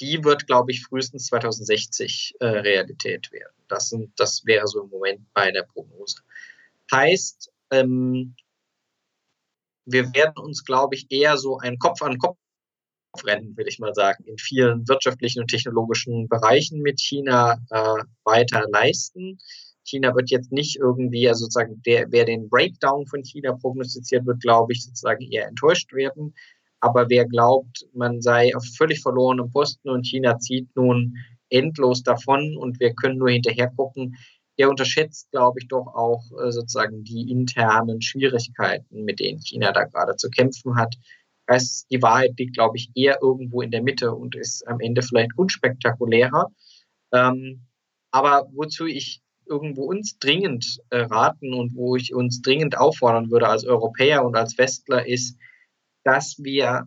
die wird, glaube ich, frühestens 2060 äh, Realität werden. Das, sind, das wäre so im Moment meine Prognose. Heißt, ähm, wir werden uns, glaube ich, eher so ein Kopf an Kopf rennen, will ich mal sagen, in vielen wirtschaftlichen und technologischen Bereichen mit China äh, weiter leisten. China wird jetzt nicht irgendwie, also sozusagen, der, wer den Breakdown von China prognostiziert wird, glaube ich, sozusagen eher enttäuscht werden. Aber wer glaubt, man sei auf völlig verlorenem Posten und China zieht nun endlos davon und wir können nur hinterher gucken, der unterschätzt, glaube ich, doch auch äh, sozusagen die internen Schwierigkeiten, mit denen China da gerade zu kämpfen hat. Die Wahrheit liegt, glaube ich, eher irgendwo in der Mitte und ist am Ende vielleicht unspektakulärer. Ähm, aber wozu ich irgendwo uns dringend äh, raten und wo ich uns dringend auffordern würde als Europäer und als Westler ist, dass wir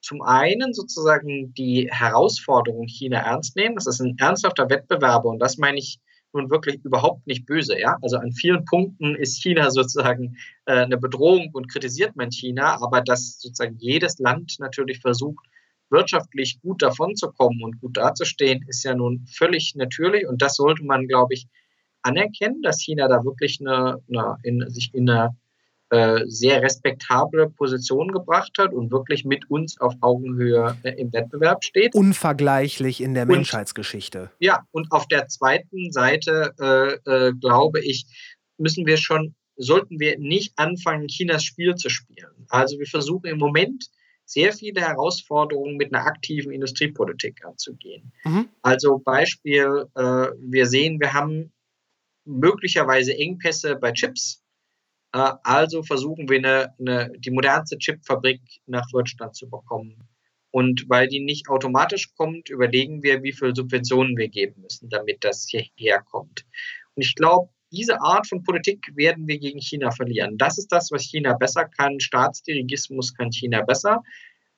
zum einen sozusagen die Herausforderung China ernst nehmen. Das ist ein ernsthafter Wettbewerber und das meine ich nun wirklich überhaupt nicht böse. Ja? Also an vielen Punkten ist China sozusagen äh, eine Bedrohung und kritisiert man China, aber dass sozusagen jedes Land natürlich versucht, wirtschaftlich gut davonzukommen und gut dazustehen, ist ja nun völlig natürlich und das sollte man, glaube ich, anerkennen, dass China da wirklich eine, eine in, sich in einer sehr respektable Position gebracht hat und wirklich mit uns auf Augenhöhe äh, im Wettbewerb steht. Unvergleichlich in der und, Menschheitsgeschichte. Ja, und auf der zweiten Seite, äh, äh, glaube ich, müssen wir schon, sollten wir nicht anfangen, Chinas Spiel zu spielen. Also wir versuchen im Moment sehr viele Herausforderungen mit einer aktiven Industriepolitik anzugehen. Mhm. Also Beispiel, äh, wir sehen, wir haben möglicherweise Engpässe bei Chips äh, also versuchen wir eine, eine, die modernste Chipfabrik nach Deutschland zu bekommen. Und weil die nicht automatisch kommt, überlegen wir, wie viel Subventionen wir geben müssen, damit das hierher kommt. Und ich glaube, diese Art von Politik werden wir gegen China verlieren. Das ist das, was China besser kann. Staatsdirigismus kann China besser.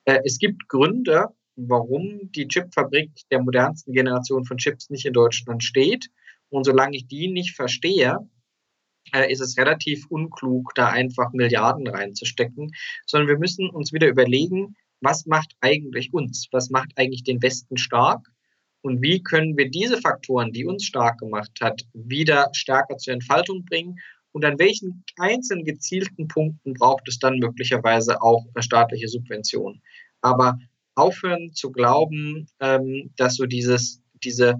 Äh, es gibt Gründe, warum die Chipfabrik der modernsten Generation von Chips nicht in Deutschland steht. Und solange ich die nicht verstehe, äh, ist es relativ unklug, da einfach Milliarden reinzustecken, sondern wir müssen uns wieder überlegen, was macht eigentlich uns, was macht eigentlich den Westen stark? Und wie können wir diese Faktoren, die uns stark gemacht hat, wieder stärker zur Entfaltung bringen? Und an welchen einzelnen gezielten Punkten braucht es dann möglicherweise auch staatliche Subventionen. Aber aufhören zu glauben, ähm, dass so dieses, diese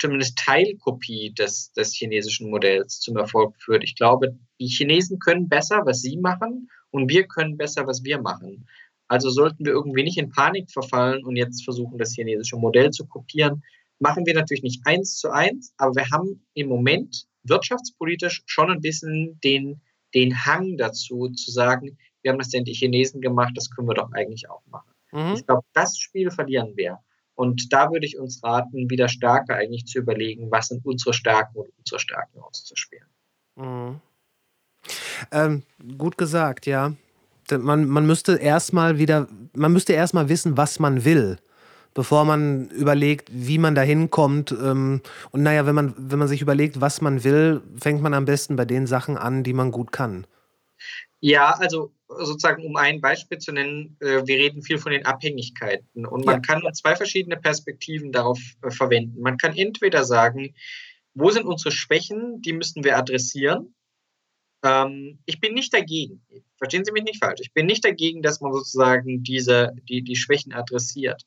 zumindest Teilkopie des, des chinesischen Modells zum Erfolg führt. Ich glaube, die Chinesen können besser, was sie machen, und wir können besser, was wir machen. Also sollten wir irgendwie nicht in Panik verfallen und jetzt versuchen, das chinesische Modell zu kopieren. Machen wir natürlich nicht eins zu eins, aber wir haben im Moment wirtschaftspolitisch schon ein bisschen den, den Hang dazu, zu sagen, wir haben das denn die Chinesen gemacht, das können wir doch eigentlich auch machen. Mhm. Ich glaube, das Spiel verlieren wir. Und da würde ich uns raten, wieder stärker eigentlich zu überlegen, was sind unsere Stärken und unsere Stärken auszuspielen. Mhm. Ähm, gut gesagt, ja. Man, man müsste erstmal wieder, man müsste erstmal wissen, was man will, bevor man überlegt, wie man da hinkommt. Ähm, und naja, wenn man, wenn man sich überlegt, was man will, fängt man am besten bei den Sachen an, die man gut kann. Ja, also sozusagen, um ein Beispiel zu nennen, äh, wir reden viel von den Abhängigkeiten und man ja. kann zwei verschiedene Perspektiven darauf äh, verwenden. Man kann entweder sagen, wo sind unsere Schwächen, die müssen wir adressieren. Ähm, ich bin nicht dagegen, verstehen Sie mich nicht falsch, ich bin nicht dagegen, dass man sozusagen diese, die, die Schwächen adressiert.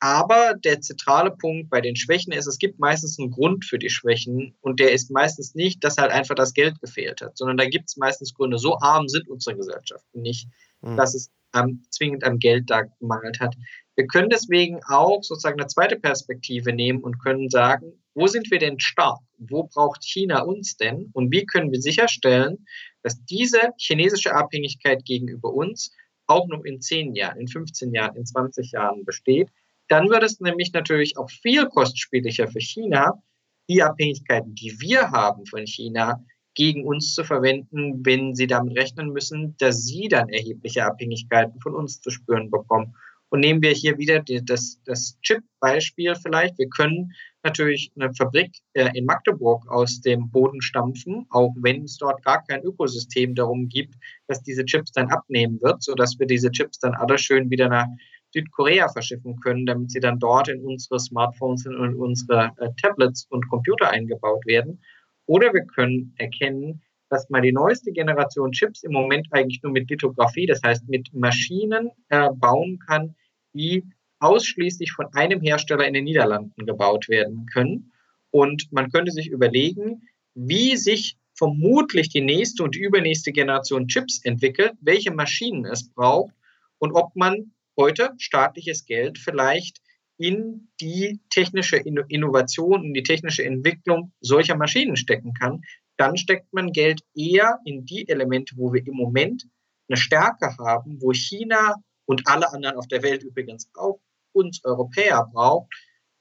Aber der zentrale Punkt bei den Schwächen ist, es gibt meistens einen Grund für die Schwächen und der ist meistens nicht, dass halt einfach das Geld gefehlt hat, sondern da gibt es meistens Gründe. So arm sind unsere Gesellschaften nicht, mhm. dass es ähm, zwingend am Geld da gemangelt hat. Wir können deswegen auch sozusagen eine zweite Perspektive nehmen und können sagen, wo sind wir denn stark? Wo braucht China uns denn? Und wie können wir sicherstellen, dass diese chinesische Abhängigkeit gegenüber uns auch noch in 10 Jahren, in 15 Jahren, in 20 Jahren besteht? Dann wird es nämlich natürlich auch viel kostspieliger für China, die Abhängigkeiten, die wir haben von China, gegen uns zu verwenden, wenn sie damit rechnen müssen, dass sie dann erhebliche Abhängigkeiten von uns zu spüren bekommen. Und nehmen wir hier wieder das, das Chip-Beispiel vielleicht. Wir können natürlich eine Fabrik äh, in Magdeburg aus dem Boden stampfen, auch wenn es dort gar kein Ökosystem darum gibt, dass diese Chips dann abnehmen wird, sodass wir diese Chips dann alle schön wieder nach Südkorea verschiffen können, damit sie dann dort in unsere Smartphones und in unsere äh, Tablets und Computer eingebaut werden. Oder wir können erkennen, dass man die neueste Generation Chips im Moment eigentlich nur mit Lithografie, das heißt mit Maschinen äh, bauen kann, die ausschließlich von einem Hersteller in den Niederlanden gebaut werden können. Und man könnte sich überlegen, wie sich vermutlich die nächste und übernächste Generation Chips entwickelt, welche Maschinen es braucht und ob man heute staatliches Geld vielleicht in die technische Innovation, in die technische Entwicklung solcher Maschinen stecken kann, dann steckt man Geld eher in die Elemente, wo wir im Moment eine Stärke haben, wo China und alle anderen auf der Welt übrigens auch uns Europäer braucht.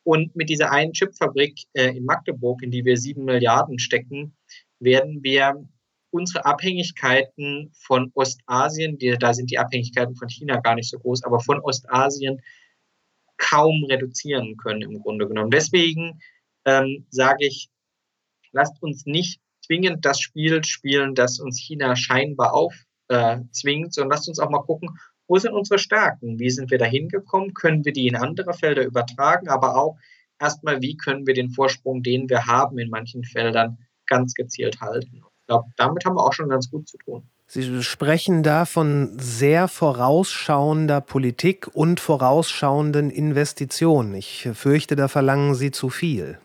Und mit dieser einen Chipfabrik äh, in Magdeburg, in die wir sieben Milliarden stecken, werden wir unsere Abhängigkeiten von Ostasien, die, da sind die Abhängigkeiten von China gar nicht so groß, aber von Ostasien kaum reduzieren können im Grunde genommen. Deswegen ähm, sage ich, lasst uns nicht zwingend das Spiel spielen, das uns China scheinbar aufzwingt, äh, sondern lasst uns auch mal gucken, wo sind unsere Stärken? Wie sind wir da hingekommen? Können wir die in andere Felder übertragen? Aber auch erstmal, wie können wir den Vorsprung, den wir haben in manchen Feldern, ganz gezielt halten? Glaube, damit haben wir auch schon ganz gut zu tun. Sie sprechen da von sehr vorausschauender Politik und vorausschauenden Investitionen. Ich fürchte, da verlangen Sie zu viel.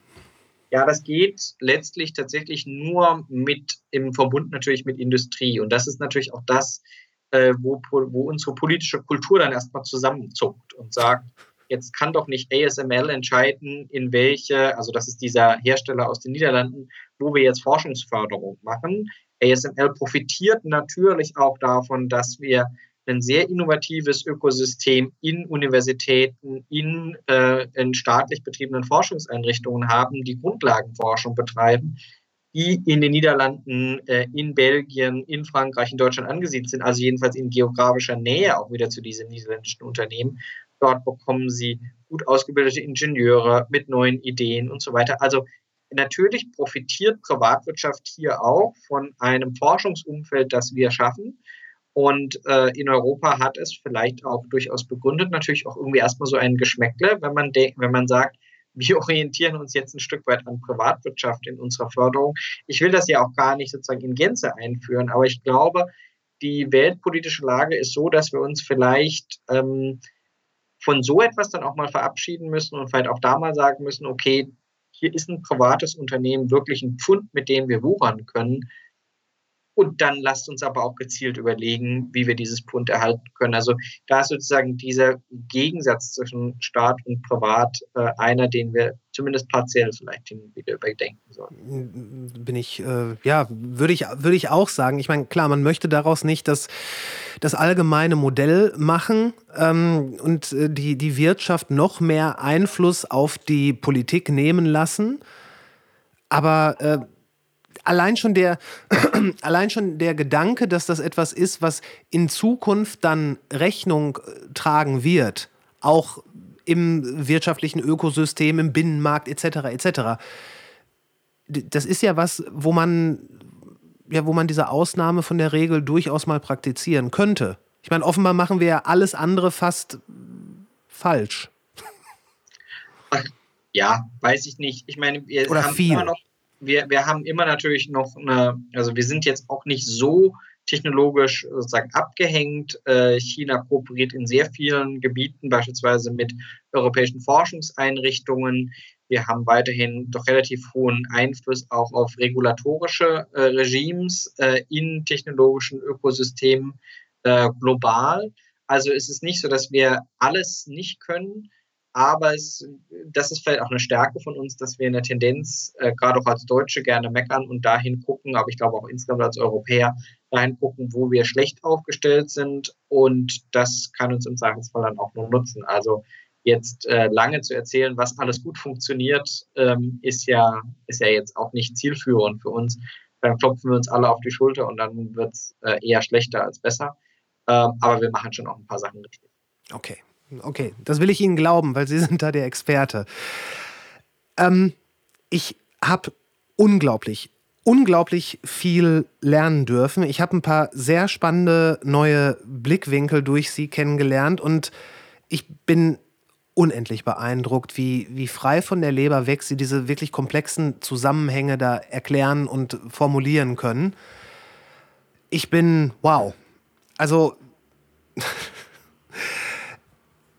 Ja, das geht letztlich tatsächlich nur mit im Verbund natürlich mit Industrie. Und das ist natürlich auch das, äh, wo, wo unsere politische Kultur dann erstmal zusammenzuckt und sagt, jetzt kann doch nicht ASML entscheiden, in welche, also das ist dieser Hersteller aus den Niederlanden, wo wir jetzt Forschungsförderung machen. ASML profitiert natürlich auch davon, dass wir ein sehr innovatives Ökosystem in Universitäten, in, äh, in staatlich betriebenen Forschungseinrichtungen haben, die Grundlagenforschung betreiben, die in den Niederlanden, äh, in Belgien, in Frankreich, in Deutschland angesiedelt sind, also jedenfalls in geografischer Nähe auch wieder zu diesen niederländischen Unternehmen. Dort bekommen sie gut ausgebildete Ingenieure mit neuen Ideen und so weiter. Also natürlich profitiert Privatwirtschaft hier auch von einem Forschungsumfeld, das wir schaffen. Und äh, in Europa hat es vielleicht auch durchaus begründet, natürlich auch irgendwie erstmal so ein Geschmäckle, wenn man, wenn man sagt, wir orientieren uns jetzt ein Stück weit an Privatwirtschaft in unserer Förderung. Ich will das ja auch gar nicht sozusagen in Gänze einführen, aber ich glaube, die weltpolitische Lage ist so, dass wir uns vielleicht ähm, von so etwas dann auch mal verabschieden müssen und vielleicht auch da mal sagen müssen, okay, hier ist ein privates Unternehmen wirklich ein Pfund, mit dem wir wuchern können. Und dann lasst uns aber auch gezielt überlegen, wie wir dieses Pfund erhalten können. Also da ist sozusagen dieser Gegensatz zwischen Staat und Privat äh, einer, den wir zumindest partiell vielleicht wieder überdenken sollten. Bin ich, äh, ja, würde ich, würde ich auch sagen. Ich meine, klar, man möchte daraus nicht das, das allgemeine Modell machen ähm, und äh, die, die Wirtschaft noch mehr Einfluss auf die Politik nehmen lassen. Aber äh, allein schon der, allein schon der Gedanke, dass das etwas ist, was in Zukunft dann Rechnung äh, tragen wird, auch im wirtschaftlichen Ökosystem, im Binnenmarkt etc. etc. Das ist ja was, wo man, ja, wo man diese Ausnahme von der Regel durchaus mal praktizieren könnte. Ich meine, offenbar machen wir ja alles andere fast falsch. Ja, weiß ich nicht. Ich meine, wir Oder haben viel. immer noch wir, wir haben immer natürlich noch eine, also wir sind jetzt auch nicht so technologisch sozusagen abgehängt. Äh, China kooperiert in sehr vielen Gebieten, beispielsweise mit europäischen Forschungseinrichtungen. Wir haben weiterhin doch relativ hohen Einfluss auch auf regulatorische äh, Regimes äh, in technologischen Ökosystemen global. Also ist es nicht so, dass wir alles nicht können. Aber es, das ist vielleicht auch eine Stärke von uns, dass wir in der Tendenz, äh, gerade auch als Deutsche, gerne meckern und dahin gucken, aber ich glaube auch insgesamt als Europäer, dahin gucken, wo wir schlecht aufgestellt sind. Und das kann uns im Zweifelsfall dann auch nur nutzen. Also jetzt äh, lange zu erzählen, was alles gut funktioniert, ähm, ist, ja, ist ja jetzt auch nicht zielführend für uns. Dann klopfen wir uns alle auf die Schulter und dann wird es äh, eher schlechter als besser. Ähm, aber wir machen schon auch ein paar Sachen richtig. Okay, Okay, das will ich Ihnen glauben, weil Sie sind da der Experte. Ähm, ich habe unglaublich, unglaublich viel lernen dürfen. Ich habe ein paar sehr spannende neue Blickwinkel durch Sie kennengelernt und ich bin unendlich beeindruckt, wie, wie frei von der Leber weg Sie diese wirklich komplexen Zusammenhänge da erklären und formulieren können. Ich bin, wow. Also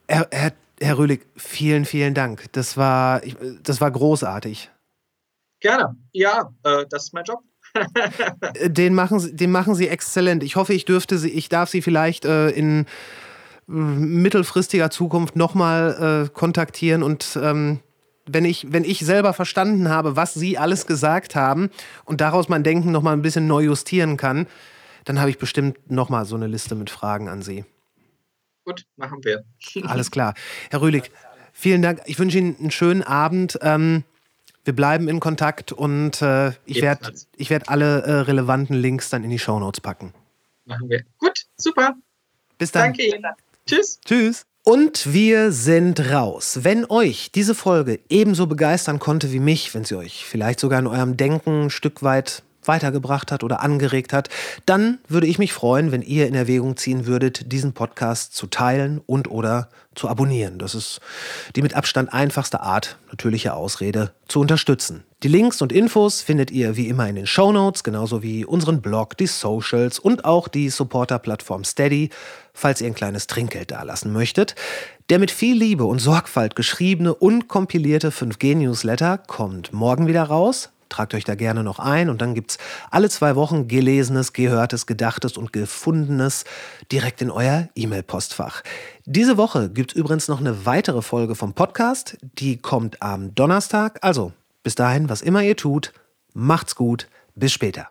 Herr, Herr, Herr Rühlig, vielen, vielen Dank. Das war, das war großartig. Gerne. Ja, äh, das ist mein Job. den, machen Sie, den machen Sie exzellent. Ich hoffe, ich dürfte Sie, ich darf Sie vielleicht äh, in äh, mittelfristiger Zukunft nochmal äh, kontaktieren und ähm, wenn ich, wenn ich selber verstanden habe, was Sie alles gesagt haben und daraus mein Denken nochmal ein bisschen neu justieren kann, dann habe ich bestimmt nochmal so eine Liste mit Fragen an Sie. Gut, machen wir. Alles klar. Herr Rühlig, vielen Dank. Ich wünsche Ihnen einen schönen Abend. Ähm, wir bleiben in Kontakt und äh, ich werde ich werd alle äh, relevanten Links dann in die Shownotes packen. Machen wir. Gut, super. Bis dann. Danke Ihnen. Tschüss. Tschüss. Und wir sind raus. Wenn euch diese Folge ebenso begeistern konnte wie mich, wenn sie euch vielleicht sogar in eurem Denken ein Stück weit weitergebracht hat oder angeregt hat, dann würde ich mich freuen, wenn ihr in Erwägung ziehen würdet, diesen Podcast zu teilen und oder zu abonnieren. Das ist die mit Abstand einfachste Art, natürliche Ausrede zu unterstützen. Die Links und Infos findet ihr wie immer in den Show Notes, genauso wie unseren Blog, die Socials und auch die Supporter-Plattform Steady, falls ihr ein kleines Trinkgeld dalassen möchtet. Der mit viel Liebe und Sorgfalt geschriebene und kompilierte 5G-Newsletter kommt morgen wieder raus, Tragt euch da gerne noch ein und dann gibt es alle zwei Wochen Gelesenes, Gehörtes, Gedachtes und Gefundenes direkt in euer E-Mail-Postfach. Diese Woche gibt es übrigens noch eine weitere Folge vom Podcast. Die kommt am Donnerstag. Also bis dahin, was immer ihr tut, macht's gut. Bis später.